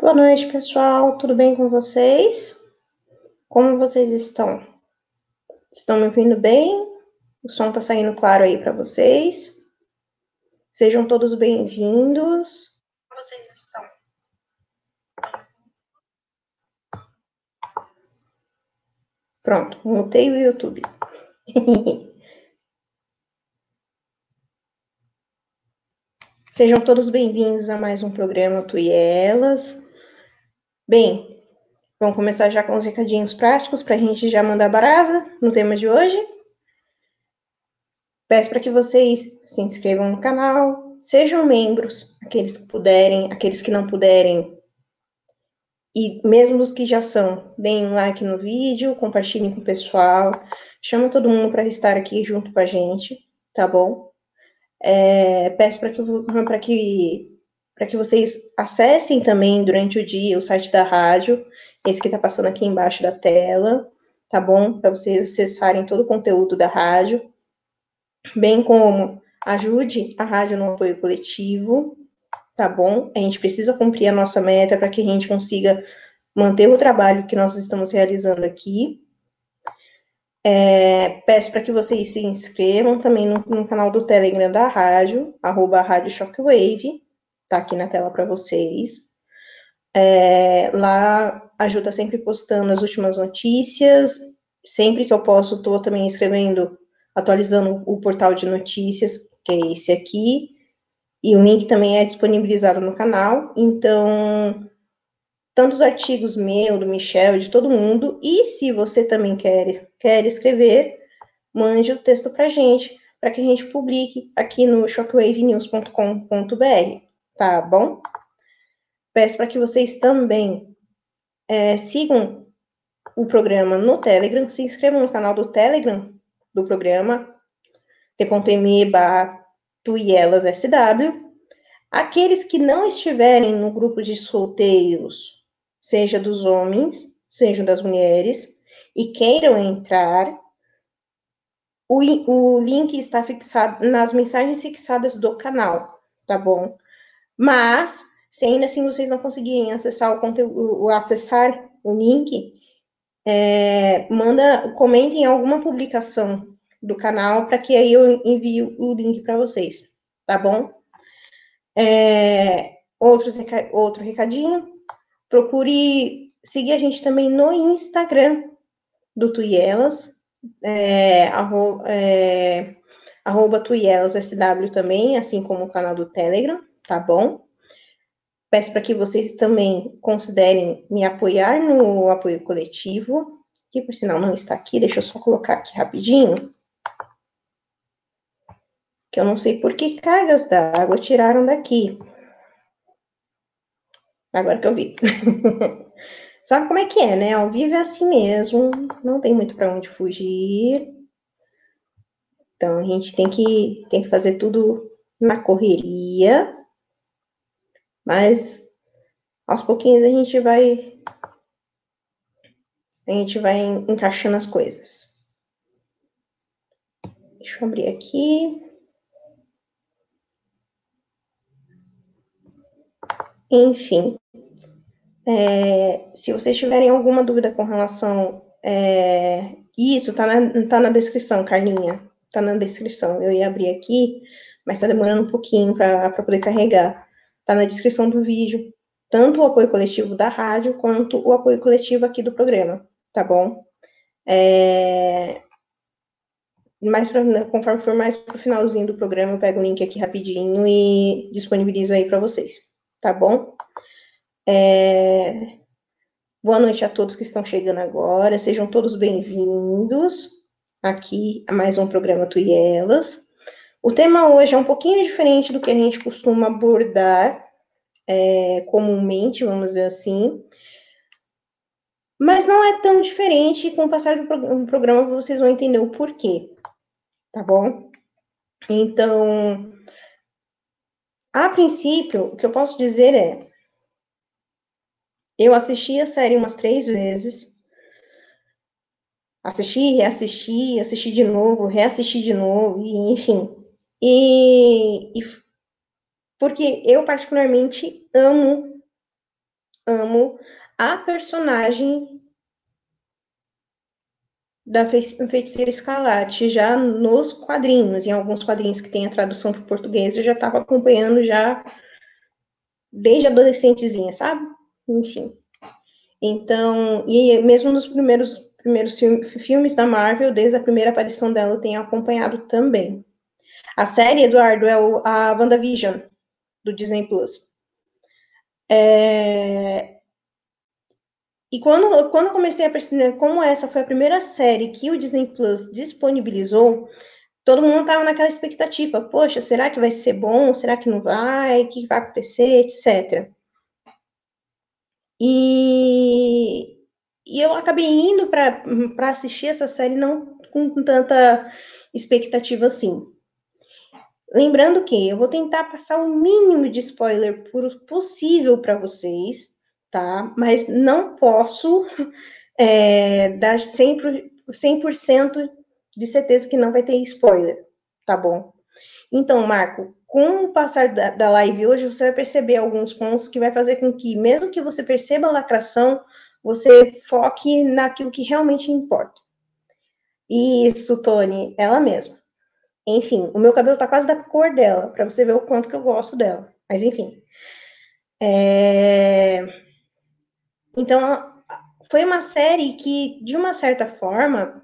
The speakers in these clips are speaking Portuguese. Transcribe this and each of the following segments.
Boa noite, pessoal. Tudo bem com vocês? Como vocês estão? Estão me ouvindo bem? O som está saindo claro aí para vocês? Sejam todos bem-vindos. Como vocês estão? Pronto, mutei o YouTube. Sejam todos bem-vindos a mais um programa Tu e Elas. Bem, vamos começar já com os recadinhos práticos para a gente já mandar brasa no tema de hoje. Peço para que vocês se inscrevam no canal, sejam membros, aqueles que puderem, aqueles que não puderem, e mesmo os que já são, deem um like no vídeo, compartilhem com o pessoal, chama todo mundo para estar aqui junto com a gente, tá bom? É, peço para que, que, que vocês acessem também durante o dia o site da rádio, esse que está passando aqui embaixo da tela, tá bom? Para vocês acessarem todo o conteúdo da rádio, bem como ajude a rádio no apoio coletivo, tá bom? A gente precisa cumprir a nossa meta para que a gente consiga manter o trabalho que nós estamos realizando aqui, é, peço para que vocês se inscrevam também no, no, canal do Telegram da rádio, arroba Rádio Shockwave, tá aqui na tela para vocês. É, lá ajuda sempre postando as últimas notícias, sempre que eu posso, estou também escrevendo, atualizando o portal de notícias, que é esse aqui, e o link também é disponibilizado no canal, então tantos artigos meu, do Michel, de todo mundo. E se você também quer, quer escrever, mande o texto para gente, para que a gente publique aqui no shockwavenews.com.br, tá bom? Peço para que vocês também é, sigam o programa no Telegram, se inscrevam no canal do Telegram do programa, t.me. Aqueles que não estiverem no grupo de solteiros seja dos homens, seja das mulheres, e queiram entrar, o, o link está fixado nas mensagens fixadas do canal, tá bom? Mas, se ainda assim vocês não conseguirem acessar o conteúdo, acessar o link, é, manda, comentem alguma publicação do canal para que aí eu envie o link para vocês, tá bom? É, outros, outro recadinho, Procure seguir a gente também no Instagram do Tuielas, é, arro, é, arroba Tuielas SW também, assim como o canal do Telegram, tá bom? Peço para que vocês também considerem me apoiar no apoio coletivo, que por sinal não está aqui, deixa eu só colocar aqui rapidinho. Que eu não sei por que cargas d'água tiraram daqui. Agora que eu vi. Sabe como é que é, né? Ao vivo é assim mesmo, não tem muito para onde fugir. Então a gente tem que, tem que fazer tudo na correria. Mas aos pouquinhos a gente vai a gente vai encaixando as coisas. Deixa eu abrir aqui. Enfim, é, se vocês tiverem alguma dúvida com relação. É, isso, tá na, tá na descrição, Carlinha. Tá na descrição. Eu ia abrir aqui, mas tá demorando um pouquinho para poder carregar. Tá na descrição do vídeo. Tanto o apoio coletivo da rádio, quanto o apoio coletivo aqui do programa, tá bom? É, mais pra, conforme for mais pro finalzinho do programa, eu pego o link aqui rapidinho e disponibilizo aí para vocês, tá bom? É... Boa noite a todos que estão chegando agora, sejam todos bem-vindos aqui a mais um programa Tu e Elas. O tema hoje é um pouquinho diferente do que a gente costuma abordar é, comumente, vamos dizer assim, mas não é tão diferente, com o passar do programa vocês vão entender o porquê, tá bom? Então, a princípio, o que eu posso dizer é, eu assisti a série umas três vezes. Assisti, reassisti, assisti de novo, reassisti de novo, e, enfim. E, e porque eu particularmente amo amo a personagem da Feiticeira Escarlate já nos quadrinhos, em alguns quadrinhos que tem a tradução para o português, eu já estava acompanhando já desde adolescentezinha, sabe? Enfim. Então, e mesmo nos primeiros, primeiros filmes da Marvel, desde a primeira aparição dela, eu tenho acompanhado também. A série, Eduardo, é o, a WandaVision, do Disney Plus. É... E quando, quando eu comecei a perceber como essa foi a primeira série que o Disney Plus disponibilizou, todo mundo estava naquela expectativa. Poxa, será que vai ser bom? Será que não vai? O que vai acontecer? Etc. E, e eu acabei indo para assistir essa série não com tanta expectativa assim. Lembrando que eu vou tentar passar o mínimo de spoiler possível para vocês, tá? Mas não posso é, dar 100%, 100% de certeza que não vai ter spoiler, tá bom? Então, Marco, com o passar da, da live hoje, você vai perceber alguns pontos que vai fazer com que, mesmo que você perceba a lacração, você foque naquilo que realmente importa. Isso, Tony, ela mesma. Enfim, o meu cabelo tá quase da cor dela, para você ver o quanto que eu gosto dela. Mas enfim. É... Então, foi uma série que, de uma certa forma,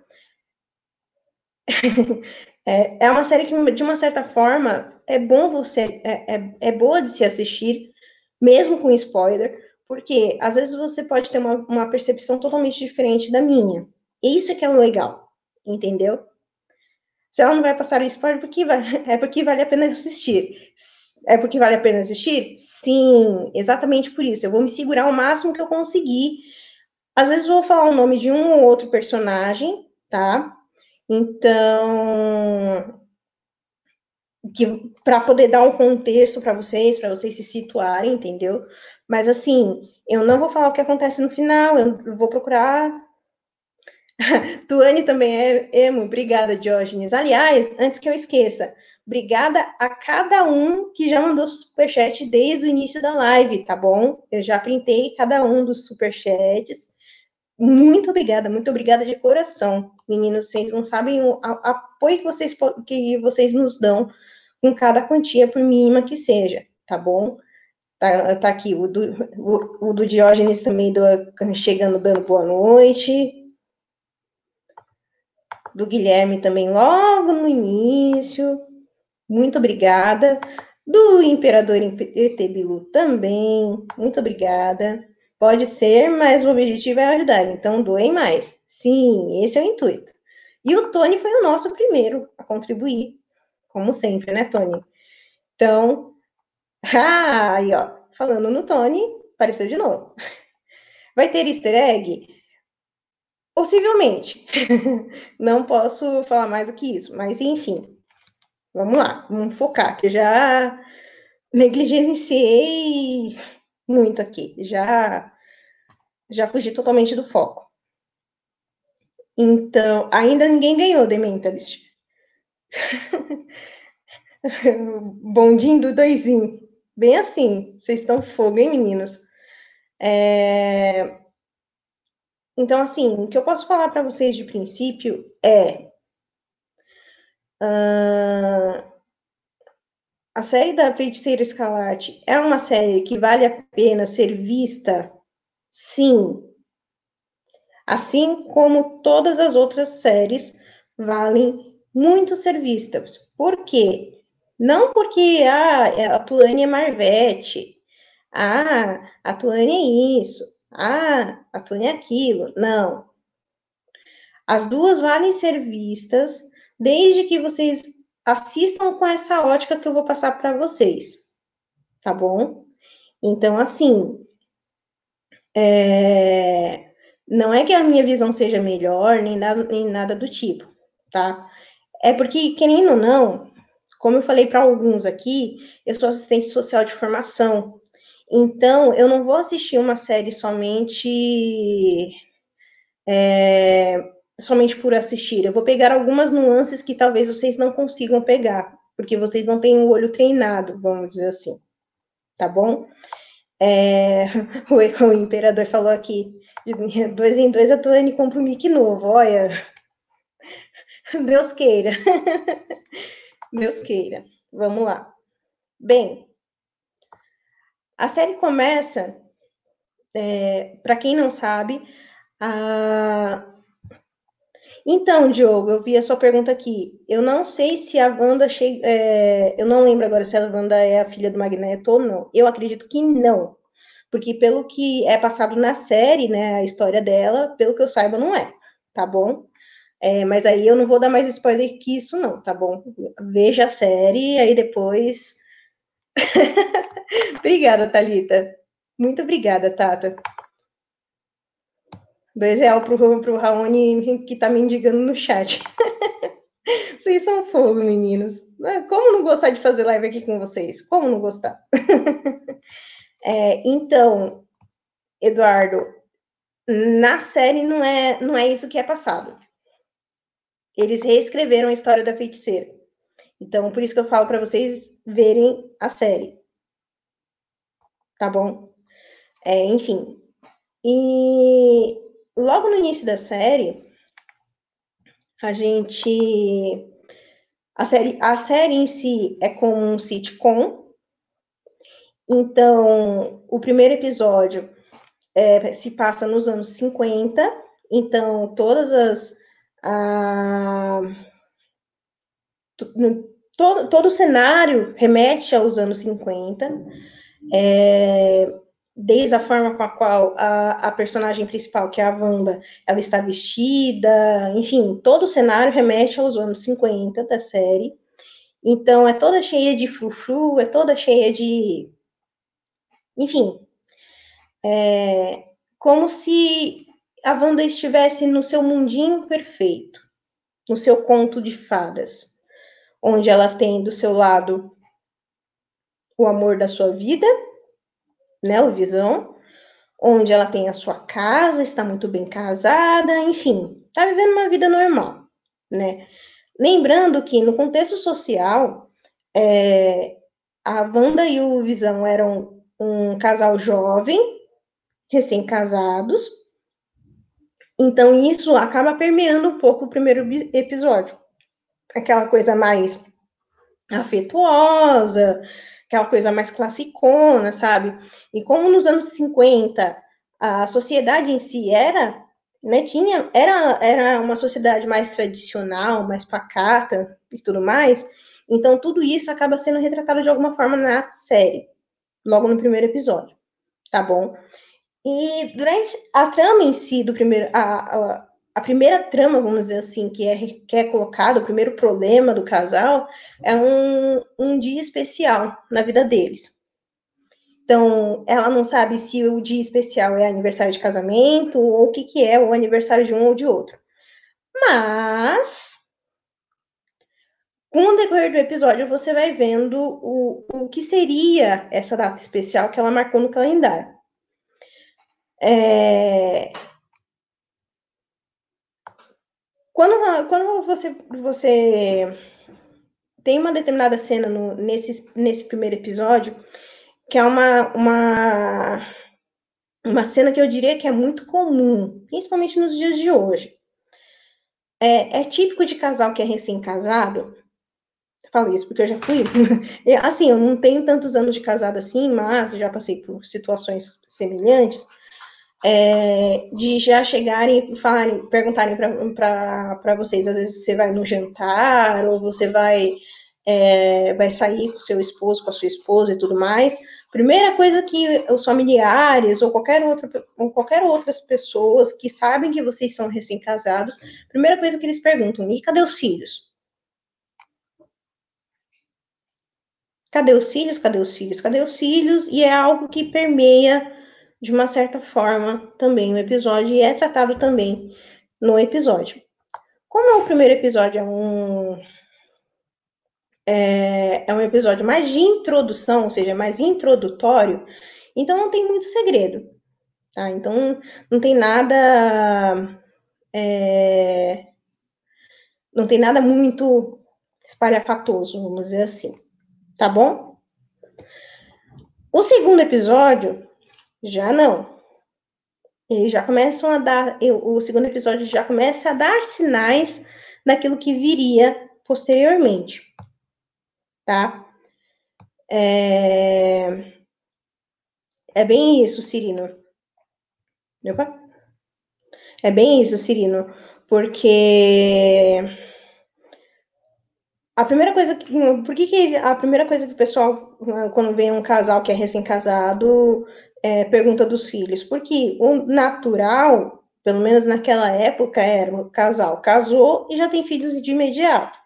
é, é uma série que, de uma certa forma, é bom você, é, é, é boa de se assistir, mesmo com spoiler, porque às vezes você pode ter uma, uma percepção totalmente diferente da minha. E isso é que é legal, entendeu? Se ela não vai passar o spoiler, porque é porque vale a pena assistir. É porque vale a pena assistir? Sim, exatamente por isso. Eu vou me segurar o máximo que eu conseguir. Às vezes vou falar o nome de um ou outro personagem, tá? Então, que para poder dar um contexto para vocês, para vocês se situarem, entendeu? Mas assim, eu não vou falar o que acontece no final, eu vou procurar Tuane também é emo. Obrigada, Diógenes. Aliás, antes que eu esqueça, obrigada a cada um que já mandou superchat desde o início da live, tá bom? Eu já printei cada um dos superchats. Muito obrigada, muito obrigada de coração. Meninos, vocês não sabem o apoio que vocês, que vocês nos dão com cada quantia, por mínima que seja, tá bom? Tá, tá aqui o do, o, o do Diógenes também do, chegando dando boa noite do Guilherme também logo no início. Muito obrigada. Do Imperador Etebilu também. Muito obrigada. Pode ser, mas o objetivo é ajudar. Então, doem mais. Sim, esse é o intuito. E o Tony foi o nosso primeiro a contribuir. Como sempre, né, Tony? Então, ah, aí, ó. Falando no Tony, apareceu de novo. Vai ter easter egg? Possivelmente. Não posso falar mais do que isso, mas enfim. Vamos lá, vamos focar, que já negligenciei muito aqui, já já fugi totalmente do foco. Então, ainda ninguém ganhou The Mentalist. Bondinho do doisinho. Bem assim, vocês estão fogo, hein, meninos? É... Então, assim, o que eu posso falar para vocês de princípio é. Uh, a série da Feiticeira Escarlate é uma série que vale a pena ser vista, sim. Assim como todas as outras séries valem muito ser vistas. Por quê? Não porque ah, a Tuane é Marvete, ah, a Tuane é isso, ah, atune aquilo. Não. As duas valem ser vistas desde que vocês assistam com essa ótica que eu vou passar para vocês. Tá bom? Então, assim, é, não é que a minha visão seja melhor, nem nada, nem nada do tipo, tá? É porque, querendo ou não, como eu falei para alguns aqui, eu sou assistente social de formação, então, eu não vou assistir uma série somente é, somente por assistir. Eu vou pegar algumas nuances que talvez vocês não consigam pegar, porque vocês não têm o olho treinado, vamos dizer assim. Tá bom? É, o, o, imperador falou aqui, dois em dois a Tuane compra um mic novo, olha. Deus queira. Deus queira. Vamos lá. Bem, a série começa, é, para quem não sabe, a... Então, Diogo, eu vi a sua pergunta aqui. Eu não sei se a Wanda chega. É, eu não lembro agora se a Wanda é a filha do Magneto ou não. Eu acredito que não. Porque pelo que é passado na série, né, a história dela, pelo que eu saiba, não é, tá bom? É, mas aí eu não vou dar mais spoiler que isso, não, tá bom? Veja a série, aí depois. obrigada, Thalita. Muito obrigada, Tata. Dois real pro, pro Raoni que tá me indigando no chat. vocês são fogo, meninos. Como não gostar de fazer live aqui com vocês? Como não gostar? é, então, Eduardo, na série não é, não é isso que é passado. Eles reescreveram a história da feiticeira. Então, por isso que eu falo para vocês verem a série. Tá bom? É, enfim. E logo no início da série, a gente. A série, a série em si é como um sitcom. Então, o primeiro episódio é, se passa nos anos 50. Então, todas as a, todo, todo o cenário remete aos anos 50, é, desde a forma com a qual a, a, personagem principal, que é a Wanda, ela está vestida, enfim, todo o cenário remete aos anos 50 da série. Então, é toda cheia de frufru, é toda cheia de. Enfim. É, como se a Wanda estivesse no seu mundinho perfeito, no seu conto de fadas, onde ela tem do seu lado o amor da sua vida, né, o Visão, onde ela tem a sua casa, está muito bem casada, enfim, está vivendo uma vida normal, né? Lembrando que no contexto social, é, a Wanda e o Visão eram um casal jovem, recém-casados, então, isso acaba permeando um pouco o primeiro episódio. Aquela coisa mais afetuosa, aquela coisa mais classicona, sabe? E como nos anos 50 a sociedade em si era, né, tinha, era, era uma sociedade mais tradicional, mais pacata e tudo mais, então tudo isso acaba sendo retratado de alguma forma na série, logo no primeiro episódio, tá bom? E durante a trama em si do primeiro, a, a, a, primeira trama, vamos dizer assim, que é, que é colocado, o primeiro problema do casal, é um, um dia especial na vida deles. Então, ela não sabe se o dia especial é aniversário de casamento ou o que, que é o aniversário de um ou de outro. Mas, com o decorrer do episódio, você vai vendo o, o que seria essa data especial que ela marcou no calendário. É... Quando, quando você, você tem uma determinada cena no, nesse, nesse primeiro episódio, que é uma, uma, uma cena que eu diria que é muito comum, principalmente nos dias de hoje. É, é típico de casal que é recém-casado. Falo isso porque eu já fui. assim, eu não tenho tantos anos de casado assim, mas já passei por situações semelhantes é, de já chegarem e falarem, perguntarem para vocês, às vezes você vai no jantar, ou você vai, é, vai sair com seu esposo, com a sua esposa e tudo mais. Primeira coisa que os familiares ou qualquer outra ou qualquer outras pessoas que sabem que vocês são recém-casados, primeira coisa que eles perguntam: e cadê os filhos? Cadê os filhos? Cadê os filhos? Cadê os filhos? E é algo que permeia de uma certa forma também o episódio e é tratado também no episódio. Como o primeiro episódio é um é, é um episódio mais de introdução, ou seja, mais introdutório, então não tem muito segredo, tá? Então não tem nada é, não tem nada muito espalhafatoso, vamos dizer assim, tá bom? O segundo episódio Já não. Eles já começam a dar, o segundo episódio já começa a dar sinais daquilo que viria posteriormente, tá? É, é bem isso, Cirino. Opa. É bem isso, Cirino, porque a primeira coisa que. Por que, que a primeira coisa que o pessoal, quando vem um casal que é recém-casado, é, pergunta dos filhos? Porque o natural, pelo menos naquela época, era o casal casou e já tem filhos de imediato.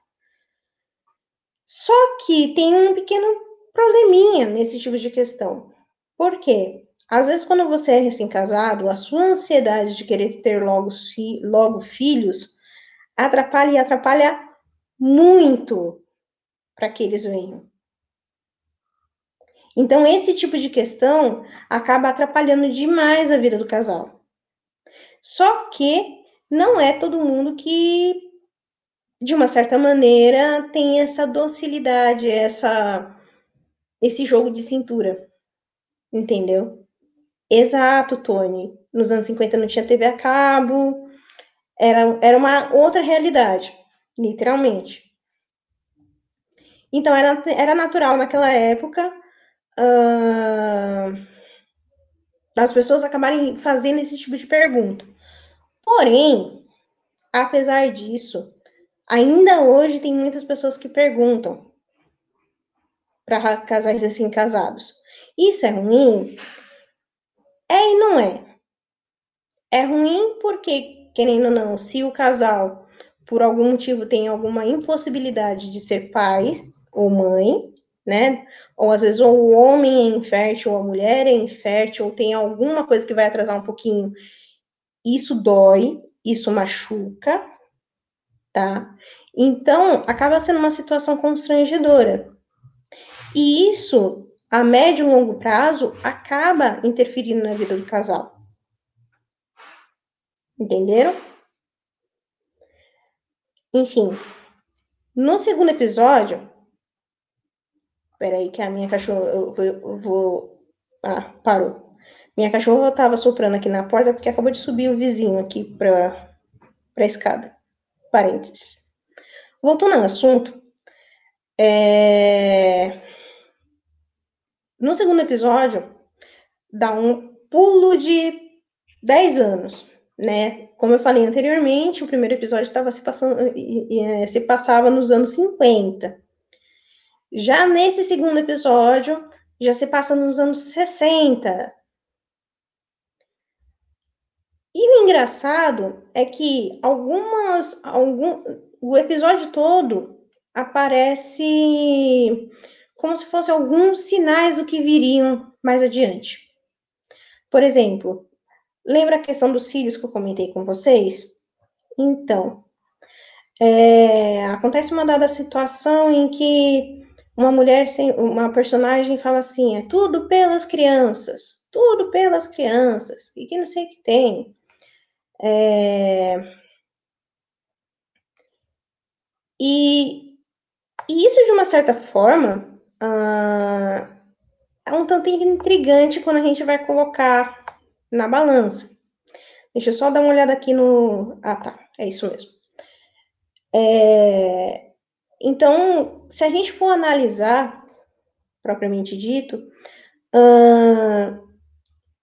Só que tem um pequeno probleminha nesse tipo de questão. Por quê? Às vezes, quando você é recém-casado, a sua ansiedade de querer ter logo, logo filhos atrapalha e atrapalha muito para que eles venham. Então, esse tipo de questão acaba atrapalhando demais a vida do casal. Só que não é todo mundo que, de uma certa maneira, tem essa docilidade, essa, esse jogo de cintura. Entendeu? Exato, Tony. Nos anos 50 não tinha TV a cabo, era, era uma outra realidade, literalmente. Então, era, era natural naquela época uh, as pessoas acabarem fazendo esse tipo de pergunta. Porém, apesar disso, ainda hoje tem muitas pessoas que perguntam para casais assim casados. Isso é ruim? É e não é. É ruim porque, querendo ou não, se o casal, por algum motivo, tem alguma impossibilidade de ser pai ou mãe, né? Ou às vezes ou o homem é infértil, ou a mulher é infértil, ou tem alguma coisa que vai atrasar um pouquinho. Isso dói, isso machuca, tá? Então, acaba sendo uma situação constrangedora. E isso a médio e longo prazo acaba interferindo na vida do casal. Entenderam? Enfim, no segundo episódio, peraí que a minha cachorra, eu, eu, eu vou, ah, parou. Minha cachorra estava soprando aqui na porta porque acabou de subir o vizinho aqui para para escada. Parênteses. Voltando ao assunto, é... No segundo episódio, dá um pulo de 10 anos, né? Como eu falei anteriormente, o primeiro episódio estava se passando é, se passava nos anos 50. Já nesse segundo episódio, já se passa nos anos 60. E o engraçado é que algumas algum o episódio todo aparece como se fossem alguns sinais do que viriam mais adiante. Por exemplo, lembra a questão dos cílios que eu comentei com vocês? Então, é, acontece uma dada situação em que uma mulher, uma personagem fala assim, é tudo pelas crianças, tudo pelas crianças, e que não sei o que tem. É, e, e isso, de uma certa forma, ah, é um tanto intrigante quando a gente vai colocar na balança. Deixa eu só dar uma olhada aqui no. Ah, tá. É isso mesmo. É... Então, se a gente for analisar, propriamente dito,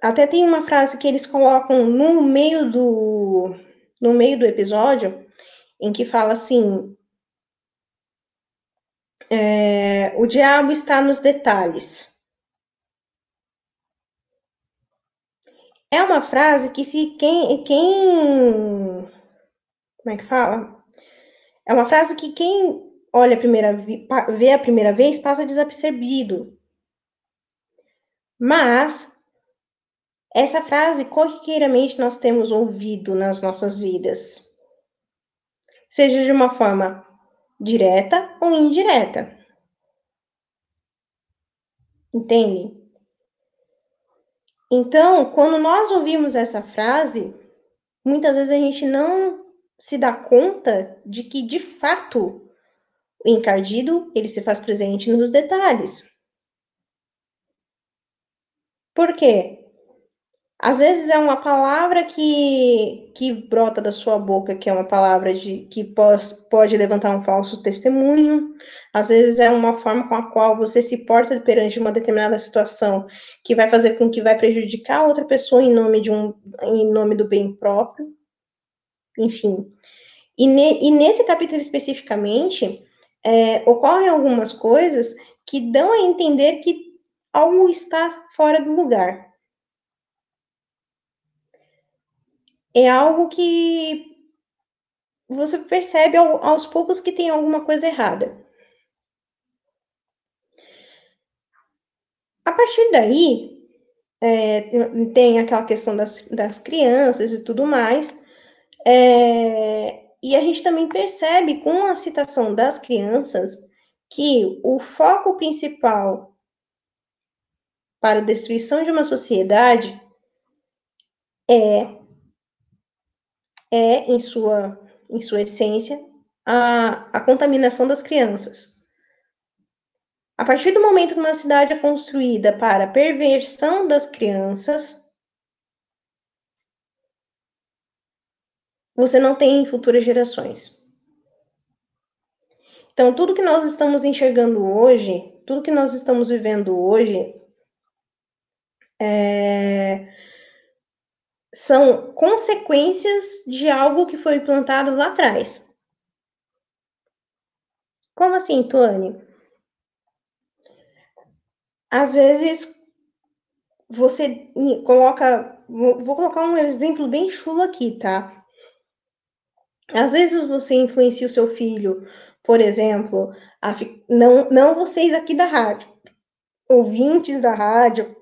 até tem uma frase que eles colocam no meio do, no meio do episódio, em que fala assim: é, o diabo está nos detalhes. É uma frase que se quem, quem como é que fala? É uma frase que quem olha a primeira vê a primeira vez passa desapercebido. Mas essa frase corriqueiramente nós temos ouvido nas nossas vidas. Seja de uma forma direta ou indireta. Entende? Então, quando nós ouvimos essa frase, muitas vezes a gente não se dá conta de que, de fato, encardido, ele se faz presente nos detalhes. Por quê? Às vezes é uma palavra que, que brota da sua boca, que é uma palavra de, que pode, pode levantar um falso testemunho. Às vezes é uma forma com a qual você se porta perante uma determinada situação que vai fazer com que vai prejudicar outra pessoa em nome de um em nome do bem próprio. Enfim. E, ne, e nesse capítulo especificamente, é, ocorrem algumas coisas que dão a entender que algo está fora do lugar. é algo que você percebe aos poucos que tem alguma coisa errada. A partir daí, é, tem aquela questão das, das crianças e tudo mais, é, e a gente também percebe com a citação das crianças que o foco principal para a destruição de uma sociedade é é, em sua, em sua essência, a, a contaminação das crianças. A partir do momento que uma cidade é construída para a perversão das crianças, você não tem futuras gerações. Então, tudo que nós estamos enxergando hoje, tudo que nós estamos vivendo hoje, é, são consequências de algo que foi plantado lá atrás. Como assim, Tuane? Às vezes você coloca, vou colocar um exemplo bem chulo aqui, tá? Às vezes você influencia o seu filho, por exemplo, a, não, não vocês aqui da rádio, ouvintes da rádio,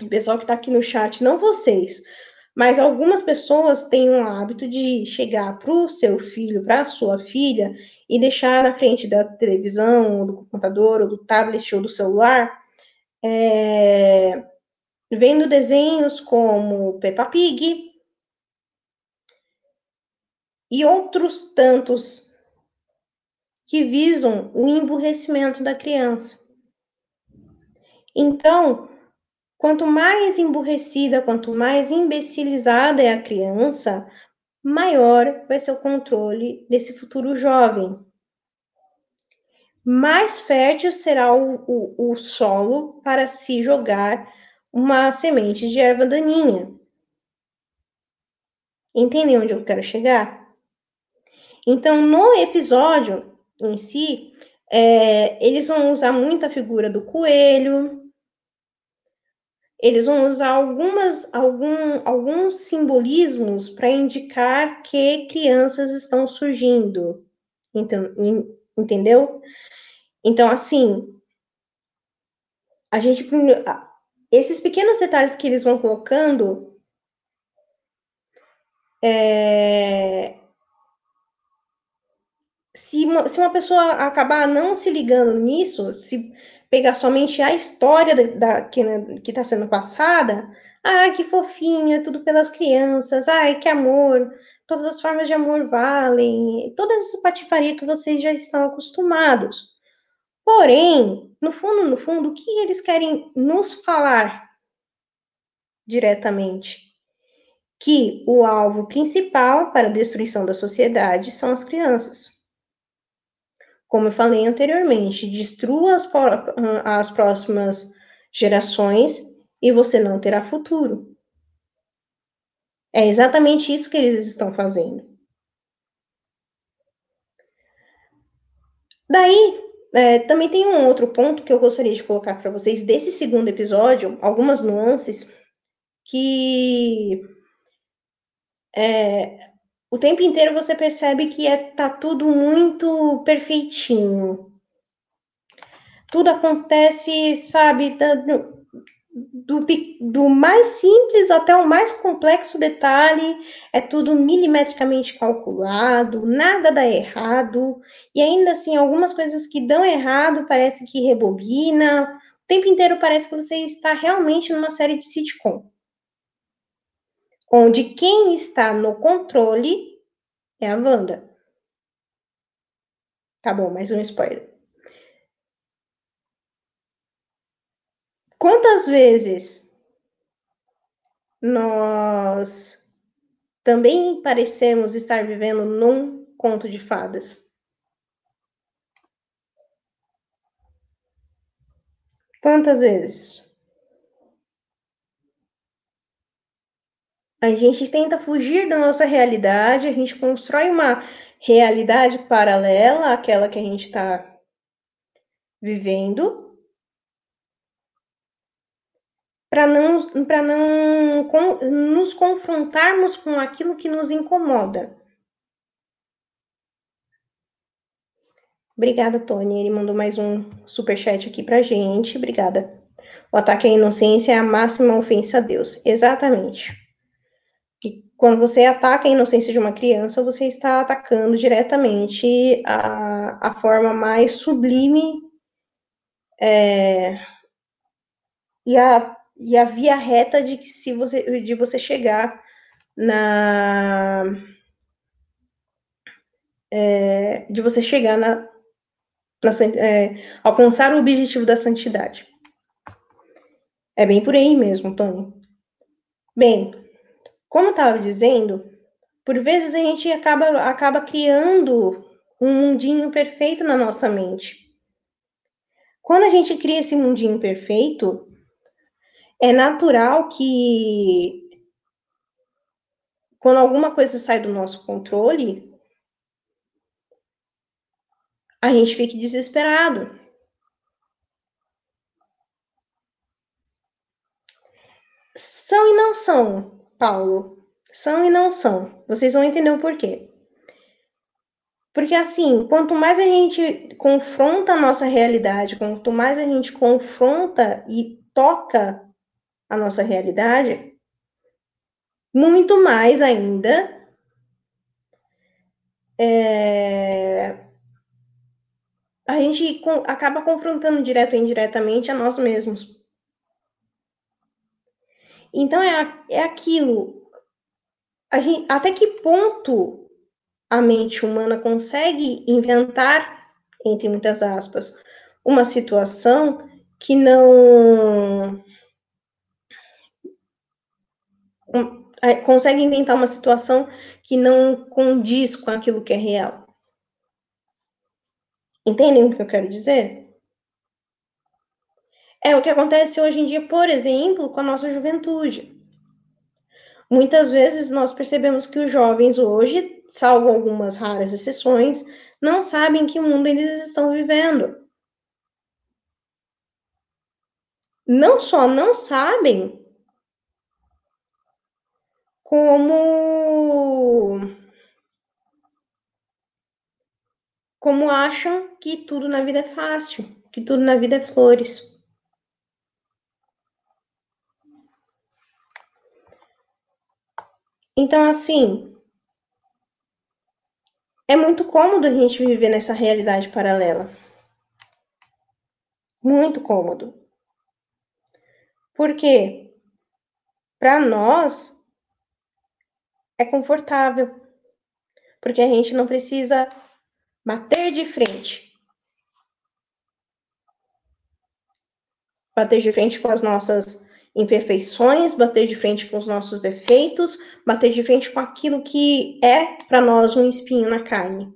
o pessoal que está aqui no chat, não vocês, mas algumas pessoas têm um hábito de chegar para o seu filho, para a sua filha, e deixar na frente da televisão, ou do computador, ou do tablet, ou do celular, é, vendo desenhos como Peppa Pig e outros tantos que visam o emburrecimento da criança. Então, Quanto mais emburrecida, quanto mais imbecilizada é a criança, maior vai ser o controle desse futuro jovem. Mais fértil será o, o, o solo para se jogar uma semente de erva daninha. Entendem onde eu quero chegar? Então, no episódio em si, é, eles vão usar muito a figura do coelho, eles vão usar algumas, algum, alguns simbolismos para indicar que crianças estão surgindo. Então, entendeu? Então, assim, a gente. Esses pequenos detalhes que eles vão colocando. É, se, uma, se uma pessoa acabar não se ligando nisso, se pegar somente a história da, da que né, está sendo passada, ai, que fofinho, é tudo pelas crianças, ai, que amor, todas as formas de amor valem, toda essa patifaria que vocês já estão acostumados. Porém, no fundo, no fundo, o que eles querem nos falar diretamente? Que o alvo principal para a destruição da sociedade são as crianças como eu falei anteriormente, destrua as, as próximas gerações e você não terá futuro. É exatamente isso que eles estão fazendo. Daí, é, também tem um outro ponto que eu gostaria de colocar para vocês desse segundo episódio, algumas nuances que é, o tempo inteiro você percebe que é, tá tudo muito perfeitinho. Tudo acontece, sabe, da, do, do, do, mais simples até o mais complexo detalhe, é tudo milimetricamente calculado, nada dá errado, e ainda assim, algumas coisas que dão errado parece que rebobina, o tempo inteiro parece que você está realmente numa série de sitcom onde quem está no controle é a Wanda. Tá bom, mais um spoiler. Quantas vezes nós também parecemos estar vivendo num conto de fadas. Quantas vezes? A gente tenta fugir da nossa realidade, a gente constrói uma realidade paralela àquela que a gente está vivendo, para não, não com, nos confrontarmos com aquilo que nos incomoda. Obrigada, Tony. Ele mandou mais um super chat aqui pra gente. Obrigada. O ataque à inocência é a máxima ofensa a Deus. Exatamente. Quando você ataca a inocência de uma criança, você está atacando diretamente a, a forma mais sublime é, e, a, e a via reta de, que se você, de você chegar na. É, de você chegar na, é, alcançar o objetivo da santidade. É bem por aí mesmo, Tony. Bem, como eu estava dizendo, por vezes a gente acaba, acaba criando um mundinho perfeito na nossa mente. Quando a gente cria esse mundinho perfeito, é natural que quando alguma coisa sai do nosso controle, a gente fique desesperado. São e não são, Paulo. São e não são. Vocês vão entender o porquê. Porque assim, quanto mais a gente confronta a nossa realidade, quanto mais a gente confronta e toca a nossa realidade, muito mais ainda é, a gente acaba confrontando direto ou indiretamente a nós mesmos. Então é, é aquilo. Gente, até que ponto a mente humana consegue inventar, entre muitas aspas, uma situação que não. É, consegue inventar uma situação que não condiz com aquilo que é real. Entendem o que eu quero dizer? É o que acontece hoje em dia, por exemplo, com a nossa juventude. Muitas vezes nós percebemos que os jovens hoje, salvo algumas raras exceções, não sabem que mundo eles estão vivendo. Não só não sabem, como como acham que tudo na vida é fácil, que tudo na vida é flores. Então, assim, é muito cômodo a gente viver nessa realidade paralela. Muito cômodo. Porque para nós é confortável. Porque a gente não precisa Bater de frente. Bater de frente com as nossas imperfeições, bater de frente com os nossos defeitos, bater de frente com aquilo que é para nós um espinho na carne.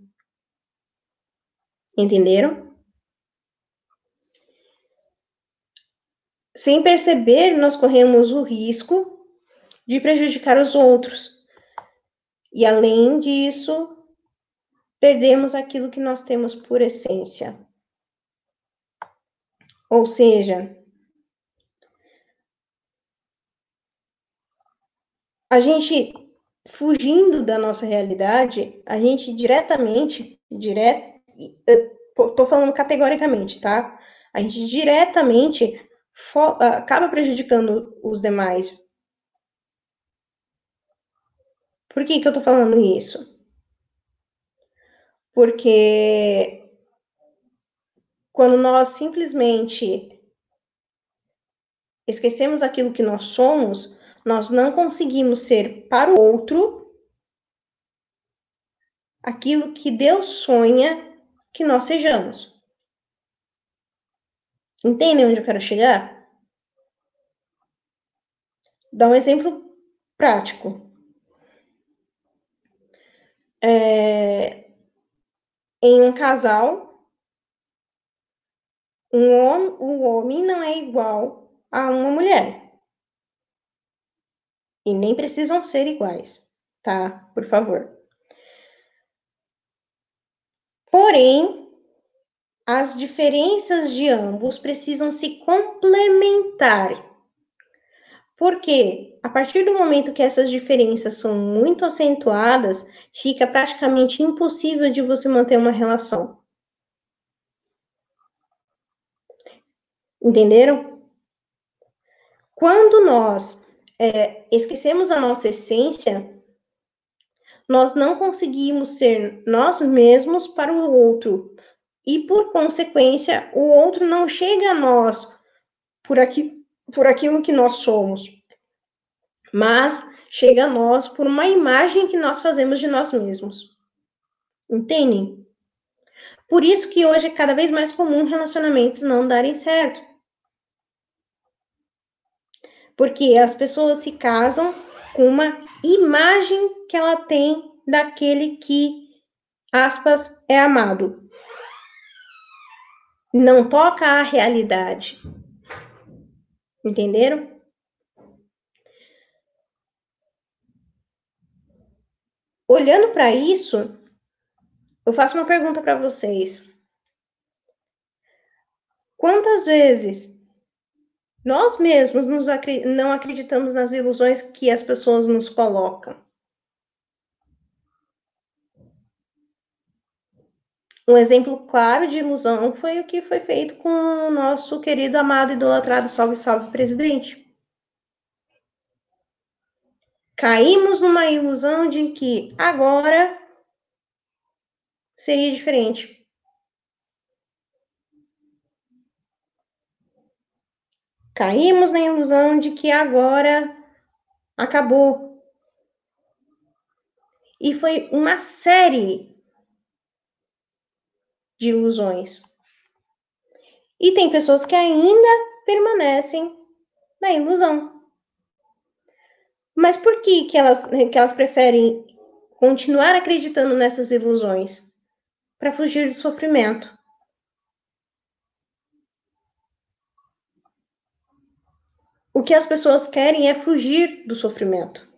Entenderam? Sem perceber, nós corremos o risco de prejudicar os outros. E além disso, perdemos aquilo que nós temos por essência. Ou seja, a gente fugindo da nossa realidade, a gente diretamente, direto, tô falando categoricamente, tá? A gente diretamente acaba prejudicando os demais. Por que que eu tô falando isso? Porque quando nós simplesmente esquecemos aquilo que nós somos, nós não conseguimos ser para o outro aquilo que Deus sonha que nós sejamos. Entendem onde eu quero chegar? Dá um exemplo prático. É, em um casal, um homem, o homem não é igual a uma mulher. E nem precisam ser iguais, tá? Por favor. Porém, as diferenças de ambos precisam se complementar. Porque a partir do momento que essas diferenças são muito acentuadas, fica praticamente impossível de você manter uma relação. Entenderam? Quando nós é, esquecemos a nossa essência, nós não conseguimos ser nós mesmos para o outro. E, por consequência, o outro não chega a nós por, aqui, por aquilo que nós somos, mas chega a nós por uma imagem que nós fazemos de nós mesmos. Entendem? Por isso que hoje é cada vez mais comum relacionamentos não darem certo. Porque as pessoas se casam com uma imagem que ela tem daquele que, aspas, é amado. Não toca a realidade. Entenderam? Olhando para isso, eu faço uma pergunta para vocês. Quantas vezes nós mesmos nos, não acreditamos nas ilusões que as pessoas nos colocam. Um exemplo claro de ilusão foi o que foi feito com o nosso querido, amado, idolatrado Salve Salve Presidente. Caímos numa ilusão de que agora seria diferente. Caímos na ilusão de que agora acabou. E foi uma série de ilusões. E tem pessoas que ainda permanecem na ilusão. Mas por que, que, elas, que elas preferem continuar acreditando nessas ilusões? Para fugir do sofrimento. O que as pessoas querem é fugir do sofrimento.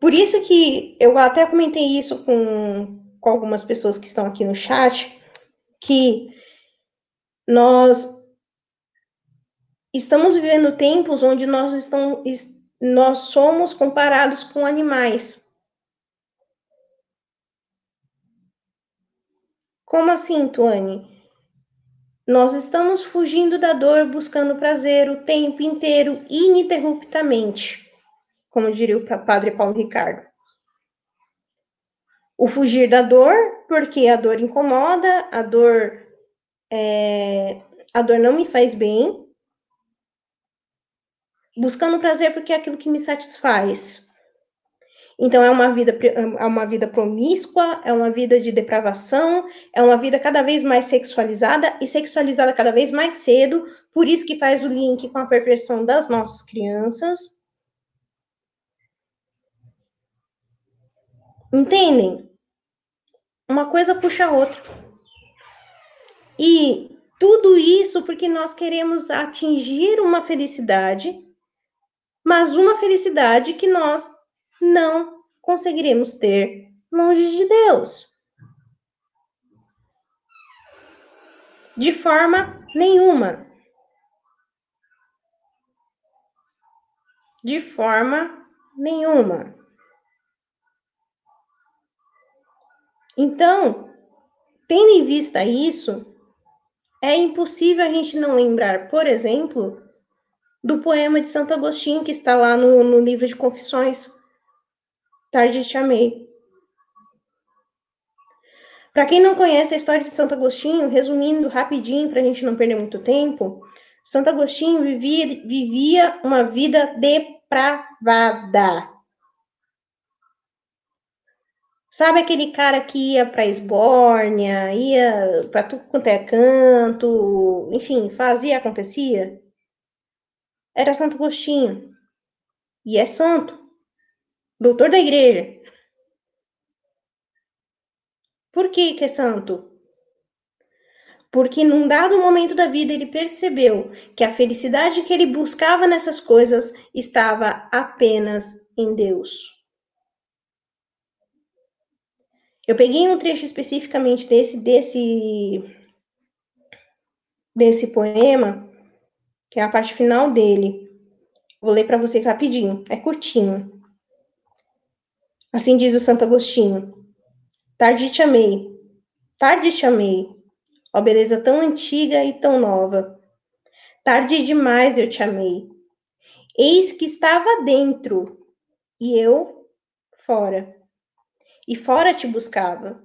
Por isso que eu até comentei isso com, com algumas pessoas que estão aqui no chat, que nós estamos vivendo tempos onde nós, estamos, nós somos comparados com animais. Como assim, Tuane? Nós estamos fugindo da dor, buscando prazer o tempo inteiro, ininterruptamente, como diria o padre Paulo Ricardo. O fugir da dor, porque a dor incomoda, a dor, é, a dor não me faz bem. Buscando prazer porque é aquilo que me satisfaz. Então é uma vida é uma vida promíscua, é uma vida de depravação, é uma vida cada vez mais sexualizada e sexualizada cada vez mais cedo, por isso que faz o link com a perversão das nossas crianças. Entendem? Uma coisa puxa a outra. E tudo isso porque nós queremos atingir uma felicidade, mas uma felicidade que nós não conseguiremos ter longe de Deus. De forma nenhuma. De forma nenhuma. Então, tendo em vista isso, é impossível a gente não lembrar, por exemplo, do poema de Santo Agostinho que está lá no, no livro de Confissões, Tarde te amei. Para quem não conhece a história de Santo Agostinho, resumindo rapidinho, para a gente não perder muito tempo, Santo Agostinho vivia, vivia uma vida depravada. Sabe aquele cara que ia para Esbórnia, ia para tudo quanto é canto, enfim, fazia, acontecia? Era Santo Agostinho. E é santo. Doutor da igreja. Por que, que é santo? Porque num dado momento da vida ele percebeu que a felicidade que ele buscava nessas coisas estava apenas em Deus. Eu peguei um trecho especificamente desse desse desse poema, que é a parte final dele. Vou ler para vocês rapidinho, é curtinho. Assim diz o Santo Agostinho: Tarde te amei, tarde te amei, ó beleza tão antiga e tão nova. Tarde demais eu te amei. Eis que estava dentro e eu fora e fora te buscava,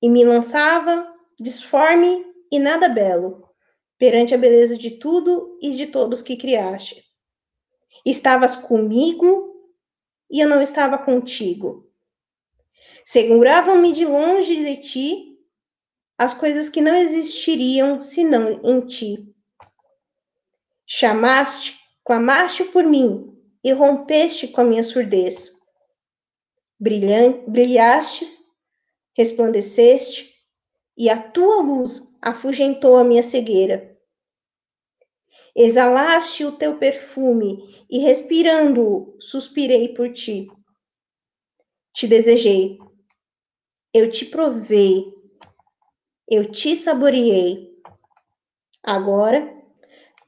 e me lançava, disforme e nada belo, perante a beleza de tudo e de todos que criaste. Estavas comigo e eu não estava contigo. Seguravam-me de longe de ti as coisas que não existiriam senão em ti. Chamaste, clamaste por mim e rompeste com a minha surdez brilhastes, resplandeceste, e a tua luz afugentou a minha cegueira. Exalaste o teu perfume e, respirando-o, suspirei por ti. Te desejei, eu te provei, eu te saboreei. Agora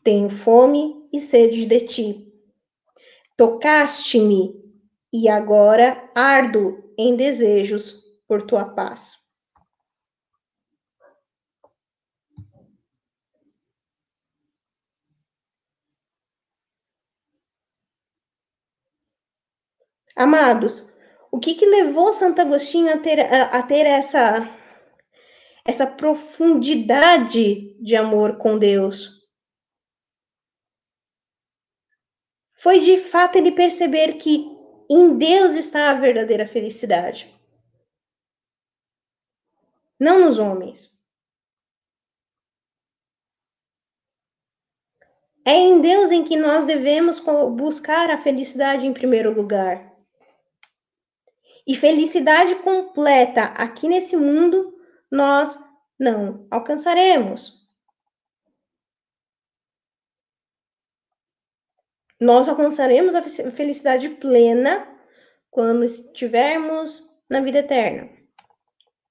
tenho fome e sede de ti. Tocaste-me e agora ardo em desejos por tua paz. Amados, o que, que levou Santo Agostinho a ter, a, a ter essa, essa profundidade de amor com Deus? Foi de fato ele perceber que em Deus está a verdadeira felicidade. Não nos homens. É em Deus em que nós devemos buscar a felicidade em primeiro lugar. E felicidade completa aqui nesse mundo nós não alcançaremos. Nós alcançaremos a felicidade plena quando estivermos na vida eterna.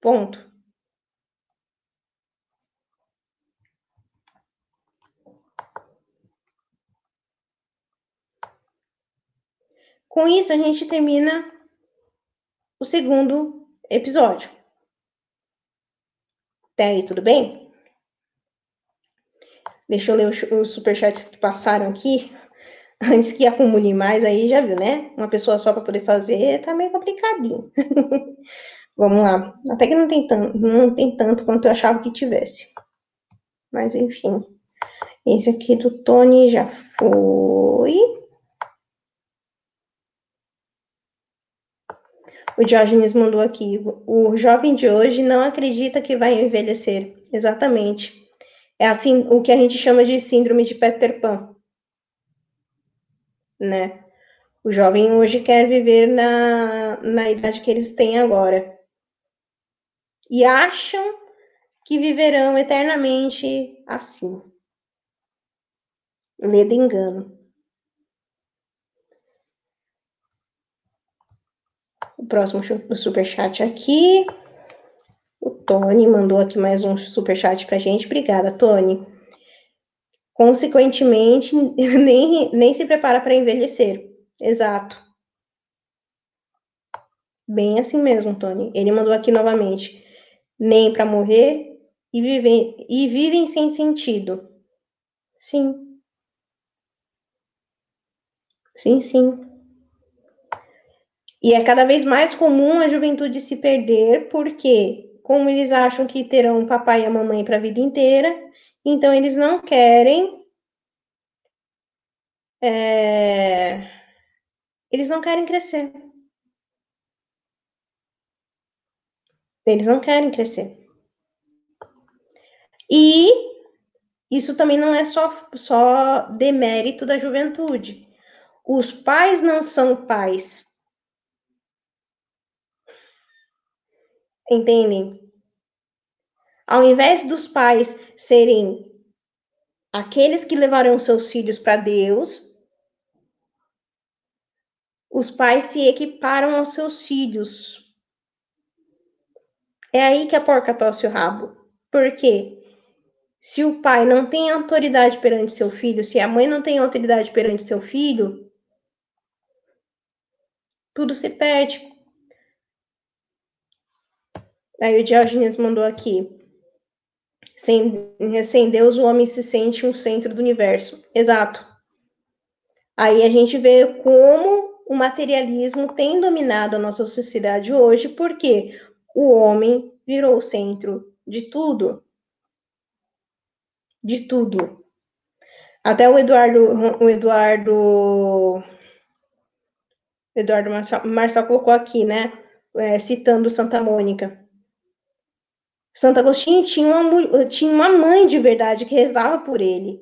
Ponto. Com isso, a gente termina o segundo episódio. Até aí, tudo bem? Deixa eu ler os superchats que passaram aqui antes que acumule mais, aí já viu, né? Uma pessoa só para poder fazer tá meio complicadinho. Vamos lá. Até que não tem, tanto, não tem tanto quanto eu achava que tivesse. Mas enfim. Esse aqui do Tony já foi. O Diógenes mandou aqui. O jovem de hoje não acredita que vai envelhecer. Exatamente. É assim o que a gente chama de síndrome de Peter Pan né? O jovem hoje quer viver na, na idade que eles têm agora. E acham que viverão eternamente assim. Ledo engano. O próximo superchat aqui. O Tony mandou aqui mais um superchat pra gente. Obrigada, Tony consequentemente, nem, nem se prepara para envelhecer. Exato. Bem assim mesmo, Tony. Ele mandou aqui novamente. Nem para morrer e, viver, e vivem sem sentido. Sim. Sim, sim. E é cada vez mais comum a juventude se perder, porque, como eles acham que terão o papai e a mamãe para a vida inteira, então, eles não querem. É, eles não querem crescer. Eles não querem crescer. E isso também não é só, só demérito da juventude. Os pais não são pais. Entendem? Ao invés dos pais serem aqueles que levarão seus filhos para Deus, os pais se equiparam aos seus filhos. É aí que a porca tosse o rabo. Por quê? Se o pai não tem autoridade perante seu filho, se a mãe não tem autoridade perante seu filho, tudo se perde. Aí o Diógenes mandou aqui. Sem, sem Deus, o homem se sente um centro do universo. Exato. Aí a gente vê como o materialismo tem dominado a nossa sociedade hoje, porque o homem virou o centro de tudo de tudo. Até o Eduardo, o Eduardo, Eduardo Marçal, colocou aqui, né? É, citando Santa Mônica. Santo Agostinho tinha uma, tinha uma mãe de verdade que rezava por ele.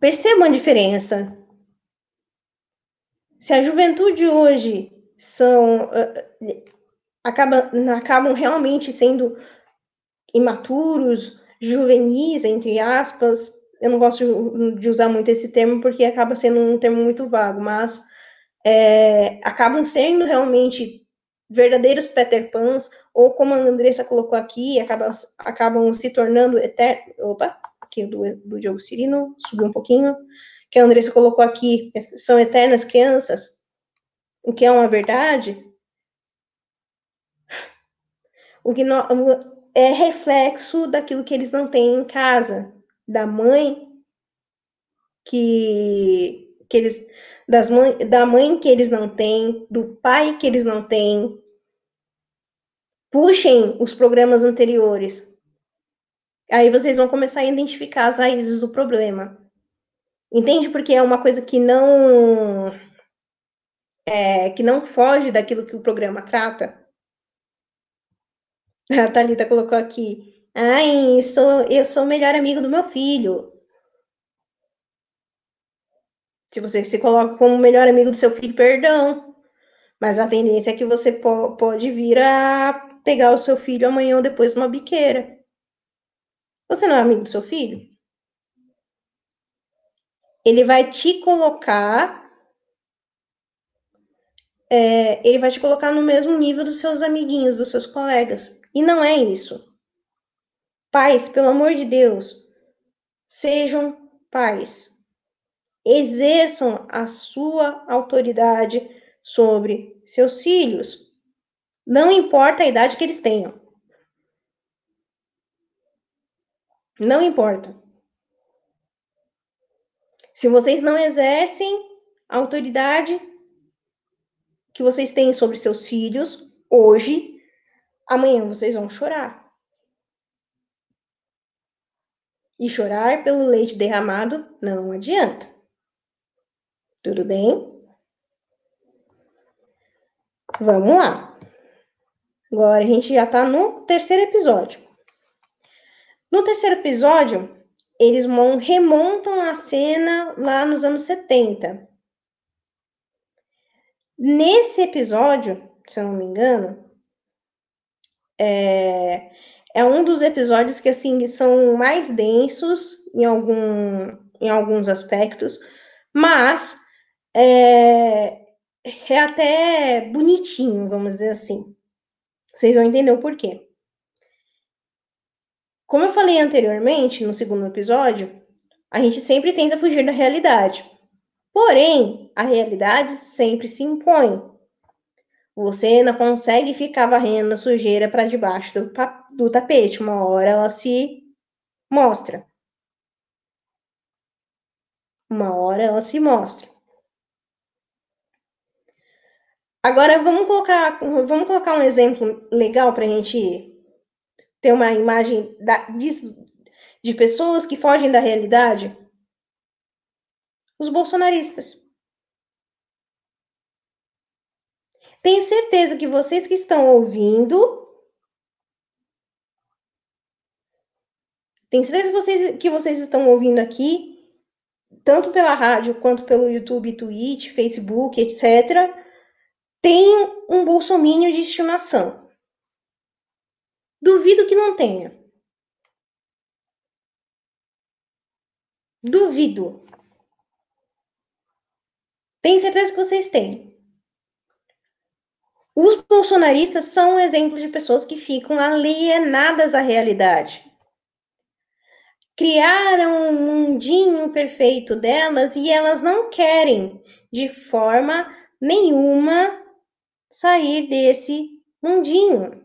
Percebam a diferença. Se a juventude hoje são acaba, acabam realmente sendo imaturos, juvenis, entre aspas. Eu não gosto de usar muito esse termo porque acaba sendo um termo muito vago, mas é, acabam sendo realmente verdadeiros Peter Pans, ou como a Andressa colocou aqui, acabam, acabam se tornando eternos. Opa, aqui do, do Diogo Cirino, subiu um pouquinho. Que a Andressa colocou aqui, são eternas crianças, o que é uma verdade, o que não, é reflexo daquilo que eles não têm em casa, da mãe que, que eles das mãe, da mãe que eles não têm, do pai que eles não têm. Puxem os programas anteriores. Aí vocês vão começar a identificar as raízes do problema. Entende? Porque é uma coisa que não é, que não foge daquilo que o programa trata. A Thalita colocou aqui. Ai, sou, eu sou o melhor amigo do meu filho. Se você se coloca como o melhor amigo do seu filho, perdão. Mas a tendência é que você po pode vir a pegar o seu filho amanhã ou depois numa biqueira. Você não é amigo do seu filho? Ele vai te colocar. É, ele vai te colocar no mesmo nível dos seus amiguinhos, dos seus colegas. E não é isso. Pais, pelo amor de Deus, sejam pais. Exerçam a sua autoridade sobre seus filhos. Não importa a idade que eles tenham. Não importa. Se vocês não exercem a autoridade que vocês têm sobre seus filhos hoje, Amanhã vocês vão chorar. E chorar pelo leite derramado não adianta. Tudo bem? Vamos lá. Agora a gente já tá no terceiro episódio. No terceiro episódio, eles remontam a cena lá nos anos 70. Nesse episódio, se eu não me engano, é, é um dos episódios que, assim, são mais densos em, algum, em alguns aspectos, mas é, é até bonitinho, vamos dizer assim. Vocês vão entender o porquê. Como eu falei anteriormente, no segundo episódio, a gente sempre tenta fugir da realidade. Porém, a realidade sempre se impõe. Você não consegue ficar varrendo a sujeira para debaixo do, do tapete. Uma hora ela se mostra. Uma hora ela se mostra. Agora vamos colocar, vamos colocar um exemplo legal para a gente ter uma imagem da, de, de pessoas que fogem da realidade. Os bolsonaristas. Tenho certeza que vocês que estão ouvindo. Tenho certeza que vocês, que vocês estão ouvindo aqui, tanto pela rádio quanto pelo YouTube, Twitch, Facebook, etc., tem um bolsomínio de estimação. Duvido que não tenha. Duvido. Tenho certeza que vocês têm. Os bolsonaristas são um exemplo de pessoas que ficam alienadas à realidade. Criaram um mundinho perfeito delas e elas não querem, de forma nenhuma, sair desse mundinho.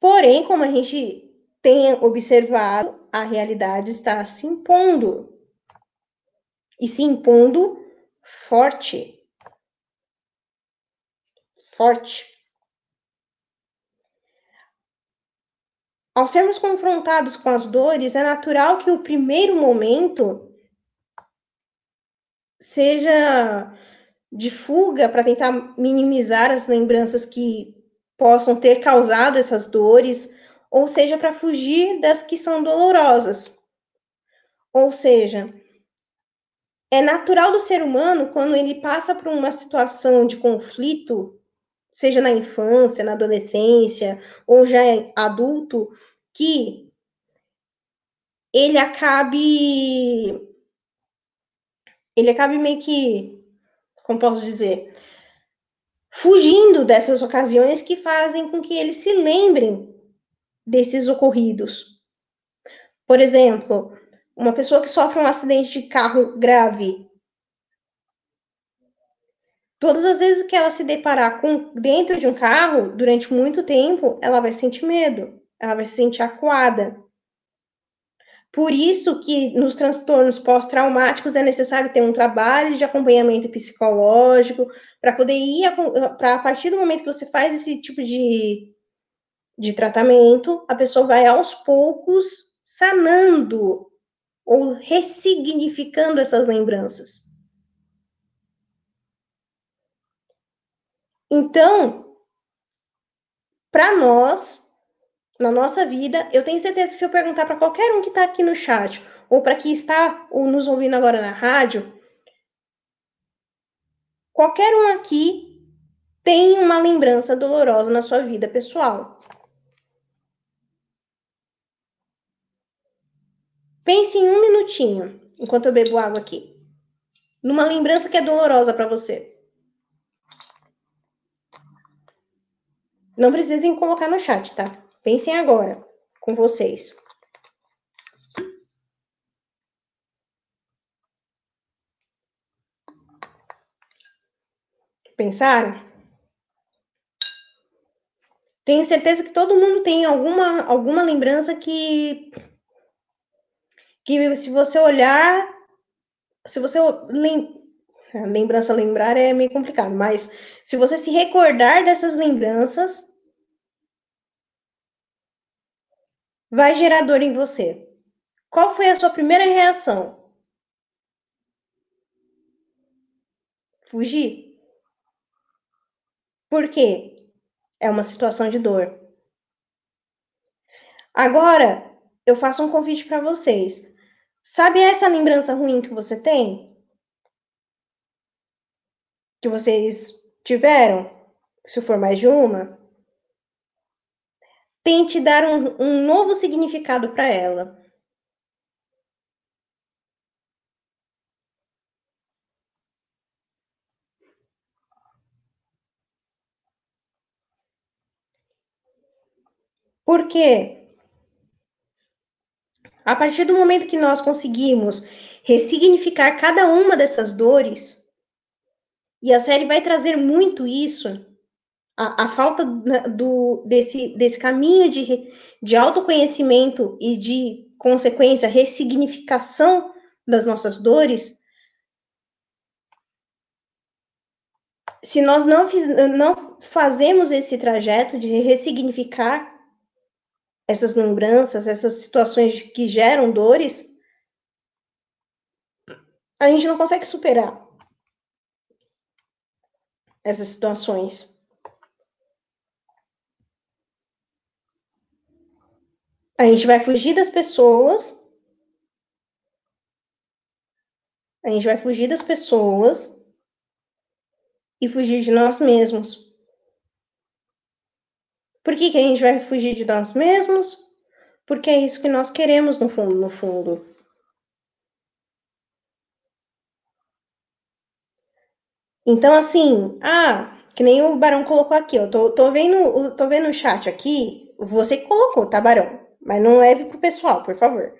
Porém, como a gente tem observado, a realidade está se impondo. E se impondo forte. Forte. Ao sermos confrontados com as dores, é natural que o primeiro momento seja de fuga para tentar minimizar as lembranças que possam ter causado essas dores, ou seja, para fugir das que são dolorosas. Ou seja, é natural do ser humano quando ele passa por uma situação de conflito, seja na infância, na adolescência ou já adulto, que ele acabe ele acabe meio que como posso dizer, fugindo dessas ocasiões que fazem com que eles se lembrem desses ocorridos. Por exemplo, uma pessoa que sofre um acidente de carro grave. Todas as vezes que ela se deparar com dentro de um carro, durante muito tempo, ela vai sentir medo, ela vai se sentir acuada. Por isso que nos transtornos pós-traumáticos é necessário ter um trabalho de acompanhamento psicológico para poder ir para a partir do momento que você faz esse tipo de de tratamento, a pessoa vai aos poucos sanando ou ressignificando essas lembranças. Então, para nós, na nossa vida, eu tenho certeza que se eu perguntar para qualquer um que está aqui no chat, ou para quem está nos ouvindo agora na rádio, qualquer um aqui tem uma lembrança dolorosa na sua vida pessoal. Pense em um minutinho, enquanto eu bebo água aqui. Numa lembrança que é dolorosa para você. Não precisem colocar no chat, tá? Pensem agora, com vocês. Pensaram? Tenho certeza que todo mundo tem alguma, alguma lembrança que que se você olhar, se você lem, lembrança lembrar é meio complicado, mas se você se recordar dessas lembranças, vai gerar dor em você. Qual foi a sua primeira reação? Fugir? Por quê? É uma situação de dor. Agora, eu faço um convite para vocês. Sabe essa lembrança ruim que você tem? Que vocês tiveram? Se for mais de uma? Tente dar um, um novo significado para ela. Por quê? A partir do momento que nós conseguimos ressignificar cada uma dessas dores, e a série vai trazer muito isso, a, a falta do, desse, desse caminho de, de autoconhecimento e de consequência, ressignificação das nossas dores, se nós não, fiz, não fazemos esse trajeto de ressignificar essas lembranças, essas situações que geram dores, a gente não consegue superar. essas situações. A gente vai fugir das pessoas. A gente vai fugir das pessoas e fugir de nós mesmos. Por que, que a gente vai fugir de nós mesmos? Porque é isso que nós queremos no fundo, no fundo. Então, assim, ah, que nem o Barão colocou aqui, eu tô, tô, vendo, tô vendo o chat aqui, você colocou, tá, Barão? Mas não leve pro pessoal, por favor.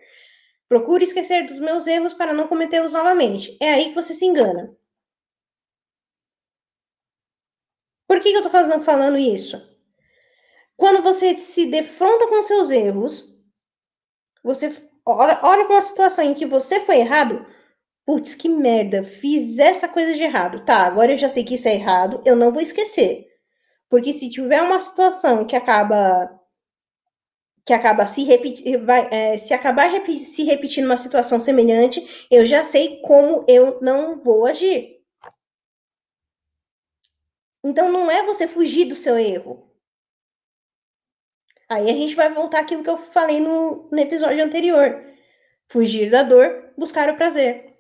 Procure esquecer dos meus erros para não cometê-los novamente. É aí que você se engana. Por que, que eu tô fazendo, falando isso? Quando você se defronta com seus erros, você olha, olha para uma situação em que você foi errado, putz, que merda, fiz essa coisa de errado. Tá, agora eu já sei que isso é errado, eu não vou esquecer. Porque se tiver uma situação que acaba que acaba se vai, é, se acabar se repetindo uma situação semelhante, eu já sei como eu não vou agir. Então não é você fugir do seu erro. Aí a gente vai voltar àquilo que eu falei no, no episódio anterior. Fugir da dor, buscar o prazer.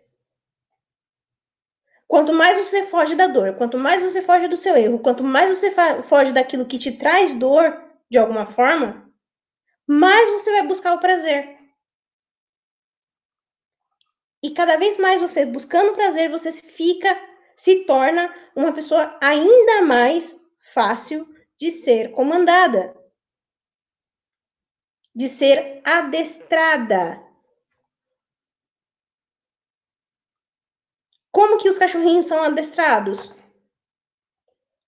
Quanto mais você foge da dor, quanto mais você foge do seu erro, quanto mais você foge daquilo que te traz dor, de alguma forma, mais você vai buscar o prazer. E cada vez mais você buscando prazer, você fica, se torna uma pessoa ainda mais fácil de ser comandada, de ser adestrada. Como que os cachorrinhos são adestrados?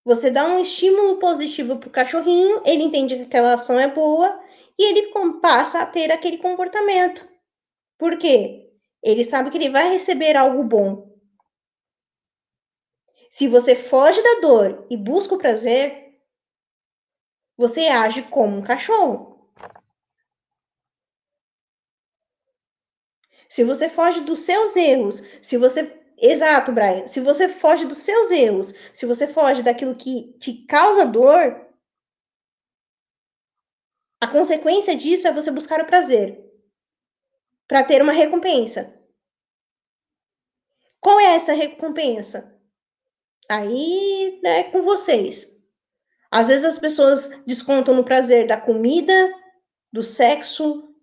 Você dá um estímulo positivo para o cachorrinho, ele entende que aquela ação é boa e ele passa a ter aquele comportamento. Por quê? Ele sabe que ele vai receber algo bom. Se você foge da dor e busca o prazer, você age como um cachorro. Se você foge dos seus erros, se você Exato, Brian. Se você foge dos seus erros, se você foge daquilo que te causa dor, a consequência disso é você buscar o prazer para ter uma recompensa. Qual é essa recompensa? Aí é com vocês. Às vezes as pessoas descontam no prazer da comida, do sexo,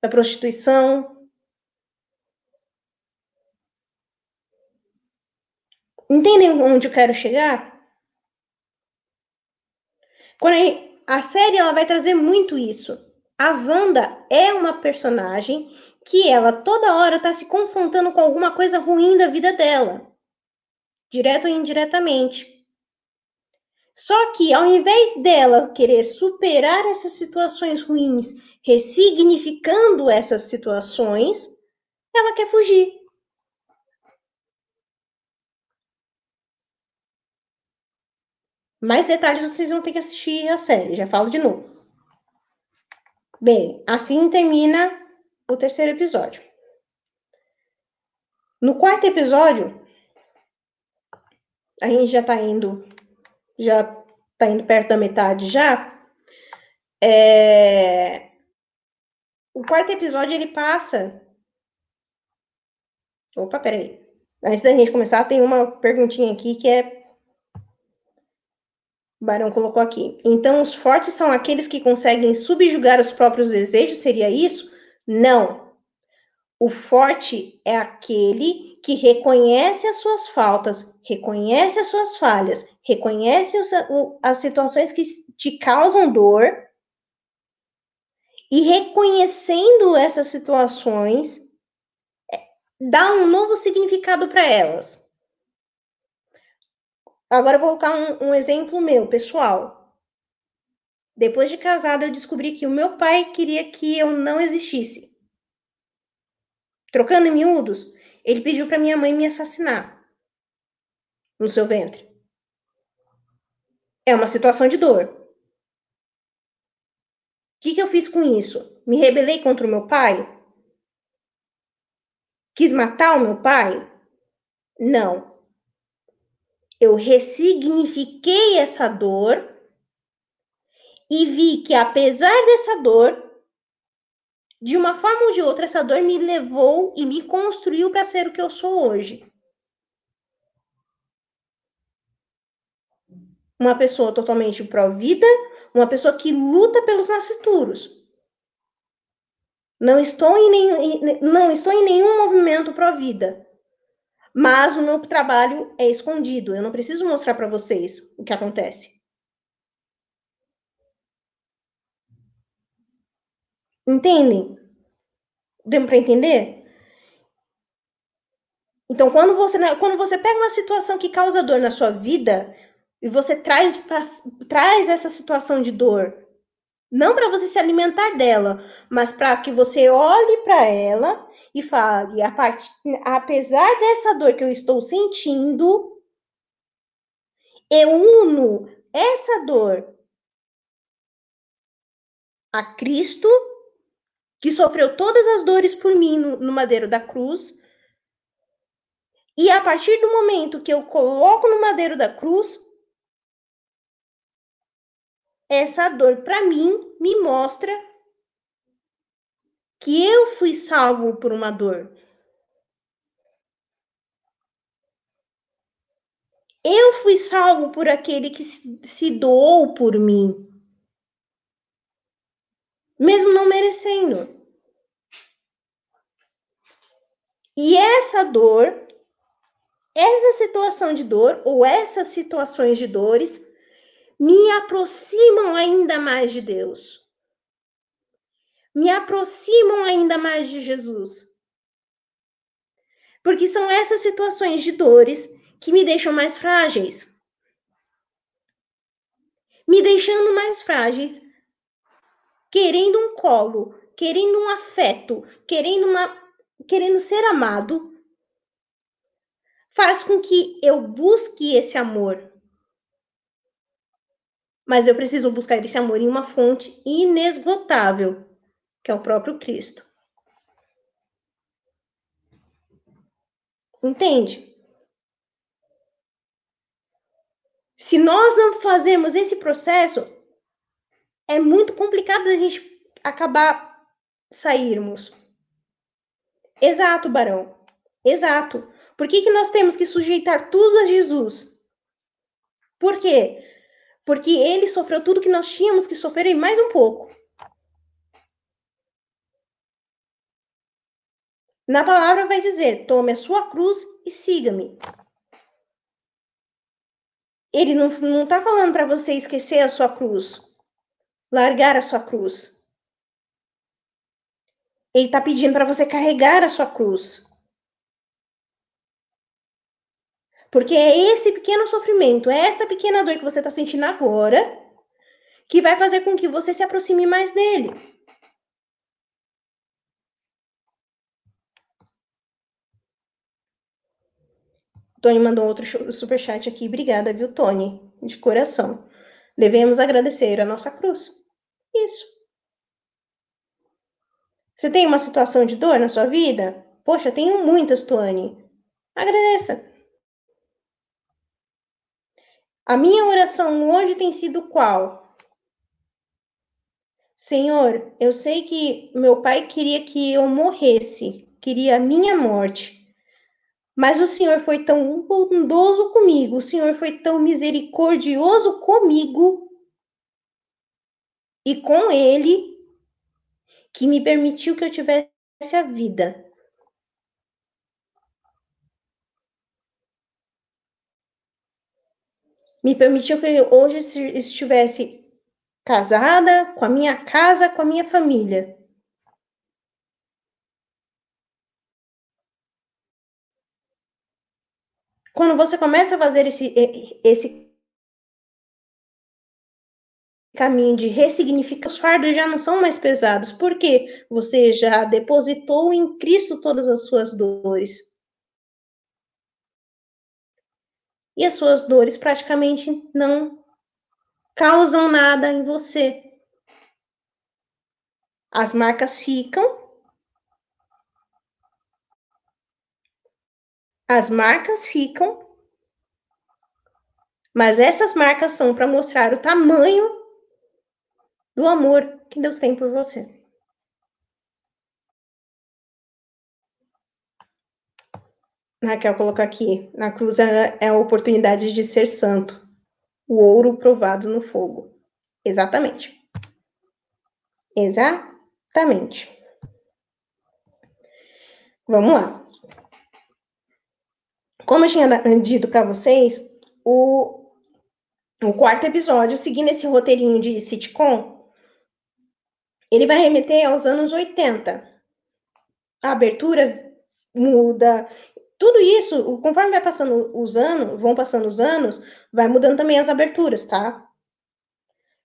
da prostituição, Entendem onde eu quero chegar? Quando a, série ela vai trazer muito isso. A Wanda é uma personagem que ela toda hora está se confrontando com alguma coisa ruim da vida dela, direto ou indiretamente. Só que ao invés dela querer superar essas situações ruins, ressignificando essas situações, ela quer fugir. Mais detalhes vocês vão ter que assistir a série, já falo de novo. Bem, assim termina o terceiro episódio. No quarto episódio, a gente já tá indo, já tá indo perto da metade já. É... O quarto episódio ele passa. Opa, peraí. Antes da gente começar, tem uma perguntinha aqui que é Barão colocou aqui. Então, os fortes são aqueles que conseguem subjugar os próprios desejos? Seria isso? Não. O forte é aquele que reconhece as suas faltas, reconhece as suas falhas, reconhece os, as situações que te causam dor e reconhecendo essas situações, é, dá um novo significado para elas. Agora eu vou colocar um, um exemplo meu, pessoal. Depois de casada, eu descobri que o meu pai queria que eu não existisse. Trocando em miúdos, ele pediu para minha mãe me assassinar no seu ventre. É uma situação de dor. O que, que eu fiz com isso? Me rebelei contra o meu pai? Quis matar o meu pai? Não. Eu ressignifiquei essa dor e vi que, apesar dessa dor, de uma forma ou de outra, essa dor me levou e me construiu para ser o que eu sou hoje. Uma pessoa totalmente pró-vida, uma pessoa que luta pelos nascituros. Não estou em nenhum, não estou em nenhum movimento pró-vida. Mas o meu trabalho é escondido. Eu não preciso mostrar para vocês o que acontece. Entendem? Deu para entender? Então, quando você, quando você pega uma situação que causa dor na sua vida e você traz, traz essa situação de dor, não para você se alimentar dela, mas para que você olhe para ela e fale: a part... apesar dessa dor que eu estou sentindo, eu uno essa dor a Cristo que sofreu todas as dores por mim no, no madeiro da cruz. E a partir do momento que eu coloco no madeiro da cruz, essa dor para mim me mostra que eu fui salvo por uma dor. Eu fui salvo por aquele que se doou por mim mesmo não merecendo. E essa dor, essa situação de dor, ou essas situações de dores, me aproximam ainda mais de Deus. Me aproximam ainda mais de Jesus. Porque são essas situações de dores que me deixam mais frágeis. Me deixando mais frágeis querendo um colo, querendo um afeto, querendo uma querendo ser amado, faz com que eu busque esse amor. Mas eu preciso buscar esse amor em uma fonte inesgotável, que é o próprio Cristo. Entende? Se nós não fazemos esse processo, é muito complicado a gente acabar sairmos. Exato, Barão. Exato. Por que, que nós temos que sujeitar tudo a Jesus? Por quê? Porque ele sofreu tudo que nós tínhamos que sofrer e mais um pouco. Na palavra vai dizer: tome a sua cruz e siga-me. Ele não está falando para você esquecer a sua cruz largar a sua cruz. Ele está pedindo para você carregar a sua cruz. Porque é esse pequeno sofrimento, é essa pequena dor que você está sentindo agora, que vai fazer com que você se aproxime mais dele. Tony mandou outro superchat aqui. Obrigada, viu, Tony? De coração. Devemos agradecer a nossa cruz. Isso. Você tem uma situação de dor na sua vida? Poxa, tenho muitas, Tuane. Agradeça. A minha oração hoje tem sido qual? Senhor, eu sei que meu pai queria que eu morresse, queria a minha morte. Mas o Senhor foi tão bondoso comigo, o Senhor foi tão misericordioso comigo e com ele que me permitiu que eu tivesse a vida. Me permitiu que eu hoje estivesse casada, com a minha casa, com a minha família. Quando você começa a fazer esse, esse caminho de ressignificar, os fardos já não são mais pesados, porque você já depositou em Cristo todas as suas dores. E as suas dores praticamente não causam nada em você. As marcas ficam. As marcas ficam, Mas essas marcas são para mostrar o tamanho do amor que Deus tem por você. Raquel colocar aqui, na cruz é, é a oportunidade de ser santo, o ouro provado no fogo. Exatamente. Exatamente. Vamos lá. Como eu tinha dito para vocês, o, o quarto episódio, seguindo esse roteirinho de sitcom, ele vai remeter aos anos 80. A abertura muda, tudo isso, conforme vai passando os anos, vão passando os anos, vai mudando também as aberturas, tá?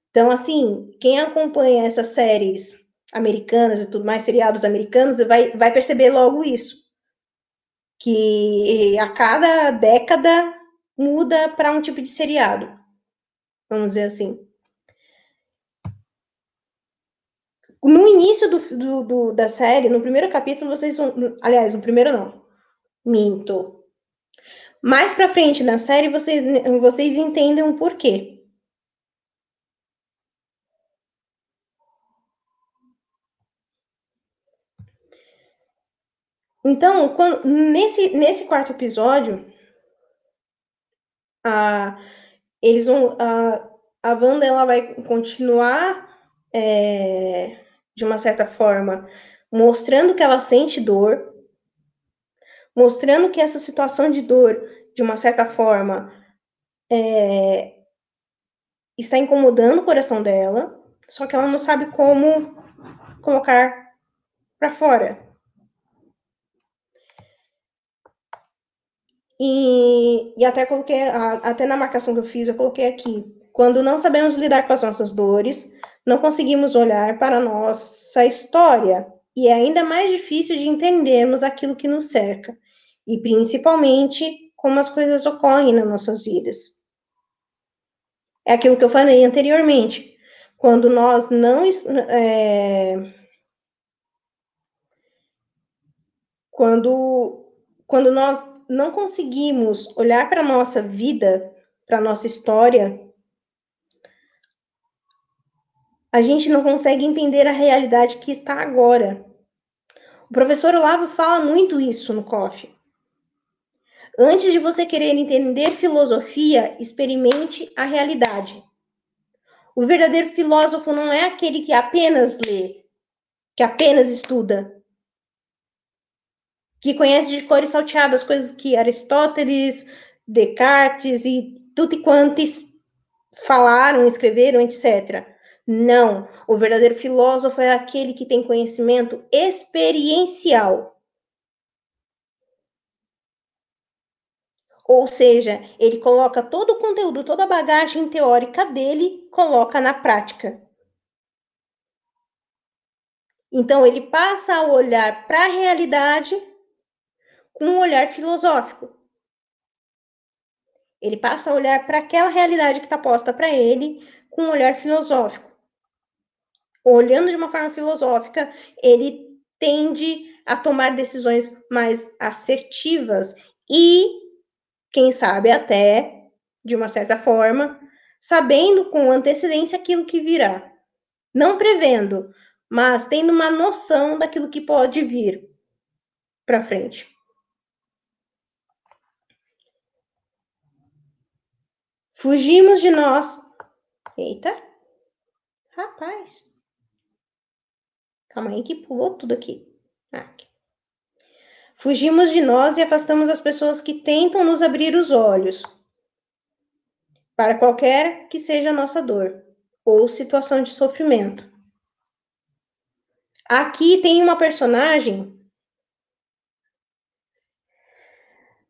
Então, assim, quem acompanha essas séries americanas e tudo mais, seriados americanos, vai, vai perceber logo isso. Que a cada década muda para um tipo de seriado. Vamos dizer assim. No início do, do, do, da série, no primeiro capítulo, vocês vão. Aliás, no primeiro não. Minto. Mais pra frente na série, vocês, vocês entendem o porquê. Então, quando, nesse, nesse quarto episódio, a, eles vão, a, a Wanda ela vai continuar, é, de uma certa forma, mostrando que ela sente dor, mostrando que essa situação de dor, de uma certa forma, é, está incomodando o coração dela, só que ela não sabe como colocar para fora. E, e até coloquei, até na marcação que eu fiz, eu coloquei aqui. Quando não sabemos lidar com as nossas dores, não conseguimos olhar para a nossa história e é ainda mais difícil de entendermos aquilo que nos cerca e principalmente como as coisas ocorrem nas nossas vidas. É aquilo que eu falei anteriormente. Quando nós não. É, quando, quando nós não conseguimos olhar para a nossa vida, para a nossa história, a gente não consegue entender a realidade que está agora. O professor Olavo fala muito isso no COF. Antes de você querer entender filosofia, experimente a realidade. O verdadeiro filósofo não é aquele que apenas lê, que apenas estuda, que conhece de cor e salteado as coisas que Aristóteles, Descartes e tudo e quantos falaram, escreveram, etc. Não, o verdadeiro filósofo é aquele que tem conhecimento experiencial. Ou seja, ele coloca todo o conteúdo, toda a bagagem teórica dele, coloca na prática. Então, ele passa a olhar para a realidade com um olhar filosófico. Ele passa a olhar para aquela realidade que está posta para ele com um olhar filosófico. Olhando de uma forma filosófica, ele tende a tomar decisões mais assertivas e quem sabe até, de uma certa forma, sabendo com antecedência aquilo que virá. Não prevendo, mas tendo uma noção daquilo que pode vir para frente. Fugimos de nós. Eita! Rapaz! Calma aí que pulou tudo aqui. aqui. Fugimos de nós e afastamos as pessoas que tentam nos abrir os olhos para qualquer que seja a nossa dor ou situação de sofrimento. Aqui tem uma personagem,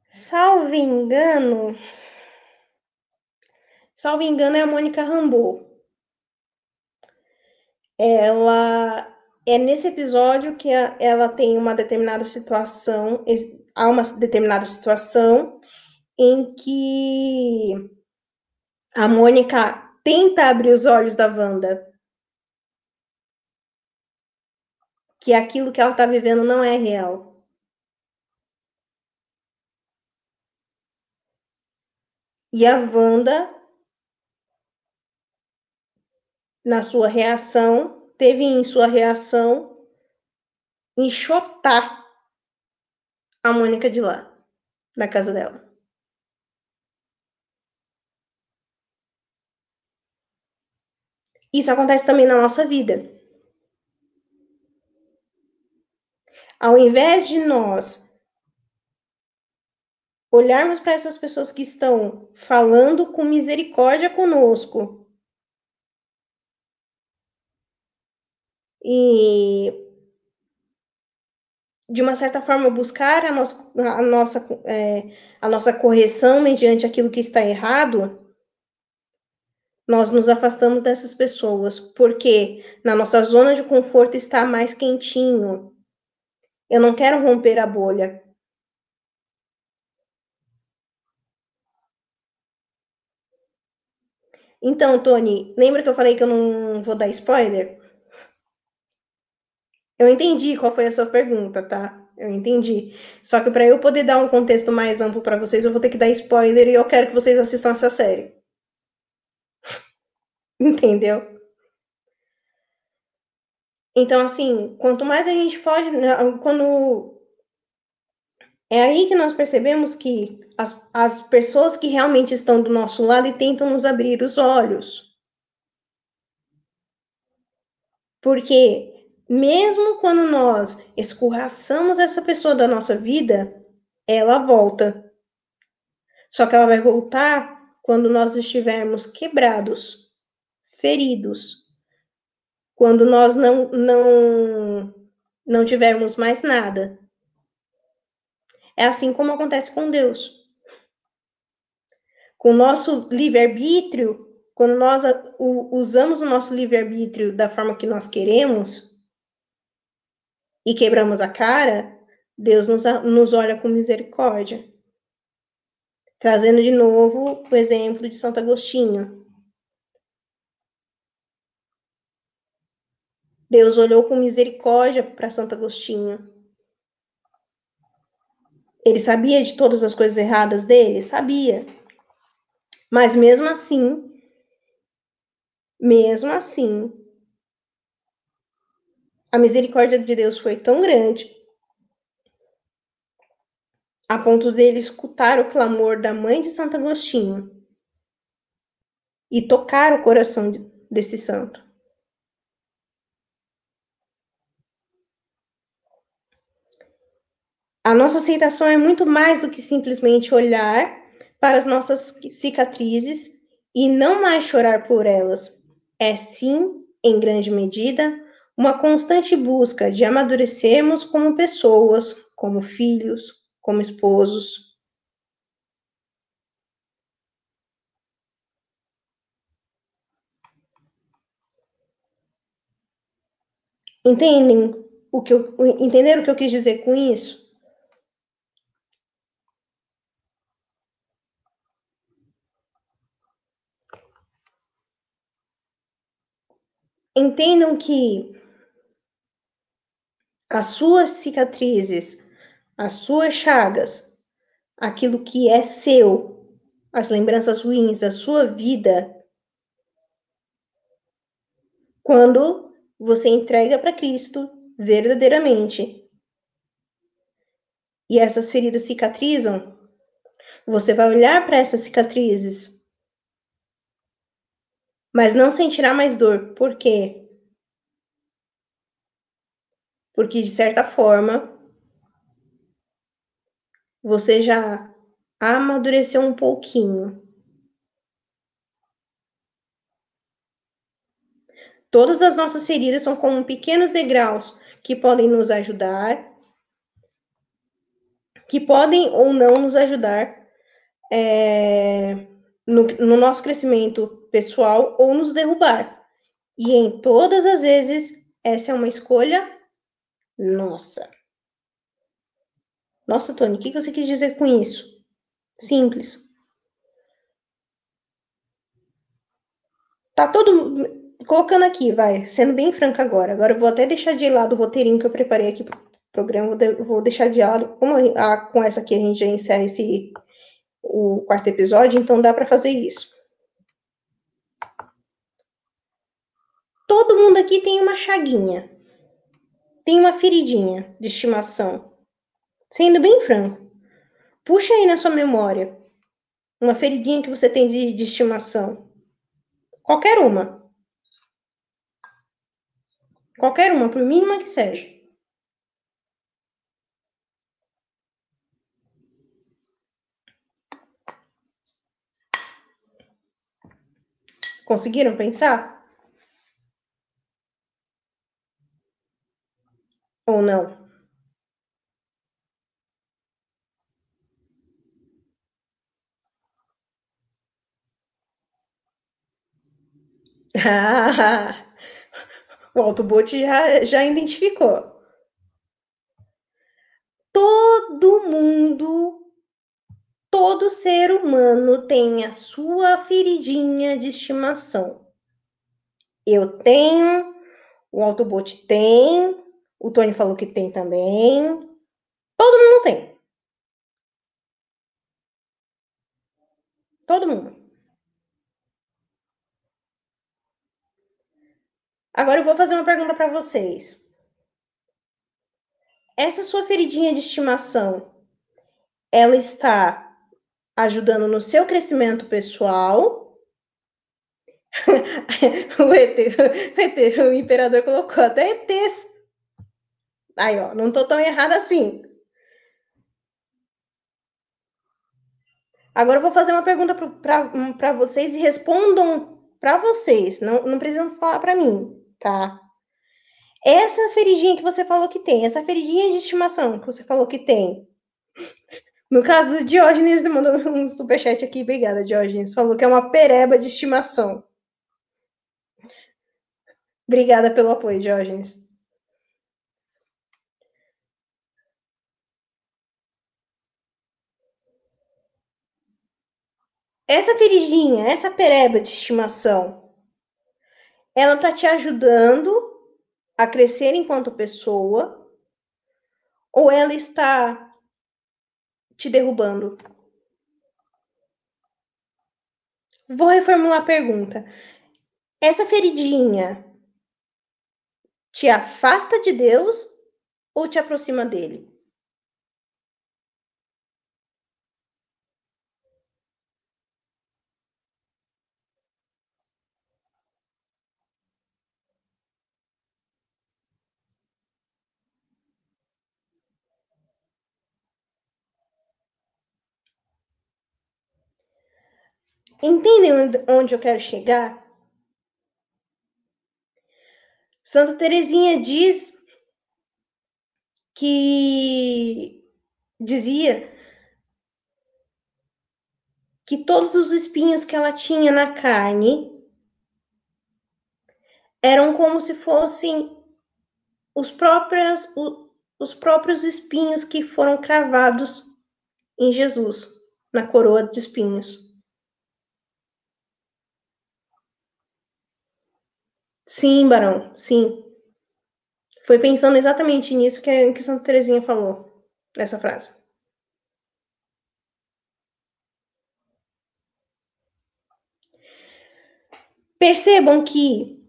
salvo engano, salvo engano é a Mônica Rambeau. Ela é nesse episódio que ela tem uma determinada situação, há uma determinada situação em que a Mônica tenta abrir os olhos da Wanda. Que aquilo que ela está vivendo não é real. E a Wanda, na sua reação, teve em sua reação enxotar a Mônica de lá, da casa dela. Isso acontece também na nossa vida. Ao invés de nós olharmos para essas pessoas que estão falando com misericórdia conosco e de uma certa forma buscar a nossa, a nossa, é, a nossa correção mediante aquilo que está errado, nós nos afastamos dessas pessoas, porque na nossa zona de conforto está mais quentinho. Eu não quero romper a bolha. Então, Tony, lembra que eu falei que eu não vou dar spoiler? Eu entendi qual foi a sua pergunta, tá? Eu entendi. Só que para eu poder dar um contexto mais amplo para vocês, eu vou ter que dar spoiler e eu quero que vocês assistam essa série. Entendeu? Então, assim, quanto mais a gente pode. Né, quando. É aí que nós percebemos que as, as pessoas que realmente estão do nosso lado e tentam nos abrir os olhos. Porque, mesmo quando nós escorraçamos essa pessoa da nossa vida, ela volta. Só que ela vai voltar quando nós estivermos quebrados feridos. Quando nós não, não, não tivermos mais nada. É assim como acontece com Deus. Com o nosso livre-arbítrio, quando nós usamos o nosso livre-arbítrio da forma que nós queremos e quebramos a cara, Deus nos, nos olha com misericórdia. Trazendo de novo o exemplo de Santo Agostinho. Deus olhou com misericórdia para Santo Agostinho. Ele sabia de todas as coisas erradas dele? Sabia. Mas mesmo assim, mesmo assim, a misericórdia de Deus foi tão grande a ponto dele escutar o clamor da mãe de Santo Agostinho e tocar o coração desse santo. A nossa aceitação é muito mais do que simplesmente olhar para as nossas cicatrizes e não mais chorar por elas. É sim, em grande medida, uma constante busca de amadurecermos como pessoas, como filhos, como esposos. Entendem o que eu, entenderam o que eu quis dizer com isso? Entendam que as suas cicatrizes, as suas chagas, aquilo que é seu, as lembranças ruins, a sua vida, quando você entrega para Cristo verdadeiramente e essas feridas cicatrizam, você vai olhar para essas cicatrizes mas não sentirá mais dor. Por quê? Porque, de certa forma, você já amadureceu um pouquinho. Todas as nossas feridas são como pequenos degraus que podem nos ajudar, que podem ou não nos ajudar é, no, no nosso crescimento pessoal ou nos derrubar. E em todas as vezes, essa é uma escolha nossa. Nossa, Tony, o que você quis dizer com isso? Simples. Tá todo colocando aqui, vai, sendo bem franca agora. Agora eu vou até deixar de lado o roteirinho que eu preparei aqui pro programa, vou deixar de lado, como a, com essa aqui a gente já encerra esse o quarto episódio, então dá para fazer isso. Todo mundo aqui tem uma chaguinha, tem uma feridinha de estimação. Sendo bem franco, puxa aí na sua memória uma feridinha que você tem de, de estimação. Qualquer uma. Qualquer uma, por mínima que seja. Conseguiram pensar? Ou não? Ah, o Autobot já, já identificou. Todo mundo, todo ser humano tem a sua feridinha de estimação. Eu tenho, o Autobot tem, o Tony falou que tem também. Todo mundo tem. Todo mundo. Agora eu vou fazer uma pergunta para vocês. Essa sua feridinha de estimação, ela está ajudando no seu crescimento pessoal? o, ET, o ET, o imperador colocou até ETs. Aí, ó, não tô tão errada assim. Agora eu vou fazer uma pergunta para vocês e respondam para vocês. Não, não precisam falar para mim tá? Essa feridinha que você falou que tem, essa feridinha de estimação que você falou que tem. No caso do Diógenes, ele mandou um superchat aqui. Obrigada, Diógenes. Falou que é uma pereba de estimação. Obrigada pelo apoio, Diógenes. Essa feridinha, essa pereba de estimação, ela está te ajudando a crescer enquanto pessoa ou ela está te derrubando? Vou reformular a pergunta. Essa feridinha te afasta de Deus ou te aproxima dele? Entendem onde eu quero chegar? Santa Teresinha diz que dizia que todos os espinhos que ela tinha na carne eram como se fossem os próprios, os próprios espinhos que foram cravados em Jesus, na coroa de espinhos. Sim, Barão, sim. Foi pensando exatamente nisso que, que Santa Teresinha falou, nessa frase. Percebam que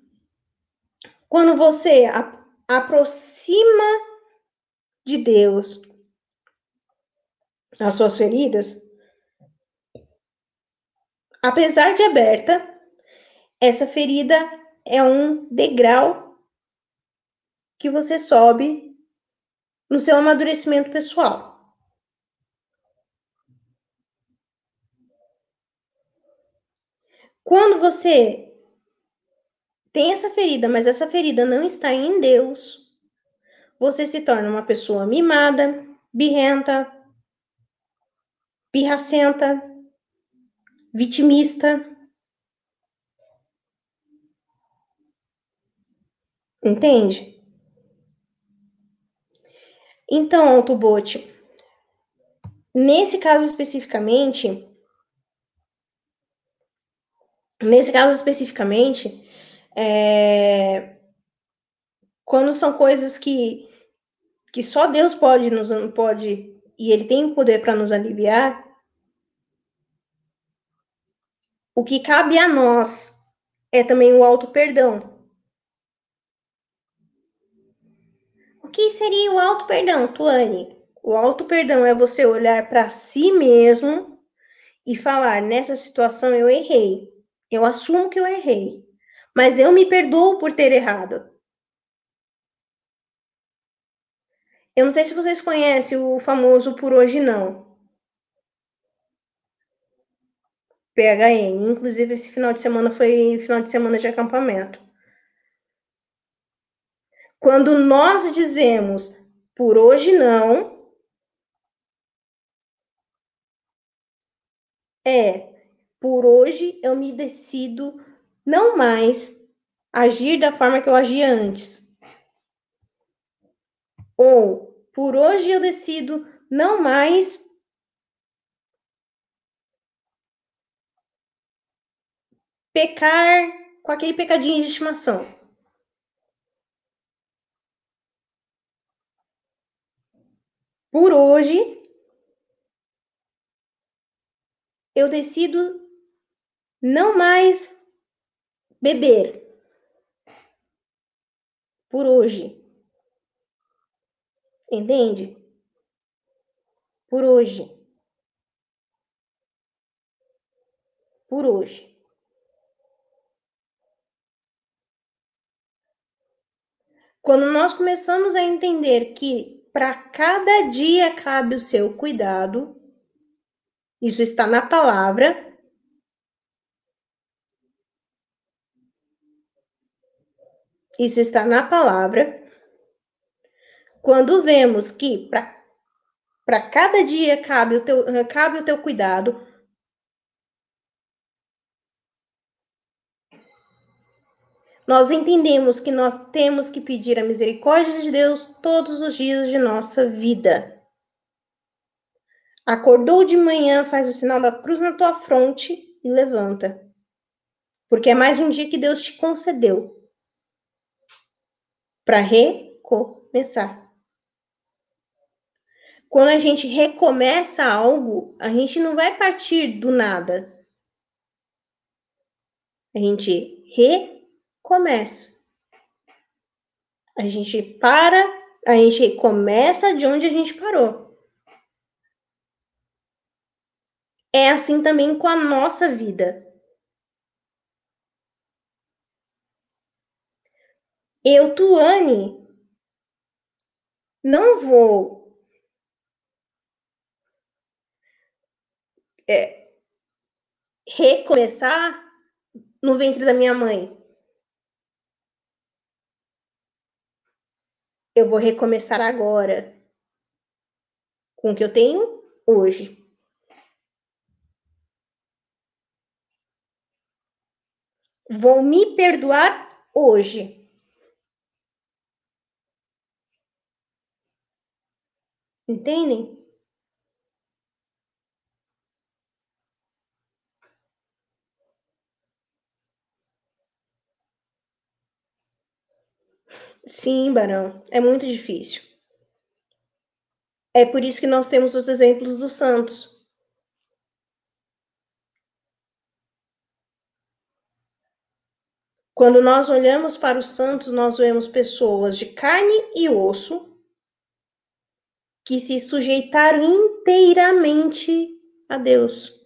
quando você a, aproxima de Deus as suas feridas, apesar de aberta, essa ferida é um degrau que você sobe no seu amadurecimento pessoal. Quando você tem essa ferida, mas essa ferida não está em Deus, você se torna uma pessoa mimada, birrenta, pirracenta, vitimista, Entende? Então, Autobot, nesse caso especificamente, nesse caso especificamente, é, quando são coisas que, que só Deus pode nos pode e Ele tem o poder para nos aliviar, O que cabe a nós é também o auto perdão. Que seria o auto perdão, Tuane? O auto perdão é você olhar para si mesmo e falar: nessa situação eu errei. Eu assumo que eu errei. Mas eu me perdoo por ter errado. Eu não sei se vocês conhecem o famoso por hoje não. PHN. Inclusive, esse final de semana foi final de semana de acampamento. Quando nós dizemos por hoje não, é por hoje eu me decido não mais agir da forma que eu agia antes. Ou, por hoje eu decido não mais pecar com aquele pecadinho de estimação. Por hoje, eu decido não mais beber. Por hoje. Entende? Por hoje. Por hoje. Quando nós começamos a entender que para cada dia cabe o seu cuidado, isso está na palavra. Isso está na palavra. Quando vemos que para cada dia cabe o, teu, cabe o teu cuidado, nós entendemos que nós temos que pedir a misericórdia de Deus todos os dias de nossa vida. Acordou de manhã, faz o sinal da cruz na tua fronte e levanta. Porque é mais um dia que Deus te concedeu para recomeçar. Quando a gente recomeça algo, a gente não vai partir do nada. A gente recomeça. A gente para, a gente começa de onde a gente parou. É assim também com a nossa vida. Eu, Tuane, não vou é, recomeçar no ventre da minha mãe. Eu vou recomeçar agora com o que eu tenho hoje. Vou me perdoar hoje. Entendem? Sim, Barão, é muito difícil. É por isso que nós temos os exemplos dos santos. Quando nós olhamos para os santos, nós vemos pessoas de carne e osso que se sujeitaram inteiramente a Deus.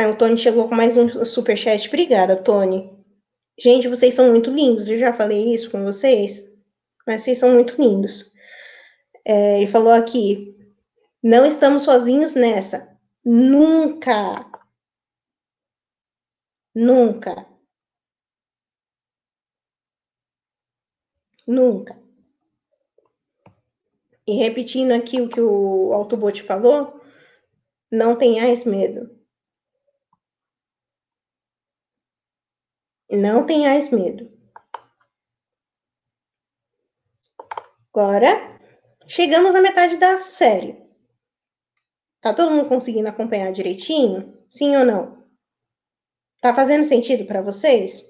Ah, o Tony chegou com mais um superchat. Obrigada, Tony. Gente, vocês são muito lindos. Eu já falei isso com vocês, mas vocês são muito lindos. É, ele falou aqui: não estamos sozinhos nessa. Nunca. Nunca. Nunca. E repetindo aqui o que o Autobot falou, não tenhais medo. Não tenhais medo. Agora, chegamos à metade da série. Tá todo mundo conseguindo acompanhar direitinho? Sim ou não? Tá fazendo sentido para vocês?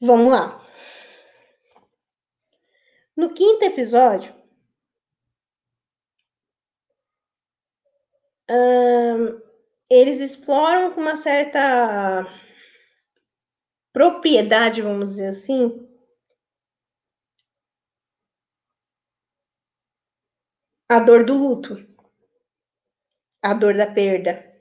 Vamos lá. No quinto episódio, hum, eles exploram com uma certa propriedade, vamos dizer assim, a dor do luto, a dor da perda.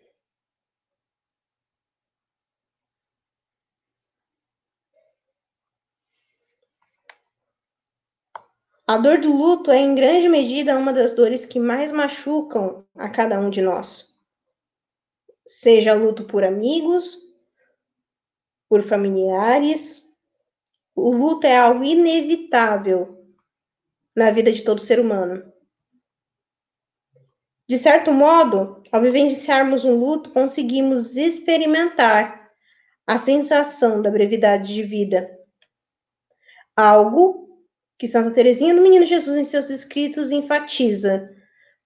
A dor do luto é, em grande medida, uma das dores que mais machucam a cada um de nós. Seja luto por amigos, por familiares, o luto é algo inevitável na vida de todo ser humano. De certo modo, ao vivenciarmos um luto, conseguimos experimentar a sensação da brevidade de vida. Algo que Santa Teresinha do Menino Jesus, em seus escritos, enfatiza: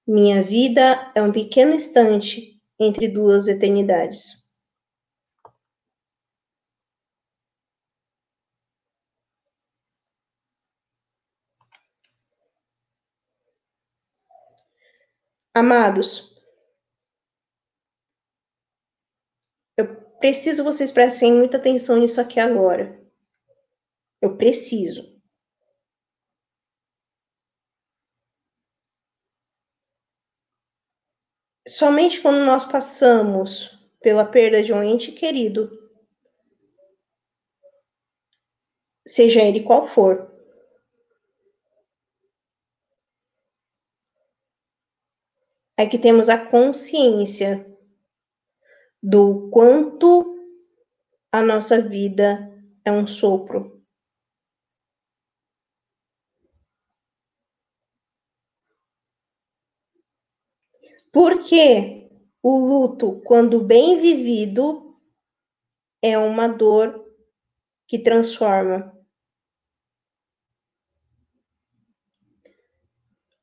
Minha vida é um pequeno instante entre duas eternidades. Amados, eu preciso vocês prestem muita atenção nisso aqui agora. Eu preciso. Somente quando nós passamos pela perda de um ente querido, seja ele qual for, é que temos a consciência do quanto a nossa vida é um sopro. Porque o luto, quando bem vivido, é uma dor que transforma.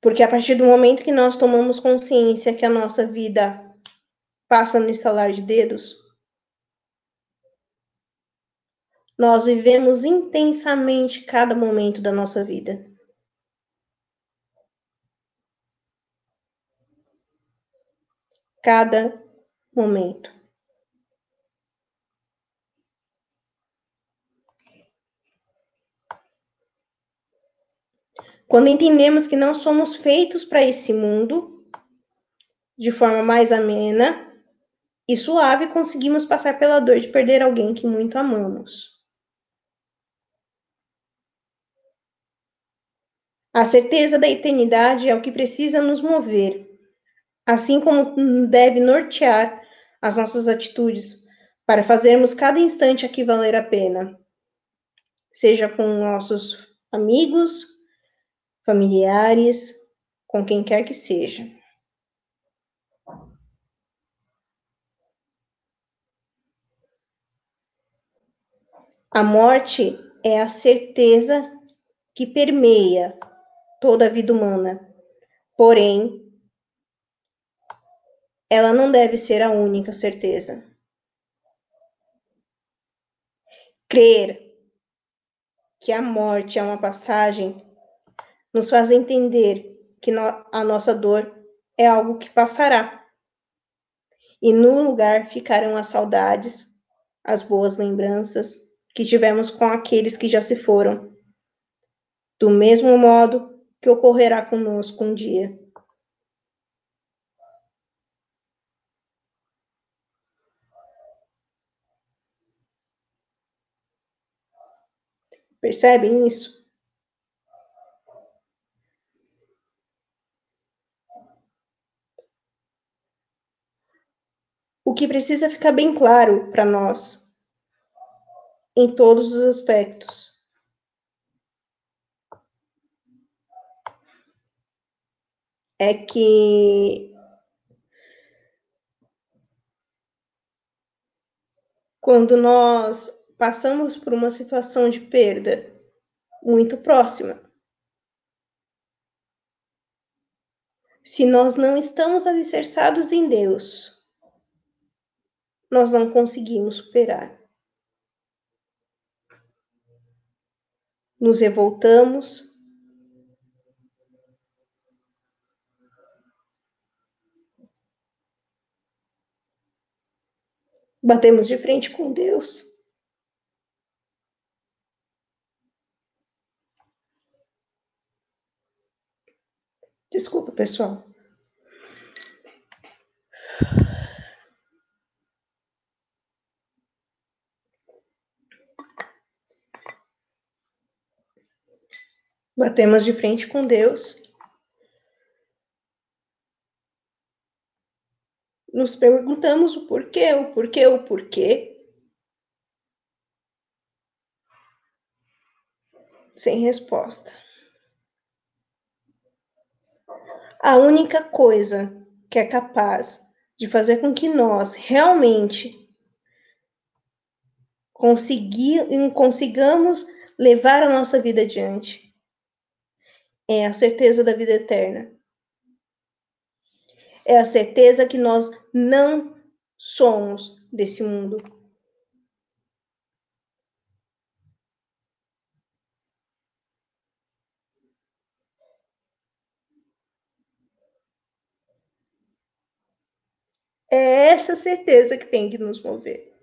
Porque a partir do momento que nós tomamos consciência que a nossa vida passa no estalar de dedos, nós vivemos intensamente cada momento da nossa vida. Cada momento. Quando entendemos que não somos feitos para esse mundo, de forma mais amena e suave, conseguimos passar pela dor de perder alguém que muito amamos. A certeza da eternidade é o que precisa nos mover assim como deve nortear as nossas atitudes para fazermos cada instante aqui valer a pena, seja com nossos amigos, familiares, com quem quer que seja. A morte é a certeza que permeia toda a vida humana. Porém, ela não deve ser a única certeza. Crer que a morte é uma passagem nos faz entender que a nossa dor é algo que passará. E no lugar ficarão as saudades, as boas lembranças que tivemos com aqueles que já se foram. Do mesmo modo que ocorrerá conosco um dia. Percebem isso? O que precisa ficar bem claro para nós, em todos os aspectos, é que quando nós passamos por uma situação de perda muito próxima. Se nós não estamos alicerçados em Deus, nós não conseguimos superar. Nos revoltamos, batemos de frente com Deus. Desculpa, pessoal. Batemos de frente com Deus. Nos perguntamos o porquê, o porquê, o porquê. Sem resposta. A única coisa que é capaz de fazer com que nós realmente consigamos levar a nossa vida adiante é a certeza da vida eterna. É a certeza que nós não somos desse mundo. É essa certeza que tem que nos mover.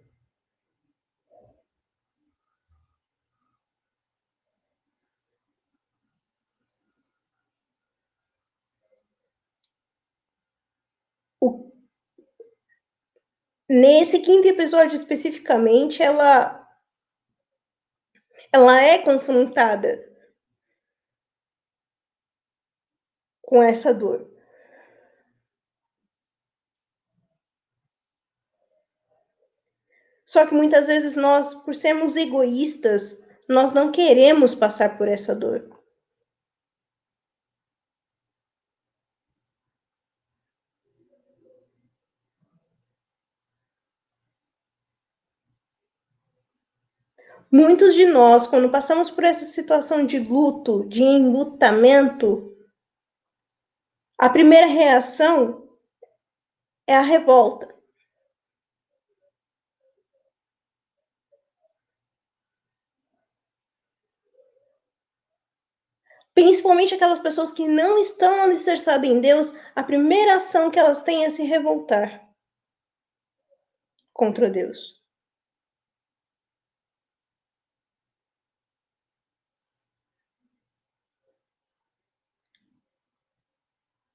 O... Nesse quinto episódio especificamente, ela ela é confrontada com essa dor. Só que muitas vezes nós, por sermos egoístas, nós não queremos passar por essa dor. Muitos de nós, quando passamos por essa situação de luto, de enlutamento, a primeira reação é a revolta. Principalmente aquelas pessoas que não estão alicerçadas em Deus, a primeira ação que elas têm é se revoltar contra Deus.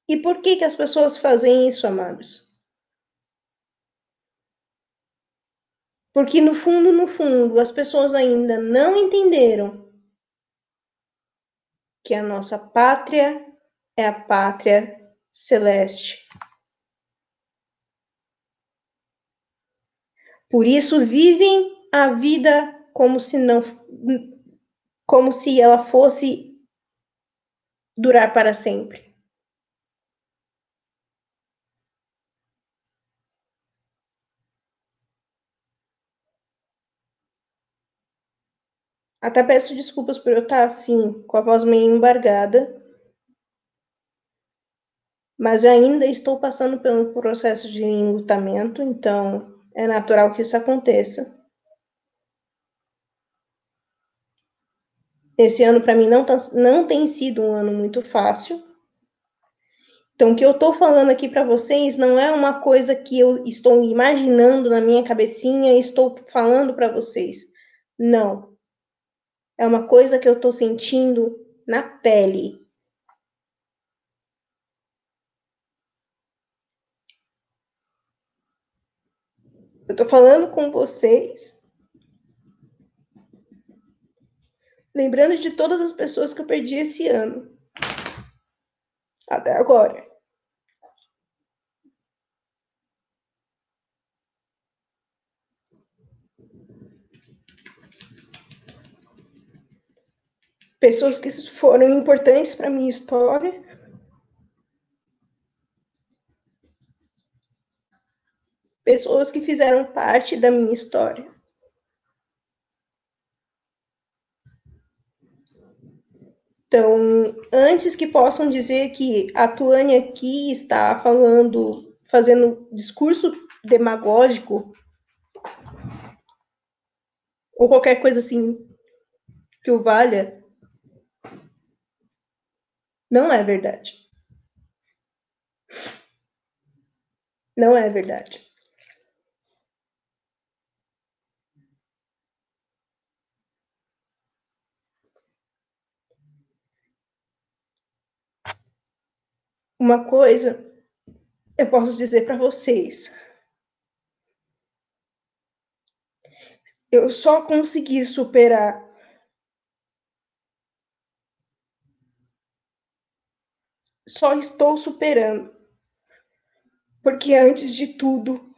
E por que, que as pessoas fazem isso, amados? Porque no fundo, no fundo, as pessoas ainda não entenderam que a nossa pátria é a pátria celeste. Por isso vivem a vida como se não como se ela fosse durar para sempre. Até peço desculpas por eu estar assim, com a voz meio embargada. Mas ainda estou passando pelo processo de enlutamento, então é natural que isso aconteça. Esse ano para mim não, tá, não tem sido um ano muito fácil. Então, o que eu estou falando aqui para vocês não é uma coisa que eu estou imaginando na minha cabecinha e estou falando para vocês. Não. É uma coisa que eu estou sentindo na pele. Eu estou falando com vocês, lembrando de todas as pessoas que eu perdi esse ano, até agora. Pessoas que foram importantes para minha história. Pessoas que fizeram parte da minha história. Então, antes que possam dizer que a Tuane aqui está falando, fazendo discurso demagógico, ou qualquer coisa assim que o valha, não é verdade. Não é verdade. Uma coisa eu posso dizer para vocês. Eu só consegui superar só estou superando. Porque antes de tudo,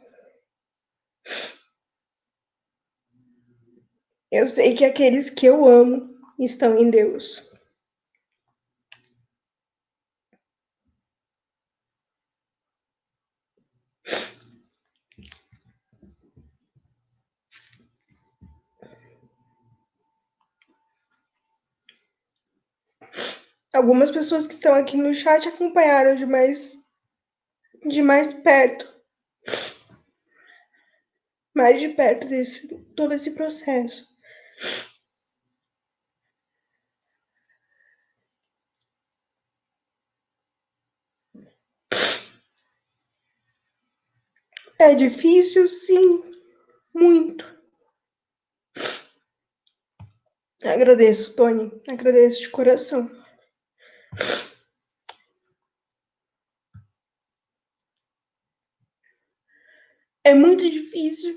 eu sei que aqueles que eu amo estão em Deus. Algumas pessoas que estão aqui no chat acompanharam de mais, de mais perto, mais de perto desse todo esse processo. É difícil, sim, muito. Agradeço, Tony, agradeço de coração. É muito difícil.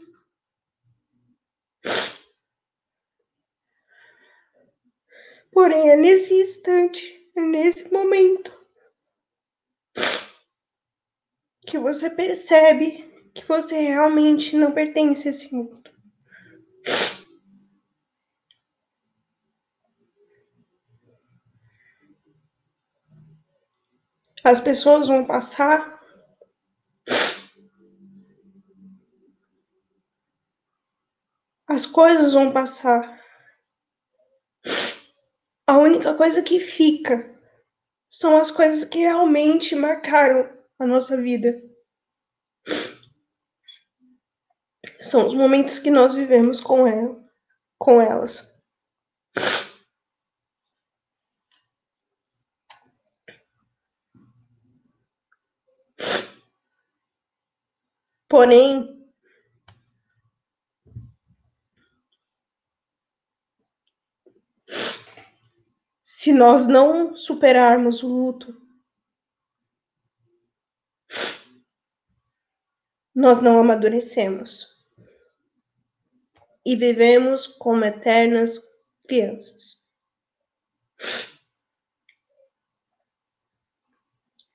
Porém, é nesse instante, é nesse momento, que você percebe que você realmente não pertence a esse mundo. As pessoas vão passar. As coisas vão passar. A única coisa que fica são as coisas que realmente marcaram a nossa vida. São os momentos que nós vivemos com ela, com elas. Porém, se nós não superarmos o luto, nós não amadurecemos e vivemos como eternas crianças.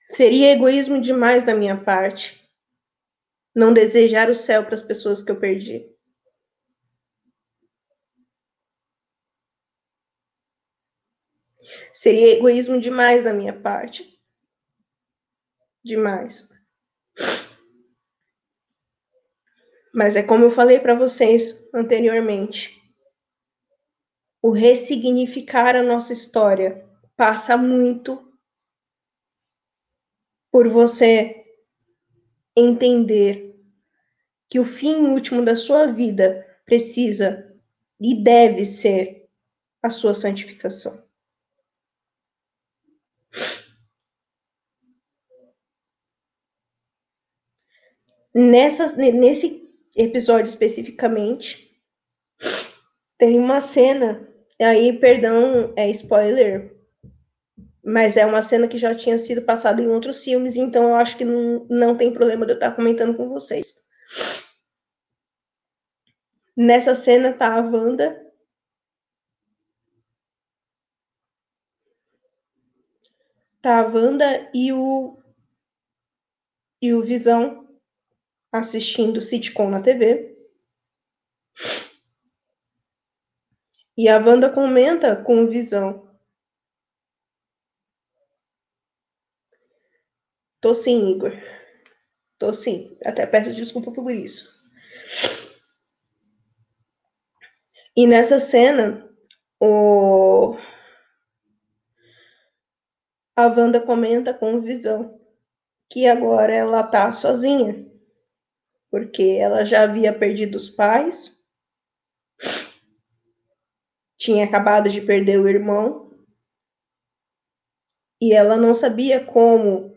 Seria egoísmo demais da minha parte não desejar o céu para as pessoas que eu perdi. Seria egoísmo demais da minha parte. Demais. Mas é como eu falei para vocês anteriormente. O ressignificar a nossa história passa muito por você entender que o fim último da sua vida precisa e deve ser a sua santificação. Nessa, nesse episódio especificamente, tem uma cena, aí, perdão, é spoiler, mas é uma cena que já tinha sido passada em outros filmes, então eu acho que não, não tem problema de eu estar comentando com vocês. Nessa cena tá a Wanda. Tá a Wanda e o e o Visão assistindo sitcom na TV. E a Wanda comenta com Visão. Tô sim, Igor. Tô sim. Até peço desculpa por isso. E nessa cena, o... a Wanda comenta com Visão que agora ela tá sozinha, porque ela já havia perdido os pais, tinha acabado de perder o irmão, e ela não sabia como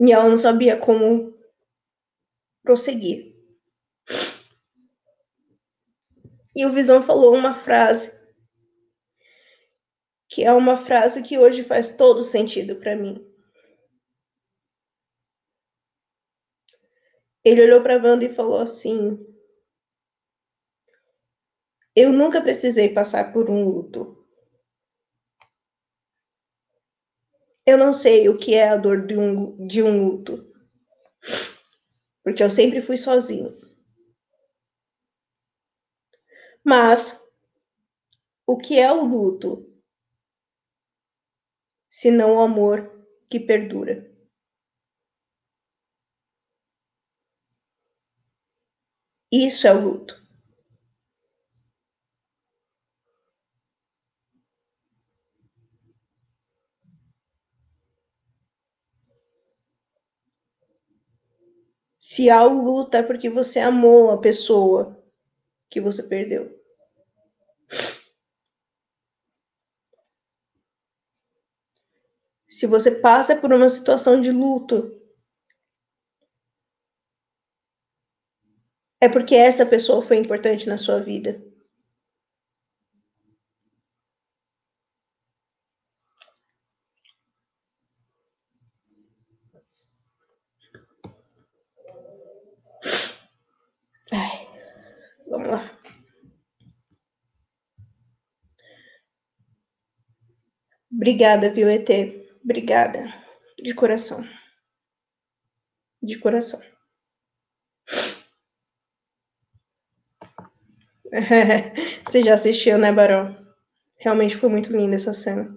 e ela não sabia como prosseguir. E o Visão falou uma frase que é uma frase que hoje faz todo sentido para mim. Ele olhou para Wanda e falou assim: Eu nunca precisei passar por um luto. Eu não sei o que é a dor de um, de um luto. Porque eu sempre fui sozinho. Mas o que é o luto? Se não o amor que perdura. Isso é o luto. Se há o luto é porque você amou a pessoa que você perdeu. Se você passa por uma situação de luto, é porque essa pessoa foi importante na sua vida. Vamos lá. Obrigada, viu, ET? Obrigada. De coração. De coração. Você já assistiu, né, Barão? Realmente foi muito linda essa cena.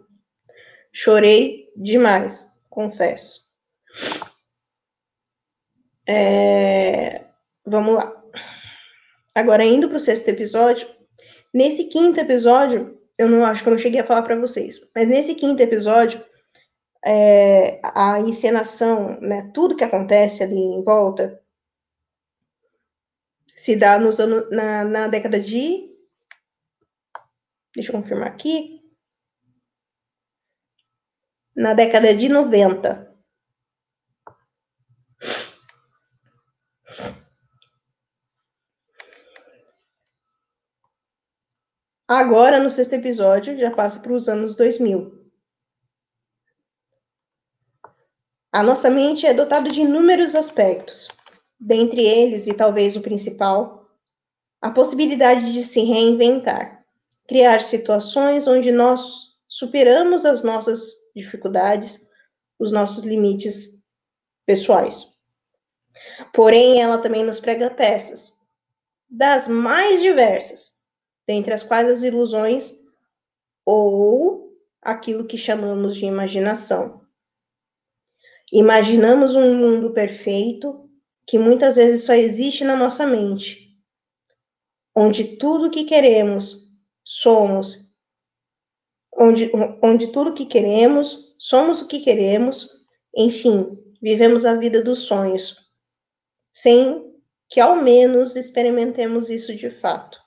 Chorei demais, confesso. É... Vamos lá. Agora, indo para o sexto episódio. Nesse quinto episódio, eu não acho que eu não cheguei a falar para vocês, mas nesse quinto episódio, é, a encenação, né, tudo que acontece ali em volta, se dá nos anos, na, na década de. Deixa eu confirmar aqui. Na década de 90. Agora, no sexto episódio, já passa para os anos 2000. A nossa mente é dotada de inúmeros aspectos, dentre eles, e talvez o principal, a possibilidade de se reinventar, criar situações onde nós superamos as nossas dificuldades, os nossos limites pessoais. Porém, ela também nos prega peças, das mais diversas, dentre as quais as ilusões ou aquilo que chamamos de imaginação. Imaginamos um mundo perfeito que muitas vezes só existe na nossa mente, onde tudo que queremos somos, onde, onde tudo que queremos somos o que queremos, enfim, vivemos a vida dos sonhos, sem que ao menos experimentemos isso de fato.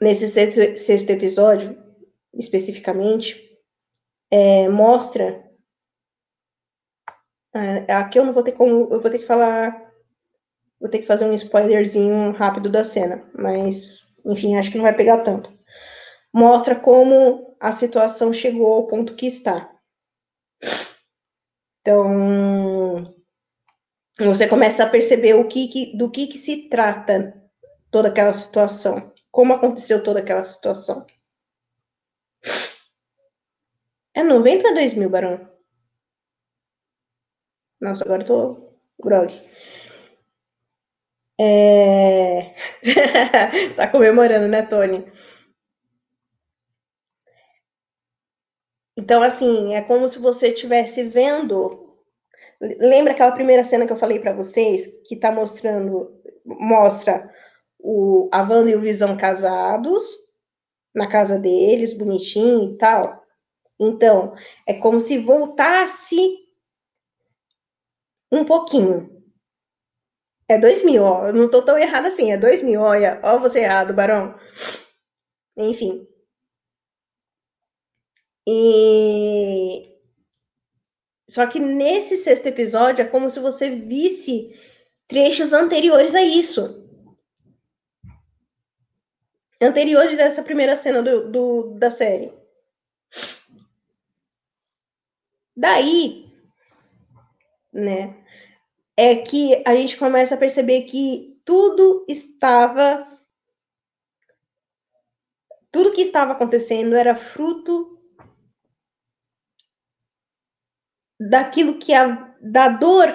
Nesse sexto, sexto episódio, especificamente, é, mostra é, aqui eu não vou ter como. Eu vou ter que falar. Vou ter que fazer um spoilerzinho rápido da cena. Mas, enfim, acho que não vai pegar tanto. Mostra como a situação chegou ao ponto que está. Então, você começa a perceber o que, que do que, que se trata toda aquela situação. Como aconteceu toda aquela situação. É 90 ou 2000, Barão? Nossa, agora eu tô grog. É... tá comemorando, né, Tony? Então, assim, é como se você estivesse vendo. Lembra aquela primeira cena que eu falei para vocês, que tá mostrando, mostra o, a e o Visão casados, na casa deles, bonitinho e tal. Então, é como se voltasse um pouquinho. É dois mil, ó. Eu não tô tão errado assim. É dois mil, olha. Ó, você errado, Barão. Enfim. E. Só que nesse sexto episódio é como se você visse trechos anteriores a isso. anteriores dessa primeira cena do, do, da série. Daí, né, é que a gente começa a perceber que tudo estava tudo que estava acontecendo era fruto daquilo que a da dor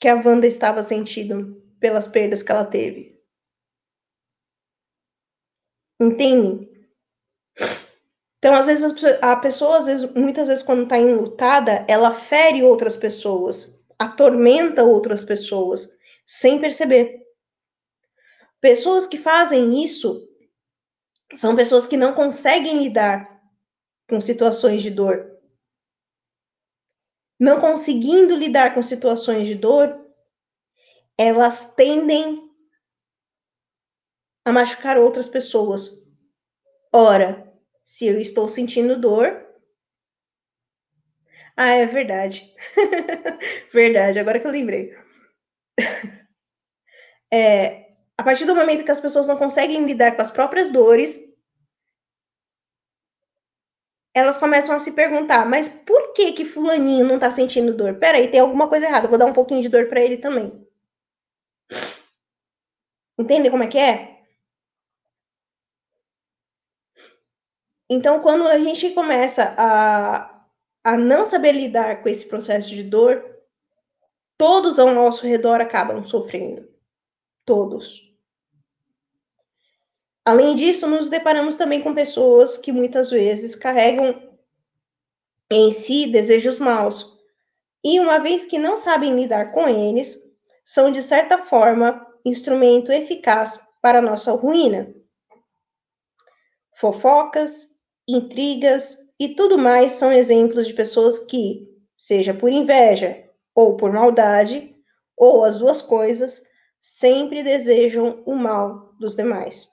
que a Wanda estava sentindo pelas perdas que ela teve. Entende? Então, às vezes, a pessoa, às vezes, muitas vezes, quando está enlutada, ela fere outras pessoas, atormenta outras pessoas, sem perceber. Pessoas que fazem isso são pessoas que não conseguem lidar com situações de dor. Não conseguindo lidar com situações de dor, elas tendem a machucar outras pessoas. Ora, se eu estou sentindo dor. Ah, é verdade. verdade, agora que eu lembrei. É, a partir do momento que as pessoas não conseguem lidar com as próprias dores, elas começam a se perguntar, mas por que que fulaninho não tá sentindo dor? Peraí, tem alguma coisa errada, vou dar um pouquinho de dor para ele também. Entende como é que é? Então, quando a gente começa a, a não saber lidar com esse processo de dor, todos ao nosso redor acabam sofrendo. Todos. Além disso, nos deparamos também com pessoas que muitas vezes carregam em si desejos maus. E uma vez que não sabem lidar com eles, são de certa forma instrumento eficaz para nossa ruína. Fofocas, intrigas e tudo mais são exemplos de pessoas que, seja por inveja ou por maldade, ou as duas coisas, sempre desejam o mal dos demais.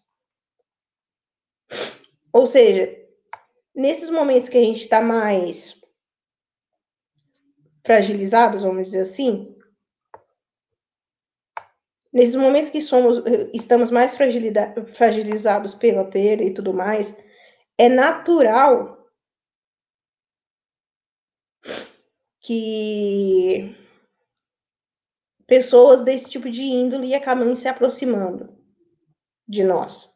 Ou seja, nesses momentos que a gente está mais fragilizados, vamos dizer assim, nesses momentos que somos, estamos mais fragilizados pela perda e tudo mais, é natural que pessoas desse tipo de índole acabam se aproximando de nós.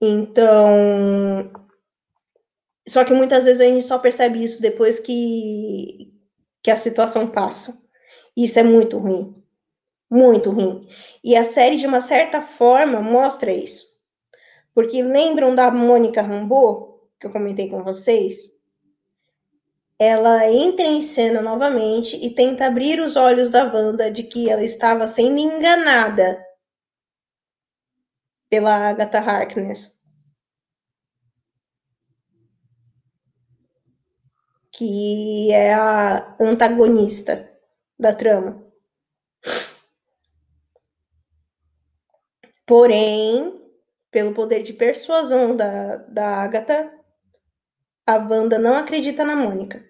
Então, só que muitas vezes a gente só percebe isso depois que, que a situação passa. Isso é muito ruim. Muito ruim. E a série, de uma certa forma, mostra isso. Porque lembram da Mônica Rambeau, que eu comentei com vocês? Ela entra em cena novamente e tenta abrir os olhos da Wanda de que ela estava sendo enganada pela Agatha Harkness. Que é a antagonista da trama. Porém, pelo poder de persuasão da, da Agatha, a Wanda não acredita na Mônica.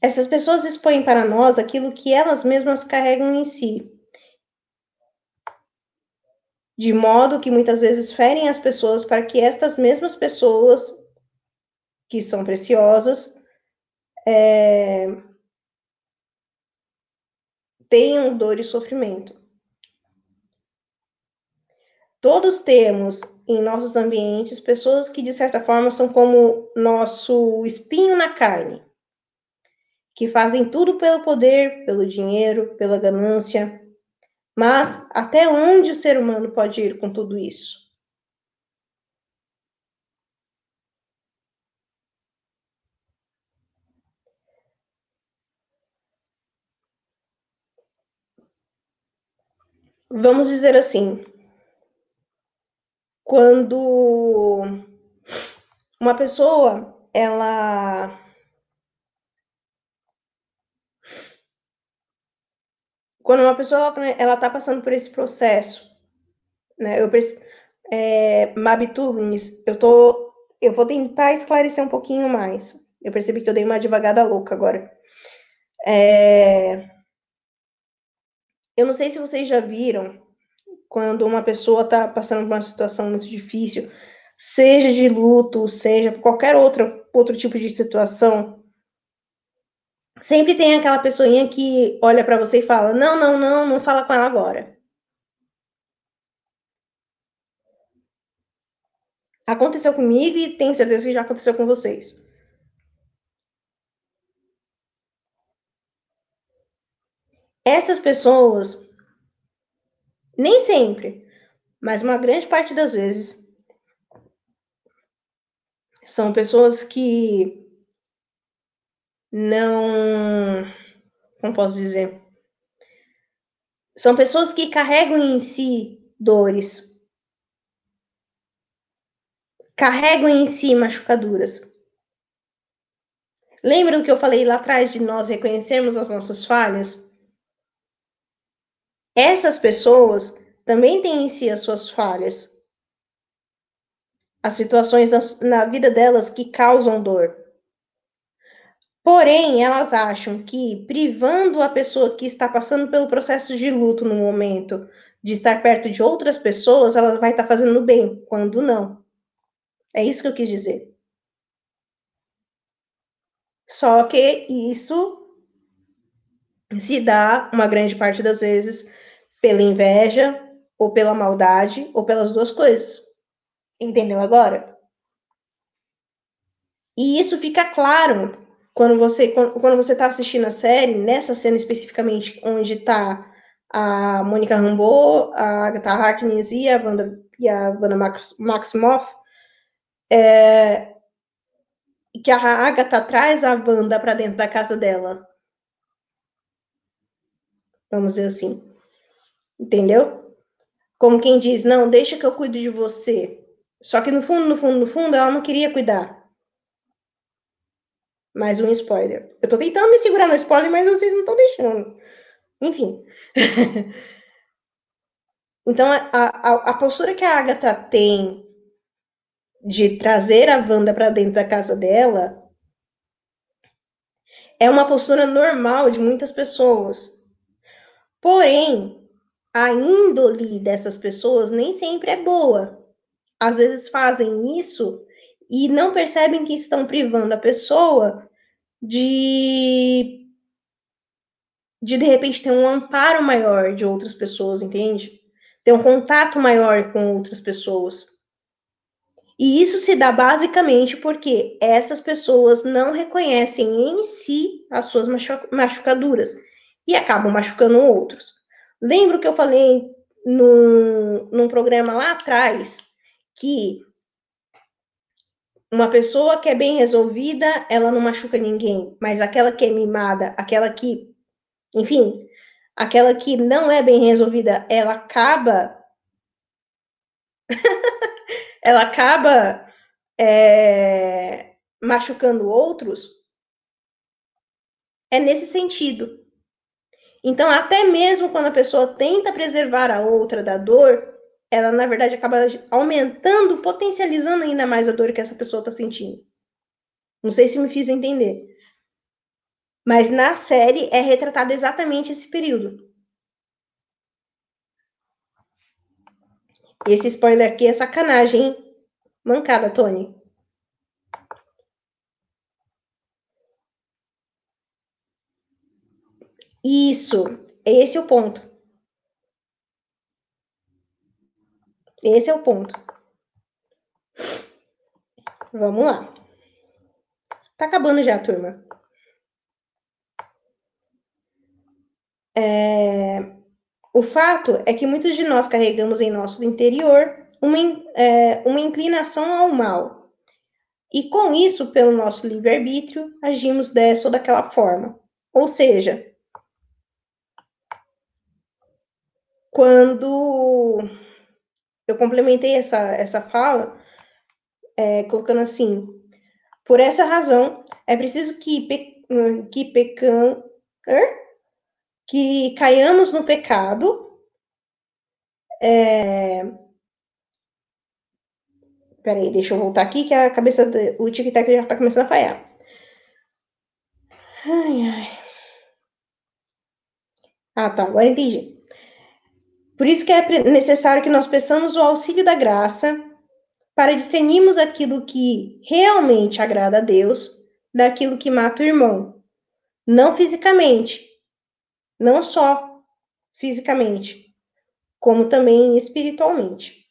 Essas pessoas expõem para nós aquilo que elas mesmas carregam em si, de modo que muitas vezes ferem as pessoas para que estas mesmas pessoas, que são preciosas, é, tenham dor e sofrimento. Todos temos em nossos ambientes pessoas que, de certa forma, são como nosso espinho na carne, que fazem tudo pelo poder, pelo dinheiro, pela ganância. Mas até onde o ser humano pode ir com tudo isso? Vamos dizer assim, quando uma pessoa ela quando uma pessoa ela está passando por esse processo, né? Eu é, Mabi Tunes, eu tô eu vou tentar esclarecer um pouquinho mais. Eu percebi que eu dei uma devagada louca agora. É... Eu não sei se vocês já viram quando uma pessoa está passando por uma situação muito difícil, seja de luto, seja qualquer outra, outro tipo de situação, sempre tem aquela pessoinha que olha para você e fala: Não, não, não, não fala com ela agora. Aconteceu comigo e tenho certeza que já aconteceu com vocês. Essas pessoas, nem sempre, mas uma grande parte das vezes, são pessoas que não. Como posso dizer? São pessoas que carregam em si dores, carregam em si machucaduras. Lembra do que eu falei lá atrás de nós reconhecermos as nossas falhas? Essas pessoas também têm em si as suas falhas. As situações na vida delas que causam dor. Porém, elas acham que privando a pessoa que está passando pelo processo de luto no momento de estar perto de outras pessoas, ela vai estar fazendo bem, quando não. É isso que eu quis dizer. Só que isso se dá, uma grande parte das vezes, pela inveja, ou pela maldade, ou pelas duas coisas. Entendeu agora? E isso fica claro quando você quando você está assistindo a série, nessa cena especificamente, onde está a Mônica Rambeau, a Agatha Harkness e a Wanda, e a Wanda Max, Maximoff, é, que a Agatha traz a Wanda para dentro da casa dela. Vamos dizer assim. Entendeu? Como quem diz, não, deixa que eu cuido de você. Só que no fundo, no fundo, no fundo, ela não queria cuidar. Mais um spoiler. Eu tô tentando me segurar no spoiler, mas vocês não estão deixando. Enfim. então, a, a, a, postura que a Agatha tem de trazer a Wanda para dentro da casa dela é uma postura normal de muitas pessoas. Porém, a índole dessas pessoas nem sempre é boa. Às vezes fazem isso e não percebem que estão privando a pessoa de de de repente ter um amparo maior de outras pessoas, entende? Ter um contato maior com outras pessoas. E isso se dá basicamente porque essas pessoas não reconhecem em si as suas machucaduras e acabam machucando outros. Lembro que eu falei num, num programa lá atrás que uma pessoa que é bem resolvida, ela não machuca ninguém, mas aquela que é mimada, aquela que, enfim, aquela que não é bem resolvida, ela acaba. ela acaba é, machucando outros. É nesse sentido. Então, até mesmo quando a pessoa tenta preservar a outra da dor, ela na verdade acaba aumentando, potencializando ainda mais a dor que essa pessoa está sentindo. Não sei se me fiz entender. Mas na série é retratado exatamente esse período. Esse spoiler aqui é sacanagem, hein? Mancada, Tony. Isso, esse é o ponto. Esse é o ponto. Vamos lá. Tá acabando já, turma. É... O fato é que muitos de nós carregamos em nosso interior uma, é, uma inclinação ao mal. E com isso, pelo nosso livre-arbítrio, agimos dessa ou daquela forma. Ou seja, quando eu complementei essa, essa fala é, colocando assim: por essa razão, é preciso que, pe, que pecam, que caiamos no pecado. É, Peraí, deixa eu voltar aqui que a cabeça do, o tic-tac já tá começando a falhar. Ai, ai. Ah, tá, agora entendi. Por isso que é necessário que nós peçamos o auxílio da graça para discernirmos aquilo que realmente agrada a Deus daquilo que mata o irmão. Não fisicamente, não só fisicamente, como também espiritualmente.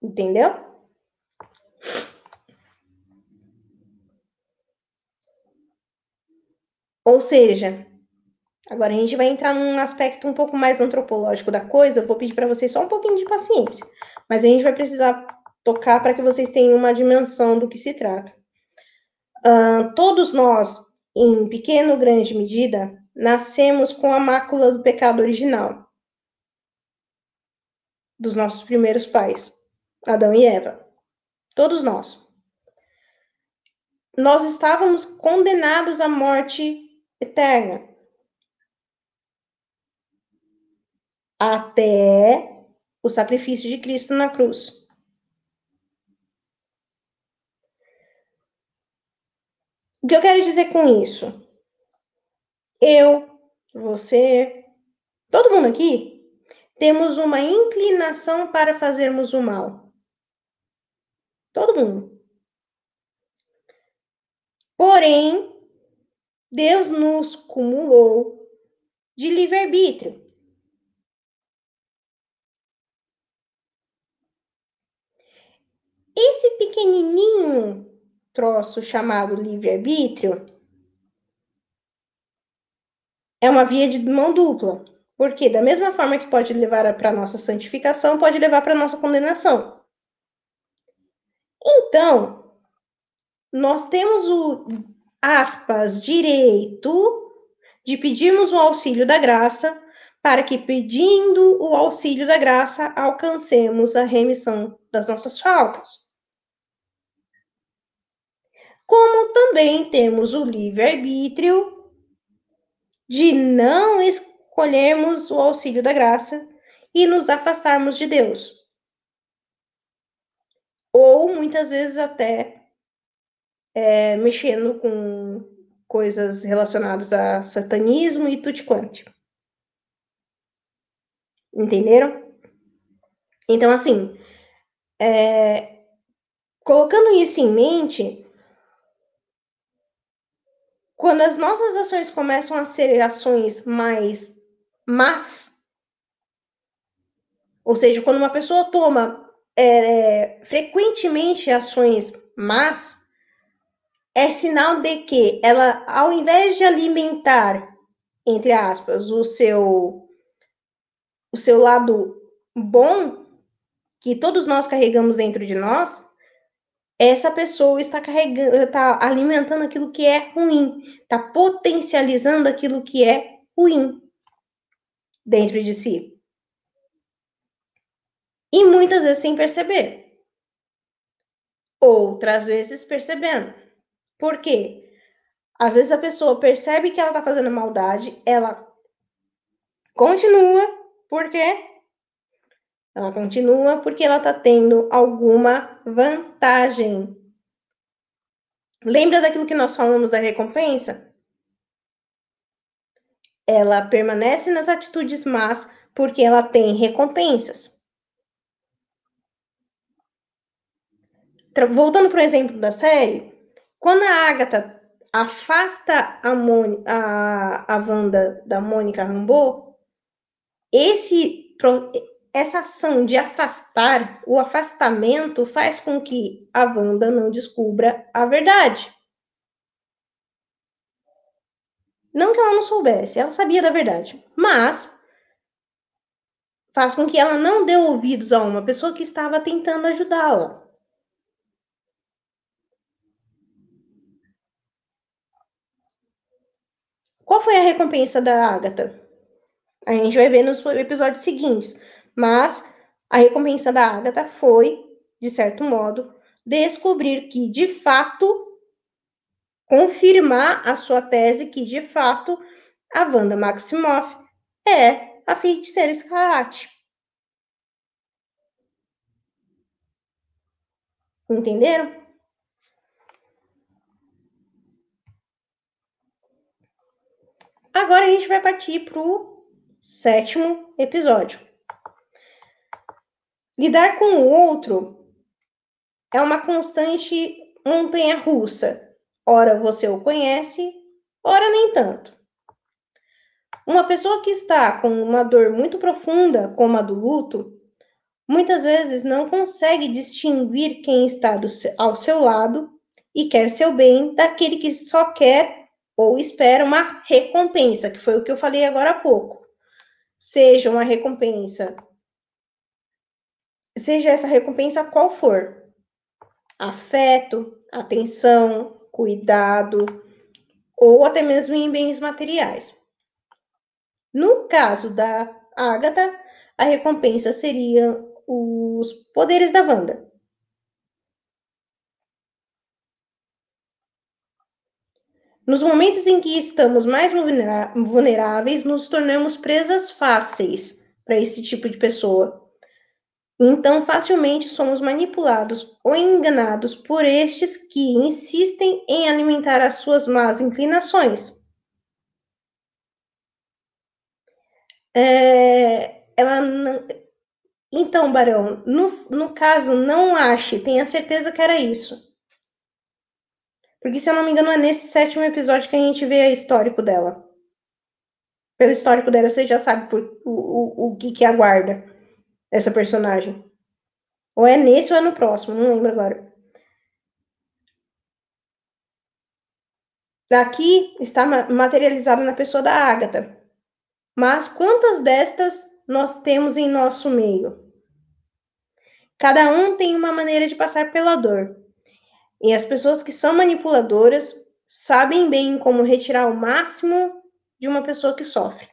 Entendeu? Ou seja, agora a gente vai entrar num aspecto um pouco mais antropológico da coisa. Eu vou pedir para vocês só um pouquinho de paciência, mas a gente vai precisar tocar para que vocês tenham uma dimensão do que se trata. Uh, todos nós, em pequena ou grande medida, nascemos com a mácula do pecado original dos nossos primeiros pais, Adão e Eva. Todos nós. Nós estávamos condenados à morte eterna. Até o sacrifício de Cristo na cruz. O que eu quero dizer com isso? Eu, você, todo mundo aqui, temos uma inclinação para fazermos o mal. Todo mundo. Porém, Deus nos cumulou de livre-arbítrio. Esse pequenininho troço chamado livre-arbítrio é uma via de mão dupla. Porque da mesma forma que pode levar para nossa santificação, pode levar para nossa condenação. Então, nós temos o aspas, direito de pedirmos o auxílio da graça, para que, pedindo o auxílio da graça, alcancemos a remissão das nossas faltas. Como também temos o livre-arbítrio de não escolhermos o auxílio da graça e nos afastarmos de Deus. Ou muitas vezes até é, mexendo com coisas relacionadas a satanismo e tudo quanto. Entenderam? Então, assim, é, colocando isso em mente, quando as nossas ações começam a ser ações mais más, ou seja, quando uma pessoa toma é, frequentemente ações más, é sinal de que ela, ao invés de alimentar, entre aspas, o seu o seu lado bom que todos nós carregamos dentro de nós, essa pessoa está carregando, está alimentando aquilo que é ruim, está potencializando aquilo que é ruim dentro de si. E muitas vezes sem perceber. Outras vezes percebendo. Por quê? Às vezes a pessoa percebe que ela tá fazendo maldade, ela continua, por quê? Ela continua porque ela tá tendo alguma vantagem. Lembra daquilo que nós falamos da recompensa? Ela permanece nas atitudes más porque ela tem recompensas. Voltando para o exemplo da série, quando a Agatha afasta a, Mon a, a Wanda da Mônica Rambeau, esse, essa ação de afastar, o afastamento faz com que a Wanda não descubra a verdade. Não que ela não soubesse, ela sabia da verdade, mas faz com que ela não dê ouvidos a uma pessoa que estava tentando ajudá-la. Qual foi a recompensa da Agatha? A gente vai ver nos episódios seguintes. Mas a recompensa da Agatha foi, de certo modo, descobrir que, de fato, confirmar a sua tese que, de fato, a Wanda Maximoff é a feiticeira escarlate. Entenderam? Agora a gente vai partir para o sétimo episódio. Lidar com o outro é uma constante montanha russa. Ora você o conhece, ora nem tanto. Uma pessoa que está com uma dor muito profunda, como a do luto, muitas vezes não consegue distinguir quem está do, ao seu lado e quer seu bem daquele que só quer ou espera uma recompensa, que foi o que eu falei agora há pouco. Seja uma recompensa, seja essa recompensa qual for, afeto, atenção, cuidado, ou até mesmo em bens materiais. No caso da Agatha, a recompensa seria os poderes da Wanda. Nos momentos em que estamos mais vulneráveis, nos tornamos presas fáceis para esse tipo de pessoa. Então, facilmente somos manipulados ou enganados por estes que insistem em alimentar as suas más inclinações. É, ela não... Então, Barão, no, no caso, não ache, tenha certeza que era isso. Porque, se eu não me engano, é nesse sétimo episódio que a gente vê o histórico dela. Pelo histórico dela, você já sabe por, o, o, o que, que aguarda essa personagem. Ou é nesse ou é no próximo, não lembro agora. Aqui está materializado na pessoa da Ágata. Mas quantas destas nós temos em nosso meio? Cada um tem uma maneira de passar pela dor. E as pessoas que são manipuladoras sabem bem como retirar o máximo de uma pessoa que sofre.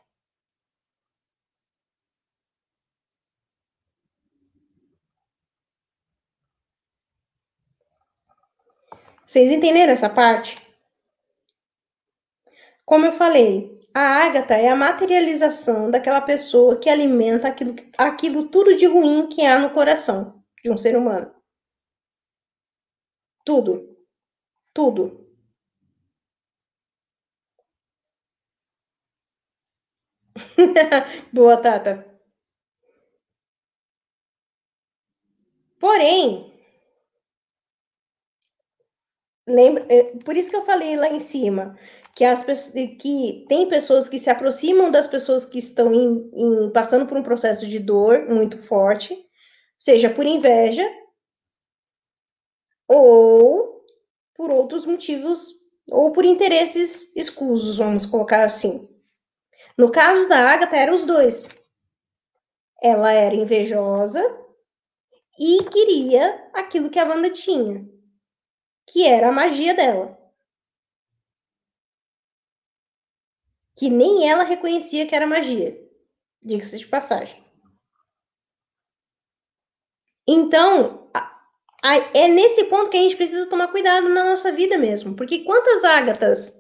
Vocês entenderam essa parte? Como eu falei, a ágata é a materialização daquela pessoa que alimenta aquilo, aquilo tudo de ruim que há no coração de um ser humano. Tudo. Tudo. Boa, Tata. Porém, lembra, é, por isso que eu falei lá em cima que as que tem pessoas que se aproximam das pessoas que estão em, em, passando por um processo de dor muito forte, seja por inveja ou por outros motivos, ou por interesses escusos, vamos colocar assim. No caso da Agatha, eram os dois. Ela era invejosa e queria aquilo que a Wanda tinha, que era a magia dela. Que nem ela reconhecia que era magia, diga-se de passagem. Então, é nesse ponto que a gente precisa tomar cuidado na nossa vida mesmo. Porque quantas ágatas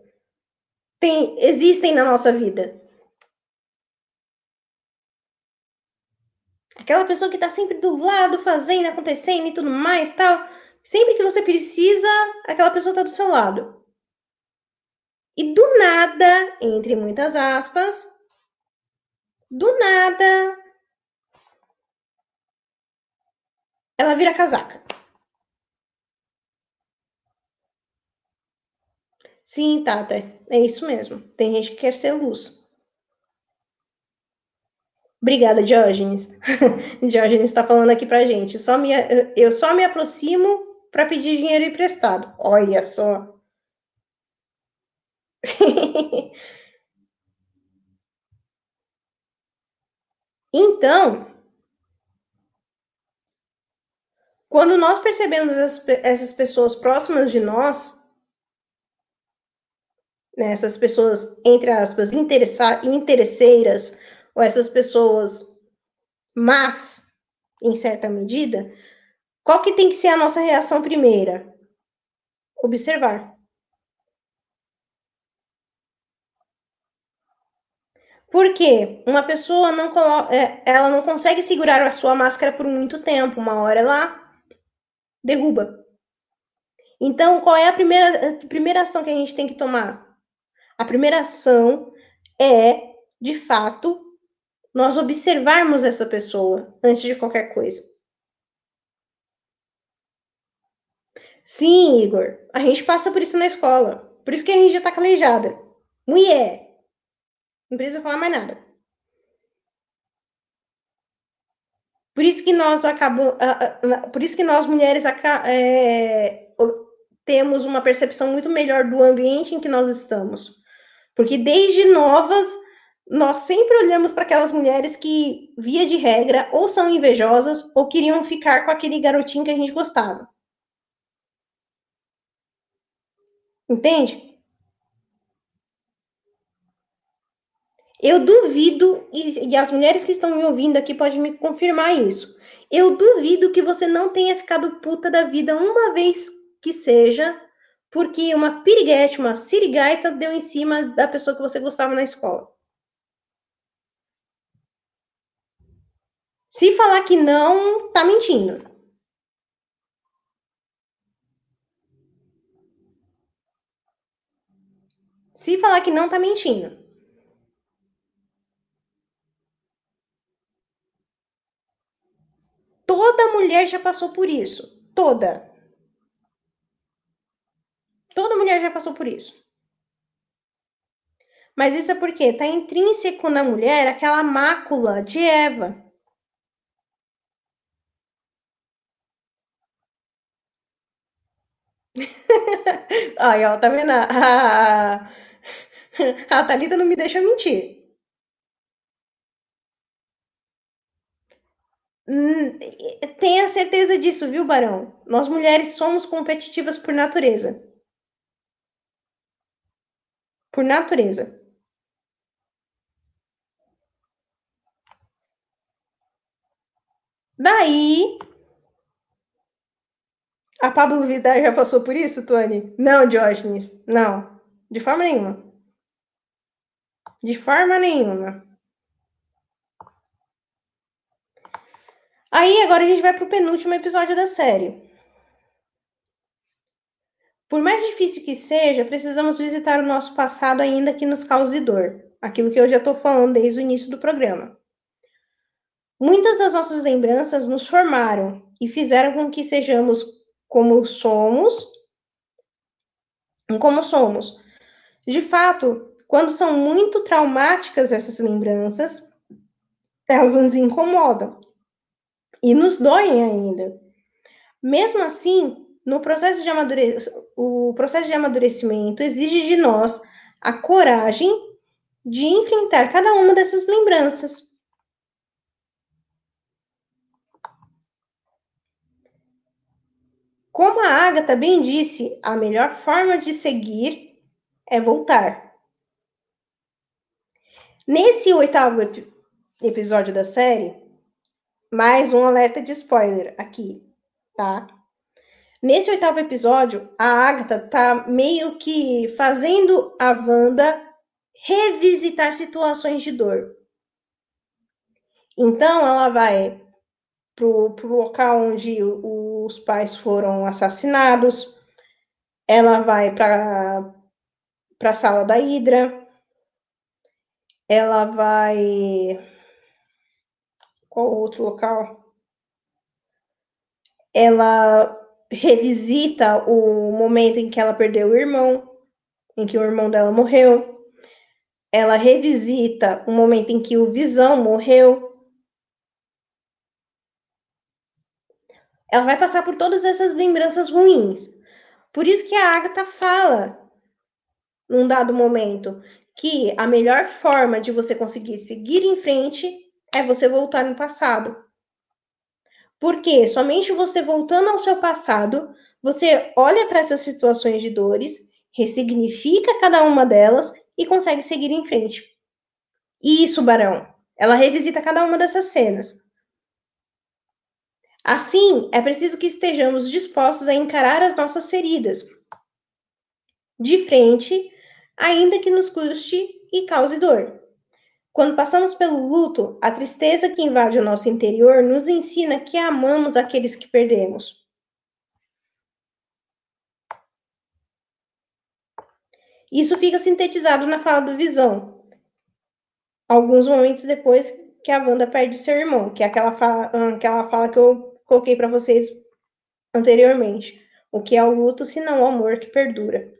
tem, existem na nossa vida? Aquela pessoa que está sempre do lado, fazendo, acontecendo e tudo mais, tal. Sempre que você precisa, aquela pessoa está do seu lado. E do nada, entre muitas aspas, do nada, ela vira casaca. Sim, Tata, é isso mesmo. Tem gente que quer ser luz. Obrigada, Diógenes. Diógenes está falando aqui pra gente. Só me, eu só me aproximo para pedir dinheiro emprestado. Olha só. então, quando nós percebemos essas pessoas próximas de nós, né, essas pessoas, entre aspas, interesseiras, ou essas pessoas más, em certa medida, qual que tem que ser a nossa reação primeira? Observar. Por quê? Uma pessoa não é, ela não consegue segurar a sua máscara por muito tempo, uma hora ela derruba. Então, qual é a primeira, a primeira ação que a gente tem que tomar? A primeira ação é, de fato, nós observarmos essa pessoa antes de qualquer coisa. Sim, Igor, a gente passa por isso na escola. Por isso que a gente já tá calejada. Mulher, não precisa falar mais nada. Por isso que nós acabamos, por isso que nós mulheres é, temos uma percepção muito melhor do ambiente em que nós estamos. Porque desde novas, nós sempre olhamos para aquelas mulheres que, via de regra, ou são invejosas ou queriam ficar com aquele garotinho que a gente gostava. Entende? Eu duvido, e, e, as mulheres que estão me ouvindo aqui podem me confirmar isso. Eu duvido que você não tenha ficado puta da vida uma vez que seja, porque uma piriguete, uma sirigaita deu em cima da pessoa que você gostava na escola. Se falar que não, tá mentindo. Se falar que não, tá mentindo. Toda mulher já passou por isso. Toda. Toda mulher já passou por isso. Mas isso é porque está intrínseco na mulher aquela mácula de Eva. Aí, ó, tá vendo? A, a Thalita não me deixa mentir. Hum, tenha certeza disso, viu, Barão? Nós mulheres somos competitivas por natureza. Por natureza. Daí. A Pablo Vidal já passou por isso, Tony? Não, Diógenes. Não. De forma nenhuma. De forma nenhuma. Aí agora a gente vai para o penúltimo episódio da série. Por mais difícil que seja, precisamos visitar o nosso passado ainda que nos cause dor. Aquilo que eu já estou falando desde o início do programa. Muitas das nossas lembranças nos formaram e fizeram com que sejamos como somos, como somos. De fato, quando são muito traumáticas essas lembranças, elas nos incomodam e nos doem ainda. Mesmo assim, no processo de amadurecimento, o processo de amadurecimento exige de nós a coragem de enfrentar cada uma dessas lembranças. Como a Agatha bem disse, a melhor forma de seguir é voltar. Nesse oitavo episódio da série, mais um alerta de spoiler aqui, tá? Nesse oitavo episódio, a Agatha tá meio que fazendo a Wanda revisitar situações de dor. Então, ela vai pro, pro local onde os pais foram assassinados, ela vai para a sala da Hidra, ela vai. Qual outro local? Ela revisita o momento em que ela perdeu o irmão, em que o irmão dela morreu. Ela revisita o momento em que o Visão morreu. Ela vai passar por todas essas lembranças ruins. Por isso que a Agatha fala, num dado momento, que a melhor forma de você conseguir seguir em frente é você voltar no passado. Porque somente você voltando ao seu passado, você olha para essas situações de dores, ressignifica cada uma delas e consegue seguir em frente. Isso, Barão. Ela revisita cada uma dessas cenas. Assim, é preciso que estejamos dispostos a encarar as nossas feridas de frente, ainda que nos custe e cause dor. Quando passamos pelo luto, a tristeza que invade o nosso interior nos ensina que amamos aqueles que perdemos. Isso fica sintetizado na fala do Visão. Alguns momentos depois que a Wanda perde seu irmão, que é aquela fala, aquela fala que eu coloquei para vocês anteriormente. O que é o luto, se não o amor que perdura?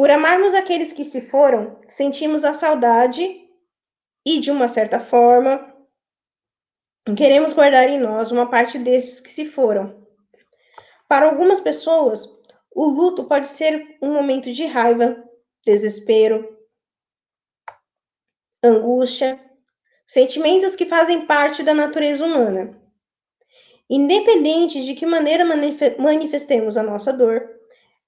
Por amarmos aqueles que se foram, sentimos a saudade e, de uma certa forma, queremos guardar em nós uma parte desses que se foram. Para algumas pessoas, o luto pode ser um momento de raiva, desespero, angústia, sentimentos que fazem parte da natureza humana. Independente de que maneira manifestemos a nossa dor,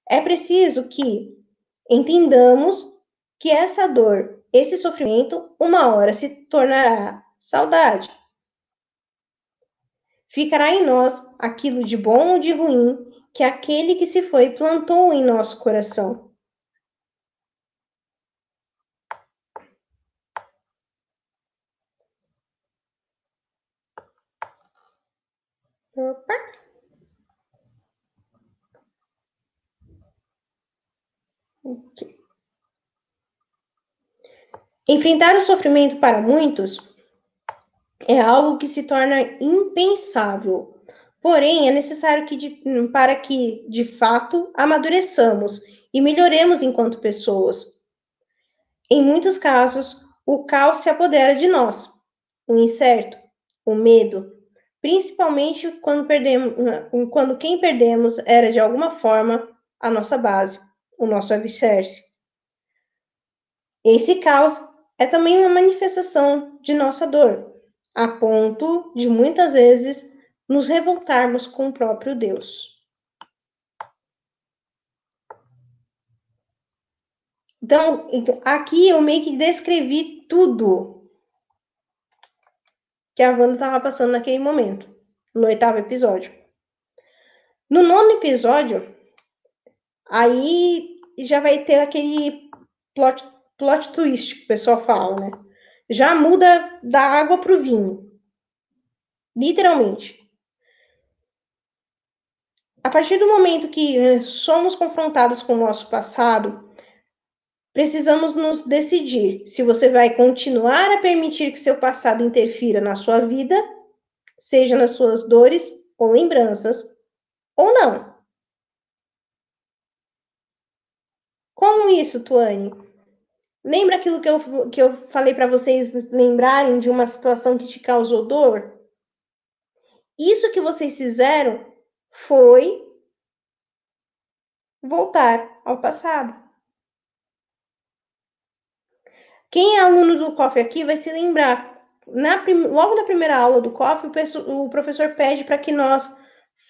é preciso que entendamos que essa dor, esse sofrimento, uma hora se tornará saudade. Ficará em nós aquilo de bom ou de ruim que aquele que se foi plantou em nosso coração. Opa. Enfrentar o sofrimento para muitos é algo que se torna impensável. Porém, é necessário que, de, para que, de fato, amadureçamos e melhoremos enquanto pessoas. Em muitos casos, o caos se apodera de nós, o incerto, o medo, principalmente quando perdemos, quando quem perdemos era de alguma forma a nossa base, o nosso alicerce. Esse caos é também uma manifestação de nossa dor, a ponto de muitas vezes nos revoltarmos com o próprio Deus. Então, aqui eu meio que descrevi tudo que a Wanda estava passando naquele momento, no oitavo episódio. No nono episódio, aí já vai ter aquele plot, plot twist que o pessoal fala, né? Já muda da água para o vinho. Literalmente. A partir do momento que né, somos confrontados com o nosso passado, Precisamos nos decidir se você vai continuar a permitir que seu passado interfira na sua vida, seja nas suas dores ou lembranças, ou não. Como isso, Tuane? Lembra aquilo que eu, que eu falei para vocês lembrarem de uma situação que te causou dor? Isso que vocês fizeram foi voltar ao passado. Quem é aluno do COF aqui vai se lembrar. Na logo na primeira aula do COF, o, o professor pede para que nós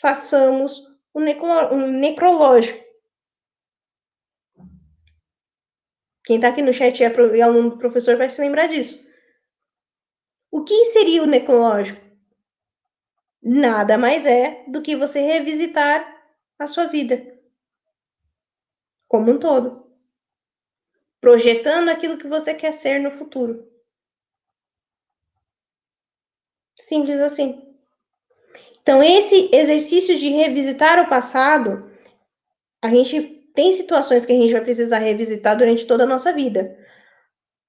façamos o, necro necrológico. Quem está aqui no chat é, é aluno do professor vai se lembrar disso. O que seria o necrológico? Nada mais é do que você revisitar a sua vida como um todo projetando aquilo que você quer ser no futuro. Simples assim. Então, esse exercício de revisitar o passado, a gente tem situações que a gente vai precisar revisitar durante toda a nossa vida.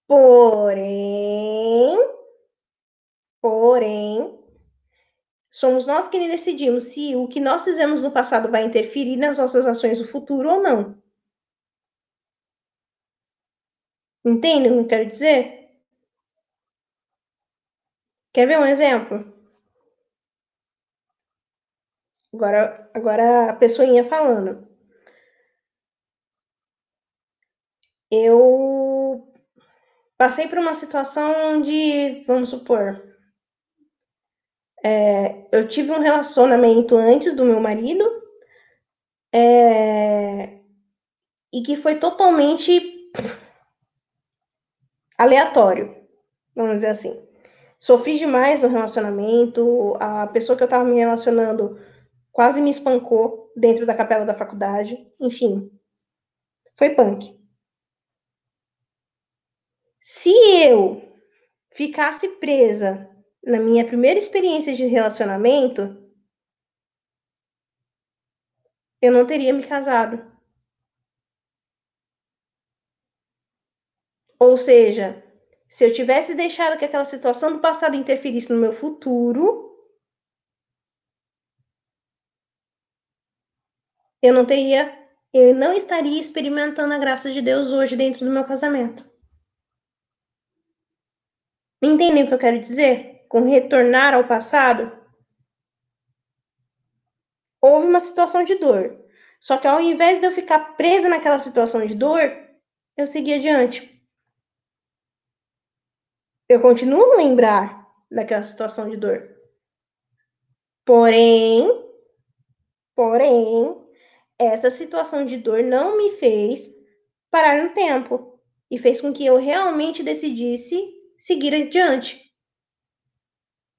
Porém, porém, somos nós que decidimos se o que nós fizemos no passado vai interferir nas nossas ações no futuro ou não. Entende o que eu quero dizer? Quer ver um exemplo? Agora, agora a pessoinha falando. Eu passei por uma situação de, vamos supor, é, eu tive um relacionamento antes do meu marido é, e que foi totalmente aleatório, vamos dizer assim. Sofri demais no relacionamento, a pessoa que eu estava me relacionando quase me espancou dentro da capela da faculdade, enfim. Foi punk. Se eu ficasse presa na minha primeira experiência de relacionamento, eu não teria me casado. Ou seja, se eu tivesse deixado que aquela situação do passado interferisse no meu futuro, eu não teria, eu não estaria experimentando a graça de Deus hoje dentro do meu casamento. Entendem o que eu quero dizer? Com retornar ao passado, houve uma situação de dor. Só que ao invés de eu ficar presa naquela situação de dor, eu segui adiante. Eu continuo a lembrar daquela situação de dor. Porém, porém, essa situação de dor não me fez parar no tempo e fez com que eu realmente decidisse seguir adiante.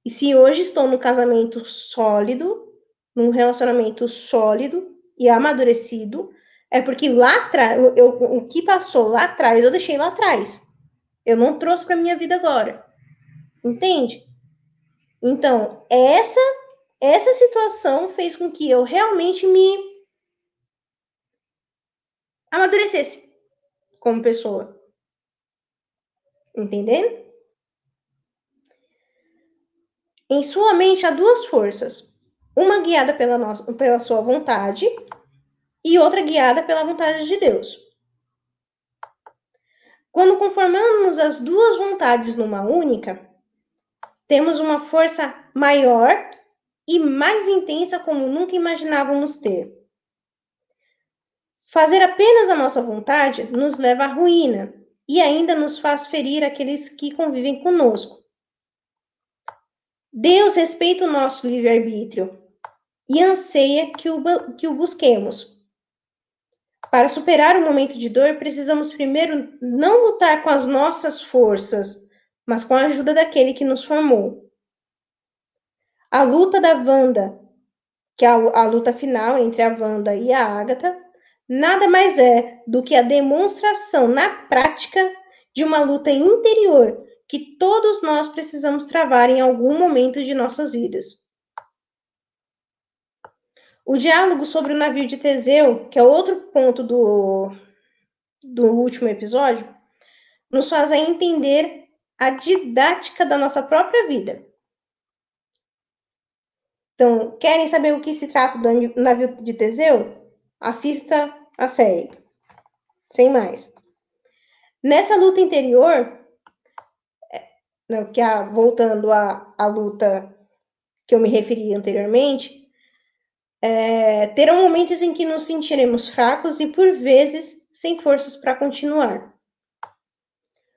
E se hoje estou no casamento sólido, num relacionamento sólido e amadurecido, é porque lá atrás, o que passou lá atrás, eu deixei lá atrás. Eu não trouxe para minha vida agora. Entende? Então, essa essa situação fez com que eu realmente me amadurecesse como pessoa. Entendendo? Em sua mente há duas forças: uma guiada pela, nossa, pela sua vontade e outra guiada pela vontade de Deus. Quando conformamos as duas vontades numa única, temos uma força maior e mais intensa como nunca imaginávamos ter. Fazer apenas a nossa vontade nos leva à ruína e ainda nos faz ferir aqueles que convivem conosco. Deus respeita o nosso livre-arbítrio e anseia que o, que o busquemos, para superar o momento de dor, precisamos primeiro não lutar com as nossas forças, mas com a ajuda daquele que nos formou. A luta da Wanda, que é a, a luta final entre a Wanda e a Agatha, nada mais é do que a demonstração na prática de uma luta interior que todos nós precisamos travar em algum momento de nossas vidas. O diálogo sobre o navio de Teseu, que é outro ponto do, do último episódio, nos faz entender a didática da nossa própria vida. Então, querem saber o que se trata do navio de Teseu? Assista a série. Sem mais. Nessa luta interior, né, que a, voltando à, à luta que eu me referi anteriormente, é, terão momentos em que nos sentiremos fracos e, por vezes, sem forças para continuar.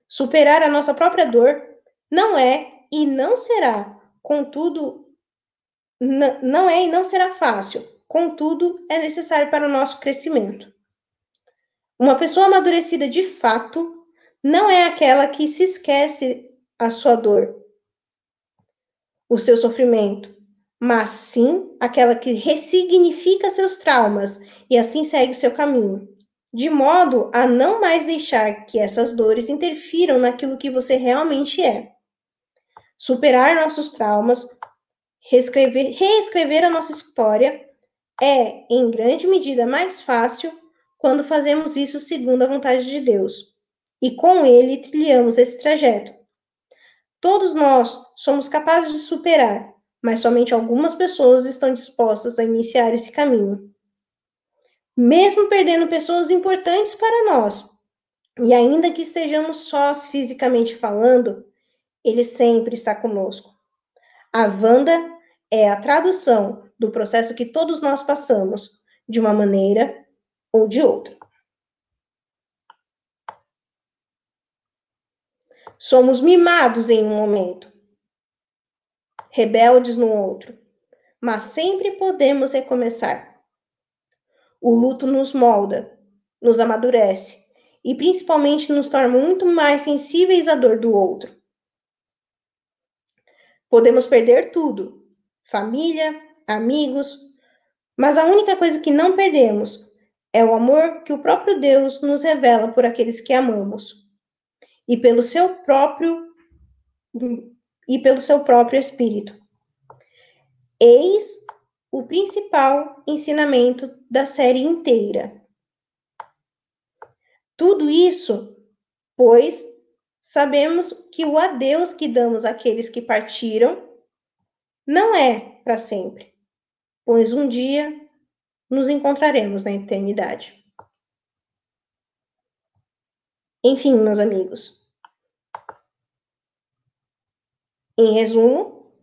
Superar a nossa própria dor não é e não será, contudo, não é e não será fácil, contudo, é necessário para o nosso crescimento. Uma pessoa amadurecida de fato não é aquela que se esquece a sua dor, o seu sofrimento, mas sim aquela que ressignifica seus traumas e assim segue o seu caminho, de modo a não mais deixar que essas dores interfiram naquilo que você realmente é. Superar nossos traumas, reescrever, reescrever a nossa história é, em grande medida, mais fácil quando fazemos isso segundo a vontade de Deus. E com ele trilhamos esse trajeto. Todos nós somos capazes de superar, mas somente algumas pessoas estão dispostas a iniciar esse caminho. Mesmo perdendo pessoas importantes para nós, e ainda que estejamos sós fisicamente falando, ele sempre está conosco. A Wanda é a tradução do processo que todos nós passamos, de uma maneira ou de outra. Somos mimados em um momento, rebeldes no outro, mas sempre podemos recomeçar. O luto nos molda, nos amadurece e principalmente nos torna muito mais sensíveis à dor do outro. Podemos perder tudo: família, amigos, mas a única coisa que não perdemos é o amor que o próprio Deus nos revela por aqueles que amamos. E pelo seu próprio e pelo seu próprio espírito. Eis o principal ensinamento da série inteira. Tudo isso, pois sabemos que o adeus que damos àqueles que partiram não é para sempre, pois um dia nos encontraremos na eternidade. Enfim, meus amigos. Em resumo,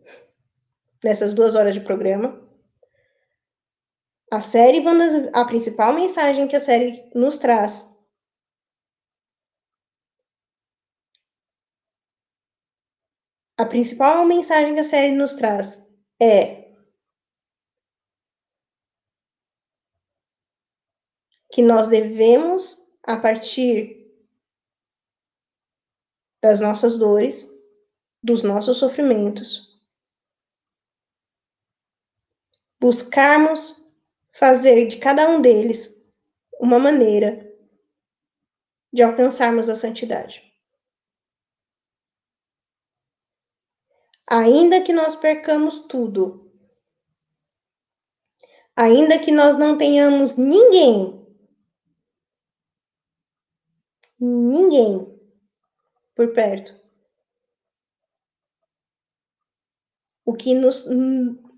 nessas duas horas de programa, a série, a principal mensagem que a série nos traz. A principal mensagem que a série nos traz é que nós devemos, a partir das nossas dores, dos nossos sofrimentos, buscarmos fazer de cada um deles uma maneira de alcançarmos a santidade. Ainda que nós percamos tudo, ainda que nós não tenhamos ninguém, ninguém por perto, o que nos,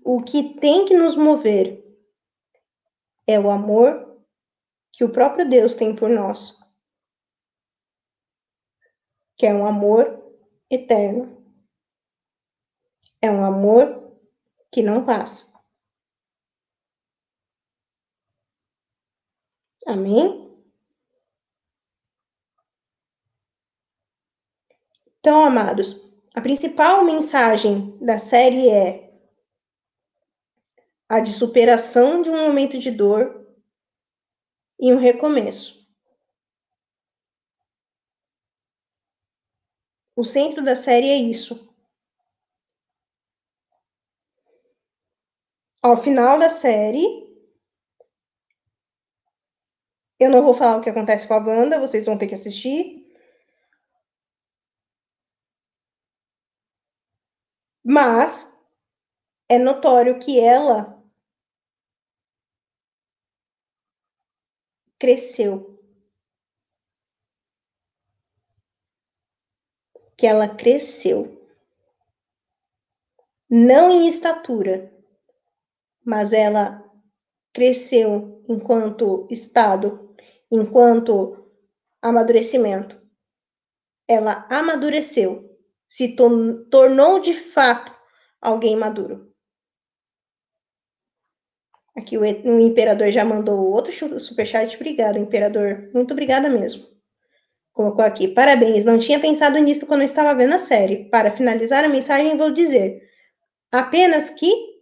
o que tem que nos mover é o amor que o próprio Deus tem por nós, que é um amor eterno. É um amor que não passa. Amém? Então, amados, a principal mensagem da série é a de superação de um momento de dor e um recomeço. O centro da série é isso. Ao final da série, eu não vou falar o que acontece com a banda, vocês vão ter que assistir. Mas é notório que ela cresceu. Que ela cresceu. Não em estatura, mas ela cresceu enquanto estado, enquanto amadurecimento. Ela amadureceu, se tornou de fato alguém maduro. Aqui o, imperador já mandou outro superchat. Obrigada, imperador. Muito obrigada mesmo. Colocou aqui. Parabéns. Não tinha pensado nisso quando estava vendo a série. Para finalizar a mensagem, vou dizer apenas que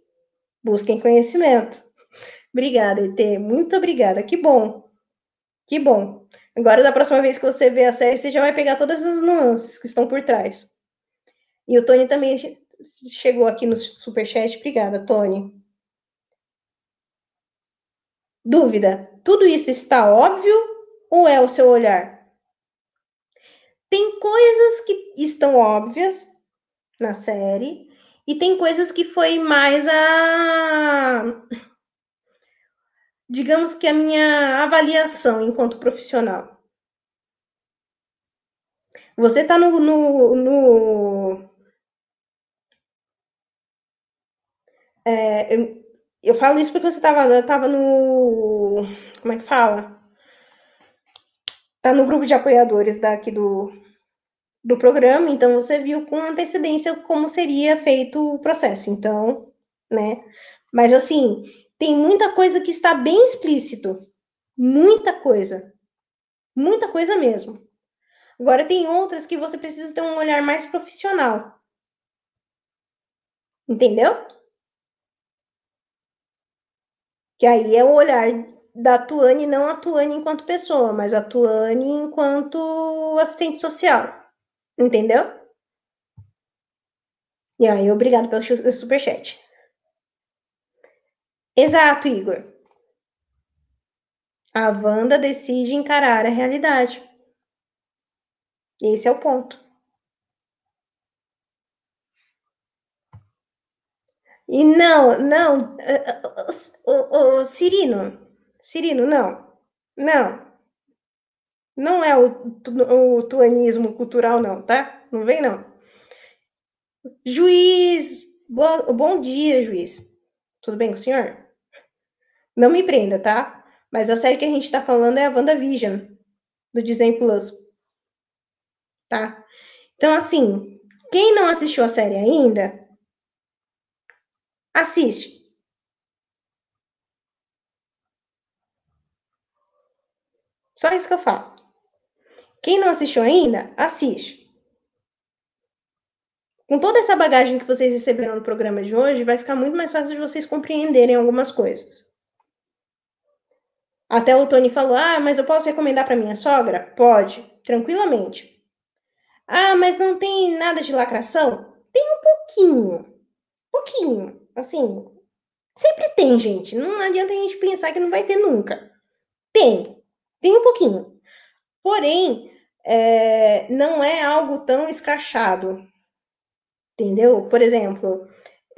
Busquem conhecimento. Obrigada, ET. Muito obrigada. Que bom. Que bom. Agora, da próxima vez que você ver a série, você já vai pegar todas as nuances que estão por trás. E o Tony também chegou aqui no superchat. Obrigada, Tony. Dúvida: tudo isso está óbvio ou é o seu olhar? Tem coisas que estão óbvias na série e tem coisas que foi mais a. Digamos que a minha avaliação enquanto profissional. Você está no, no, no... É, eu, eu, falo isso porque você estava tava no. Como é que fala? Tá no grupo de apoiadores daqui do, do programa, então você viu com antecedência como seria feito o processo. Então, né? Mas assim, tem muita coisa que está bem explícito. Muita coisa. Muita coisa mesmo. Agora tem outras que você precisa ter um olhar mais profissional. Entendeu? Que aí é o olhar da Tuane, não a Tuane enquanto pessoa, mas a Tuane enquanto assistente social. Entendeu? E aí, obrigado pelo superchat. Exato, Igor. A Wanda decide encarar a realidade. Esse é o ponto. E não, não, o, o, o Cirino, Cirino, não, não, não é o, o tuanismo cultural, não, tá? Não vem, não. Juiz, bom, bom dia, juiz. Tudo bem com o senhor? Não me prenda, tá? Mas a série que a gente tá falando é a WandaVision, do Disney Plus. Tá? Então, assim, quem não assistiu a série ainda, Assiste. Só isso que eu falo. Quem não assistiu ainda, assiste. Com toda essa bagagem que vocês receberam no programa de hoje, vai ficar muito mais fácil de vocês compreenderem algumas coisas. Até o Tony falou: Ah, mas eu posso recomendar para minha sogra? Pode, tranquilamente. Ah, mas não tem nada de lacração? Tem um pouquinho. Pouquinho. Assim, sempre tem, gente. Não adianta a gente pensar que não vai ter nunca. Tem, tem um pouquinho. Porém, é, não é algo tão escrachado. Entendeu? Por exemplo,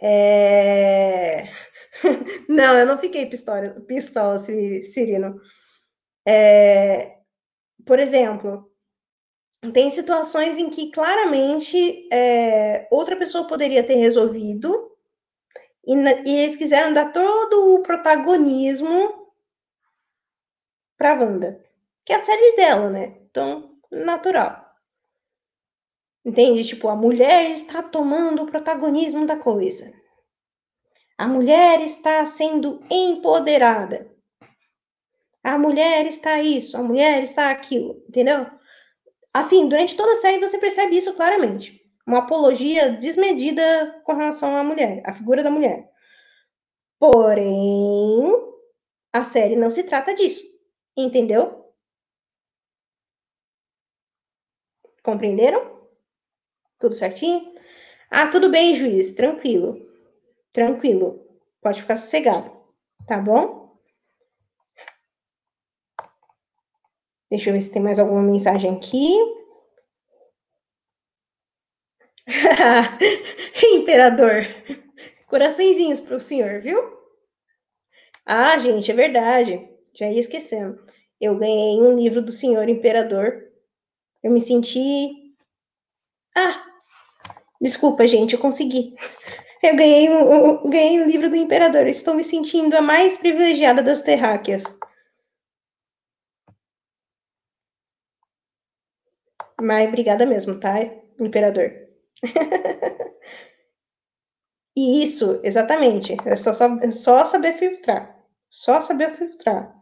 é... não, eu não fiquei pistola, pistola Cirino. É... Por exemplo, tem situações em que claramente é, outra pessoa poderia ter resolvido e, e eles quiseram dar todo o protagonismo para Wanda, que é a série dela, né? Então, natural. Entende? Tipo, a mulher está tomando o protagonismo da coisa. A mulher está sendo empoderada. A mulher está isso, a mulher está aquilo, entendeu? Assim, durante toda a série você percebe isso claramente uma apologia desmedida com relação à mulher, à figura da mulher. Porém, a série não se trata disso, entendeu? Compreenderam? Tudo certinho? Ah, tudo bem, juiz, tranquilo. Tranquilo. Pode ficar sossegado, tá bom? Deixa eu ver se tem mais alguma mensagem aqui. Imperador. Coraçõezinhos para o senhor, viu? Ah, gente, é verdade. Já ia esquecendo. Eu ganhei um livro do senhor imperador. Eu me senti. Ah! Desculpa, gente, eu consegui. Eu ganhei um, ganhei um livro do imperador. Estou me sentindo a mais privilegiada das terráqueas. Mas obrigada mesmo, tá, imperador? E isso, exatamente. É só, é só saber filtrar. Só saber filtrar.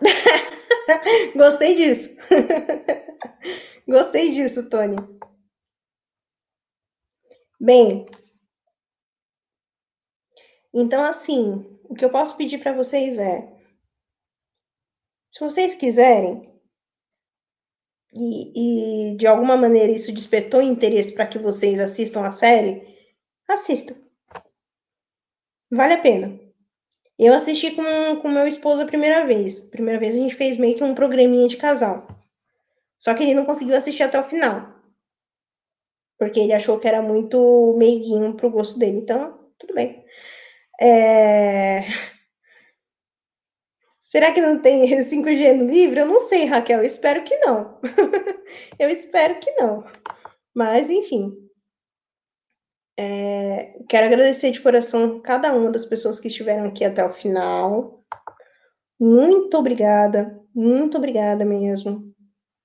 Gostei disso. Gostei disso, Tony. Bem, então assim, o que eu posso pedir para vocês é, se vocês quiserem, e, e de alguma maneira isso despertou interesse para que vocês assistam a série, assistam. Vale a pena. Eu assisti com, com meu esposo a primeira vez. Primeira vez a gente fez meio que um programinha de casal. Só que ele não conseguiu assistir até o final. Porque ele achou que era muito meiguinho pro gosto dele. Então, tudo bem. É... Será que não tem 5G no livro? Eu não sei, Raquel. Eu espero que não. eu espero que não. Mas, enfim. É, quero agradecer de coração cada uma das pessoas que estiveram aqui até o final. Muito obrigada, muito obrigada mesmo.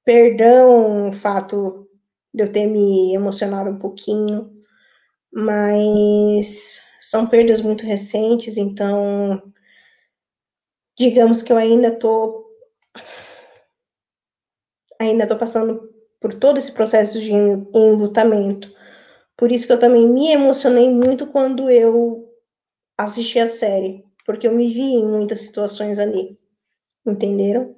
Perdão o fato de eu ter me emocionado um pouquinho, mas são perdas muito recentes, então digamos que eu ainda tô ainda tô passando por todo esse processo de enlutamento. Por isso que eu também me emocionei muito quando eu assisti a série, porque eu me vi em muitas situações ali. Entenderam?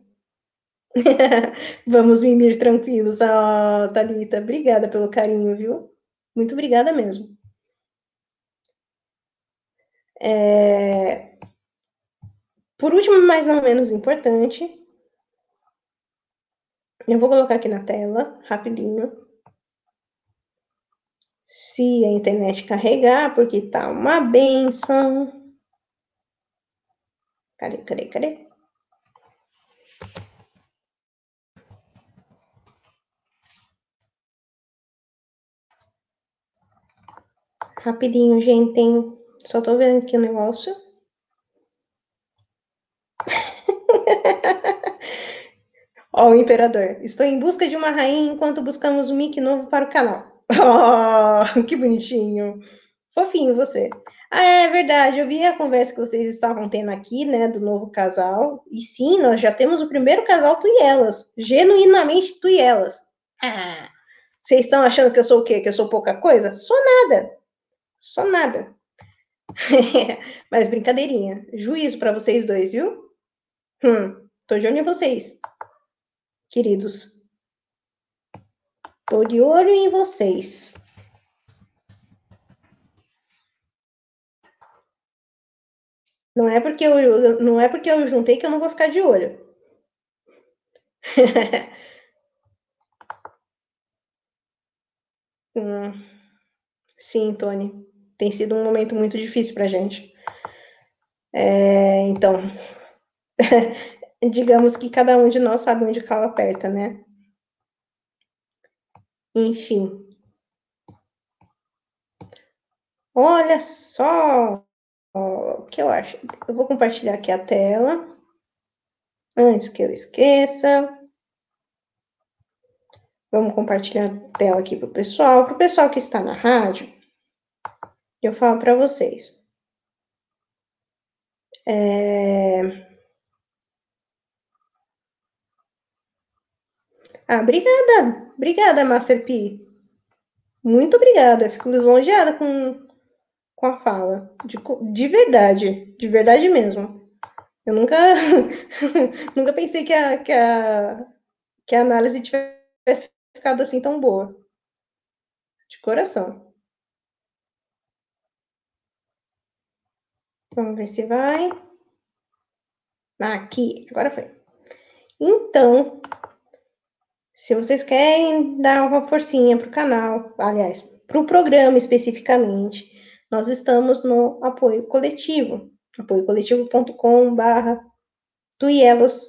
Vamos mimir tranquilos. Ah, Thalita, obrigada pelo carinho, viu? Muito obrigada mesmo. É... Por último, mas não menos importante, eu vou colocar aqui na tela, rapidinho. Se a internet carregar, porque tá uma benção. Cadê, cadê, cadê? Rapidinho, gente. Só tô vendo aqui o negócio. Ó, o imperador. Estou em busca de uma rainha enquanto buscamos um mic novo para o canal. Oh, que bonitinho. Fofinho você. Ah, é verdade. Eu vi a conversa que vocês estavam tendo aqui, né, do novo casal. E sim, nós já temos o primeiro casal tu e elas. Genuinamente tu e elas. Ah, vocês estão achando que eu sou o quê? Que eu sou pouca coisa? Sou nada. Só nada. Mas brincadeirinha. Juízo para vocês dois, viu? Hum, tô de olho em vocês, queridos. Tô de olho em vocês. Não é porque eu não é porque eu juntei que eu não vou ficar de olho. hum, sim, Tony tem sido um momento muito difícil para a gente. É, então, digamos que cada um de nós sabe onde cala aperta, né? Enfim. Olha só o que eu acho. Eu vou compartilhar aqui a tela. Antes que eu esqueça. Vamos compartilhar a tela aqui para o pessoal. Para o pessoal que está na rádio, eu falo para vocês. É... Ah, obrigada, obrigada, Master P. Muito obrigada, fico lisonjeada com, com a fala, de, de verdade, de verdade mesmo. Eu nunca, nunca pensei que a, que, a, que a análise tivesse ficado assim tão boa. De coração. Vamos ver se vai. Aqui, agora foi. Então, se vocês querem dar uma forcinha para o canal, aliás, para o programa especificamente, nós estamos no apoio coletivo, apoiocoletivo.com.br Tuielas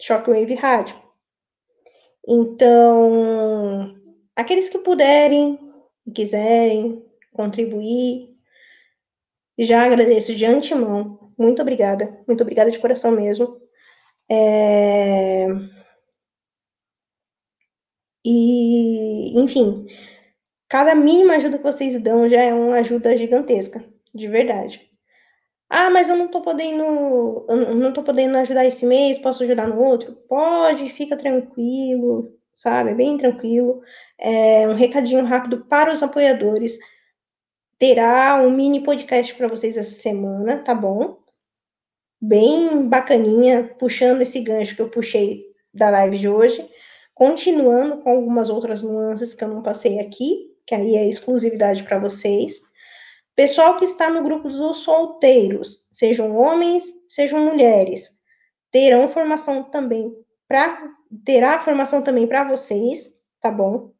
Shockwave Rádio. Então, aqueles que puderem quiserem contribuir, já agradeço de antemão. Muito obrigada. Muito obrigada de coração mesmo. É... E, enfim, cada mínima ajuda que vocês dão já é uma ajuda gigantesca, de verdade. Ah, mas eu não tô podendo, não tô podendo ajudar esse mês, posso ajudar no outro? Pode, fica tranquilo, sabe? Bem tranquilo. É um recadinho rápido para os apoiadores terá um mini podcast para vocês essa semana, tá bom? Bem bacaninha, puxando esse gancho que eu puxei da live de hoje, continuando com algumas outras nuances que eu não passei aqui, que aí é exclusividade para vocês. Pessoal que está no grupo dos solteiros, sejam homens, sejam mulheres, terão formação também para terá formação também para vocês, tá bom?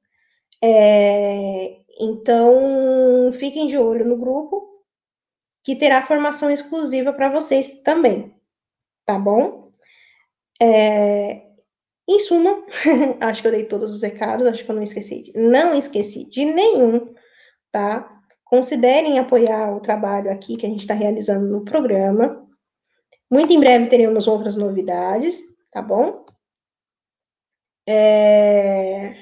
É, então, fiquem de olho no grupo, que terá formação exclusiva para vocês também, tá bom? É, em suma, acho que eu dei todos os recados, acho que eu não esqueci, não esqueci de nenhum, tá? Considerem apoiar o trabalho aqui que a gente está realizando no programa. Muito em breve teremos outras novidades, tá bom? É...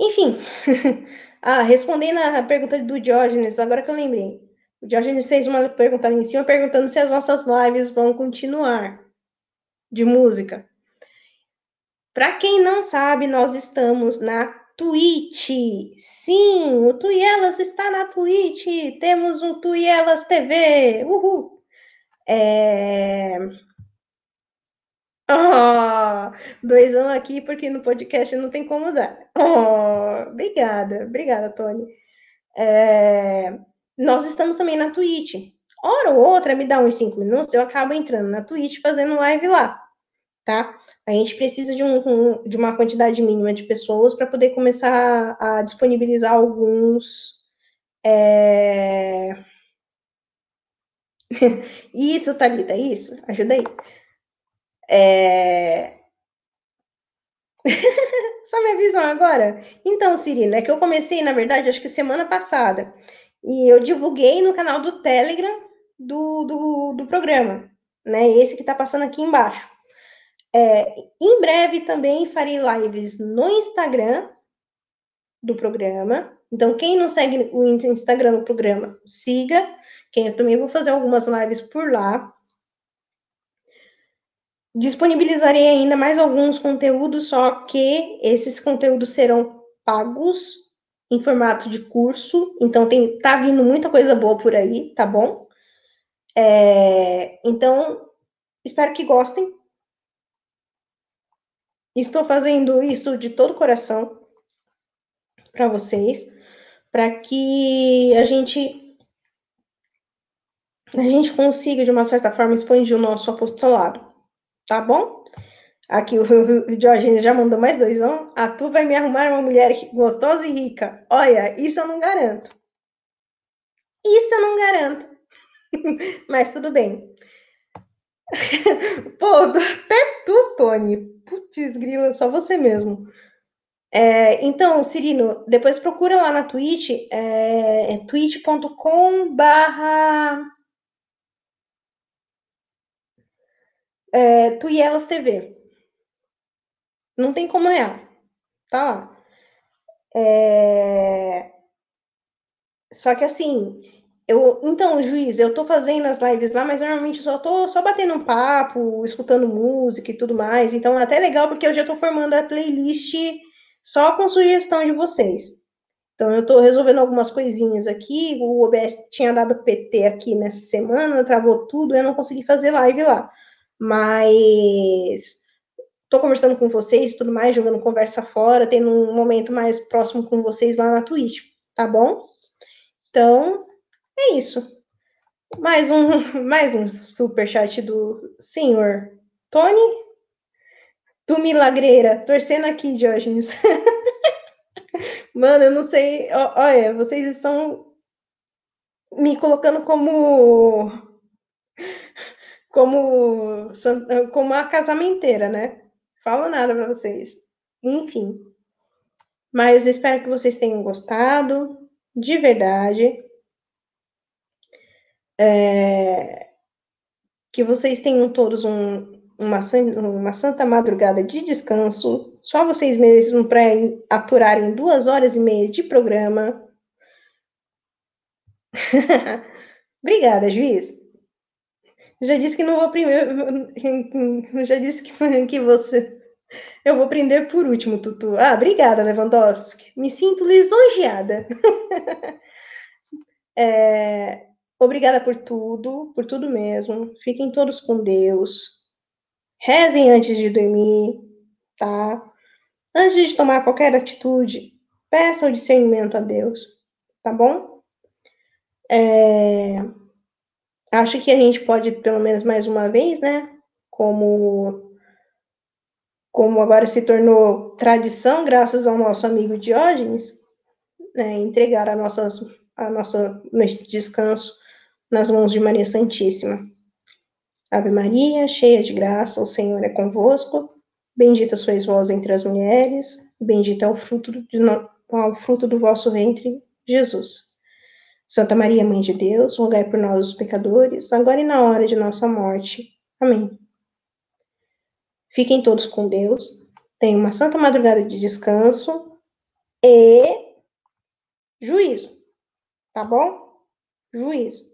Enfim, ah, respondendo a pergunta do Diógenes, agora que eu lembrei. O Diógenes fez uma pergunta ali em cima, perguntando se as nossas lives vão continuar de música. Para quem não sabe, nós estamos na Twitch. Sim, o Tuielas está na Twitch. Temos um Tuielas TV. Uhul. É... Oh, dois aqui, porque no podcast não tem como dar. Oh, obrigada, obrigada, Tony. É, nós estamos também na Twitch. Hora ou outra, me dá uns cinco minutos, eu acabo entrando na Twitch fazendo live lá, tá? A gente precisa de, um, de uma quantidade mínima de pessoas para poder começar a disponibilizar alguns. É... isso, Thalita, isso. Ajuda aí. É... Só me avisam agora? Então, Cirino, é que eu comecei, na verdade, acho que semana passada. E eu divulguei no canal do Telegram do, do, do programa, né? Esse que está passando aqui embaixo. É, em breve também farei lives no Instagram do programa. Então, quem não segue o Instagram do programa, siga. Quem eu também vou fazer algumas lives por lá. Disponibilizarei ainda mais alguns conteúdos, só que esses conteúdos serão pagos em formato de curso. Então, tem, tá vindo muita coisa boa por aí, tá bom? É, então, espero que gostem. Estou fazendo isso de todo o coração para vocês, para que a gente a gente consiga de uma certa forma expandir o nosso apostolado, tá bom? Aqui o, Diógenes já mandou mais dois, não? A tu vai me arrumar uma mulher gostosa e rica. Olha, isso eu não garanto. Isso eu não garanto. Mas tudo bem. Pô, até tu, Tony. Putz, grila, só você mesmo. É, então, Cirino, depois procura lá na Twitch, é, é twitch.com barra é, Tuielas TV. Não tem como errar. Tá lá. É... Só que assim, eu, então, juiz, eu tô fazendo as lives lá, mas normalmente só tô só batendo um papo, escutando música e tudo mais. Então, é até legal porque eu já tô formando a playlist só com sugestão de vocês. Então, eu tô resolvendo algumas coisinhas aqui. O OBS tinha dado PT aqui nessa semana, travou tudo, eu não consegui fazer live lá. Mas tô conversando com vocês tudo mais, jogando conversa fora, tendo um momento mais próximo com vocês lá na Twitch, tá bom? Então, é isso. Mais um, mais um super chat do senhor Tony. Do Milagreira, torcendo aqui, Diógenes. Mano, eu não sei. Olha, vocês estão me colocando como. Como. Como a casamenteira, né? Falo nada para vocês. Enfim. Mas espero que vocês tenham gostado. De verdade. É, que vocês tenham todos um, uma, uma santa madrugada de descanso, só vocês mesmos para aturarem duas horas e meia de programa. Obrigada, juiz. Já disse que não vou primeiro. Já disse que, que você. Eu vou prender por último, Tutu. Ah, obrigada, Lewandowski. Me sinto lisonjeada. é, Obrigada por tudo, por tudo mesmo. Fiquem todos com Deus. Rezem antes de dormir, tá? Antes de tomar qualquer atitude, peça o discernimento a Deus, tá bom? É... Acho que a gente pode, pelo menos mais uma vez, né? Como, como agora se tornou tradição, graças ao nosso amigo Diógenes, né? entregar a, nossas, a de descanso nas mãos de Maria Santíssima. Ave Maria, cheia de graça, o Senhor é convosco. Bendita sois vós entre as mulheres, bendito é o fruto do, o fruto do vosso ventre, Jesus. Santa Maria, Mãe de Deus, rogai por nós os pecadores, agora e na hora de nossa morte. Amém. Fiquem todos com Deus. Tenham uma santa madrugada de descanso e juízo. Tá bom? Juízo.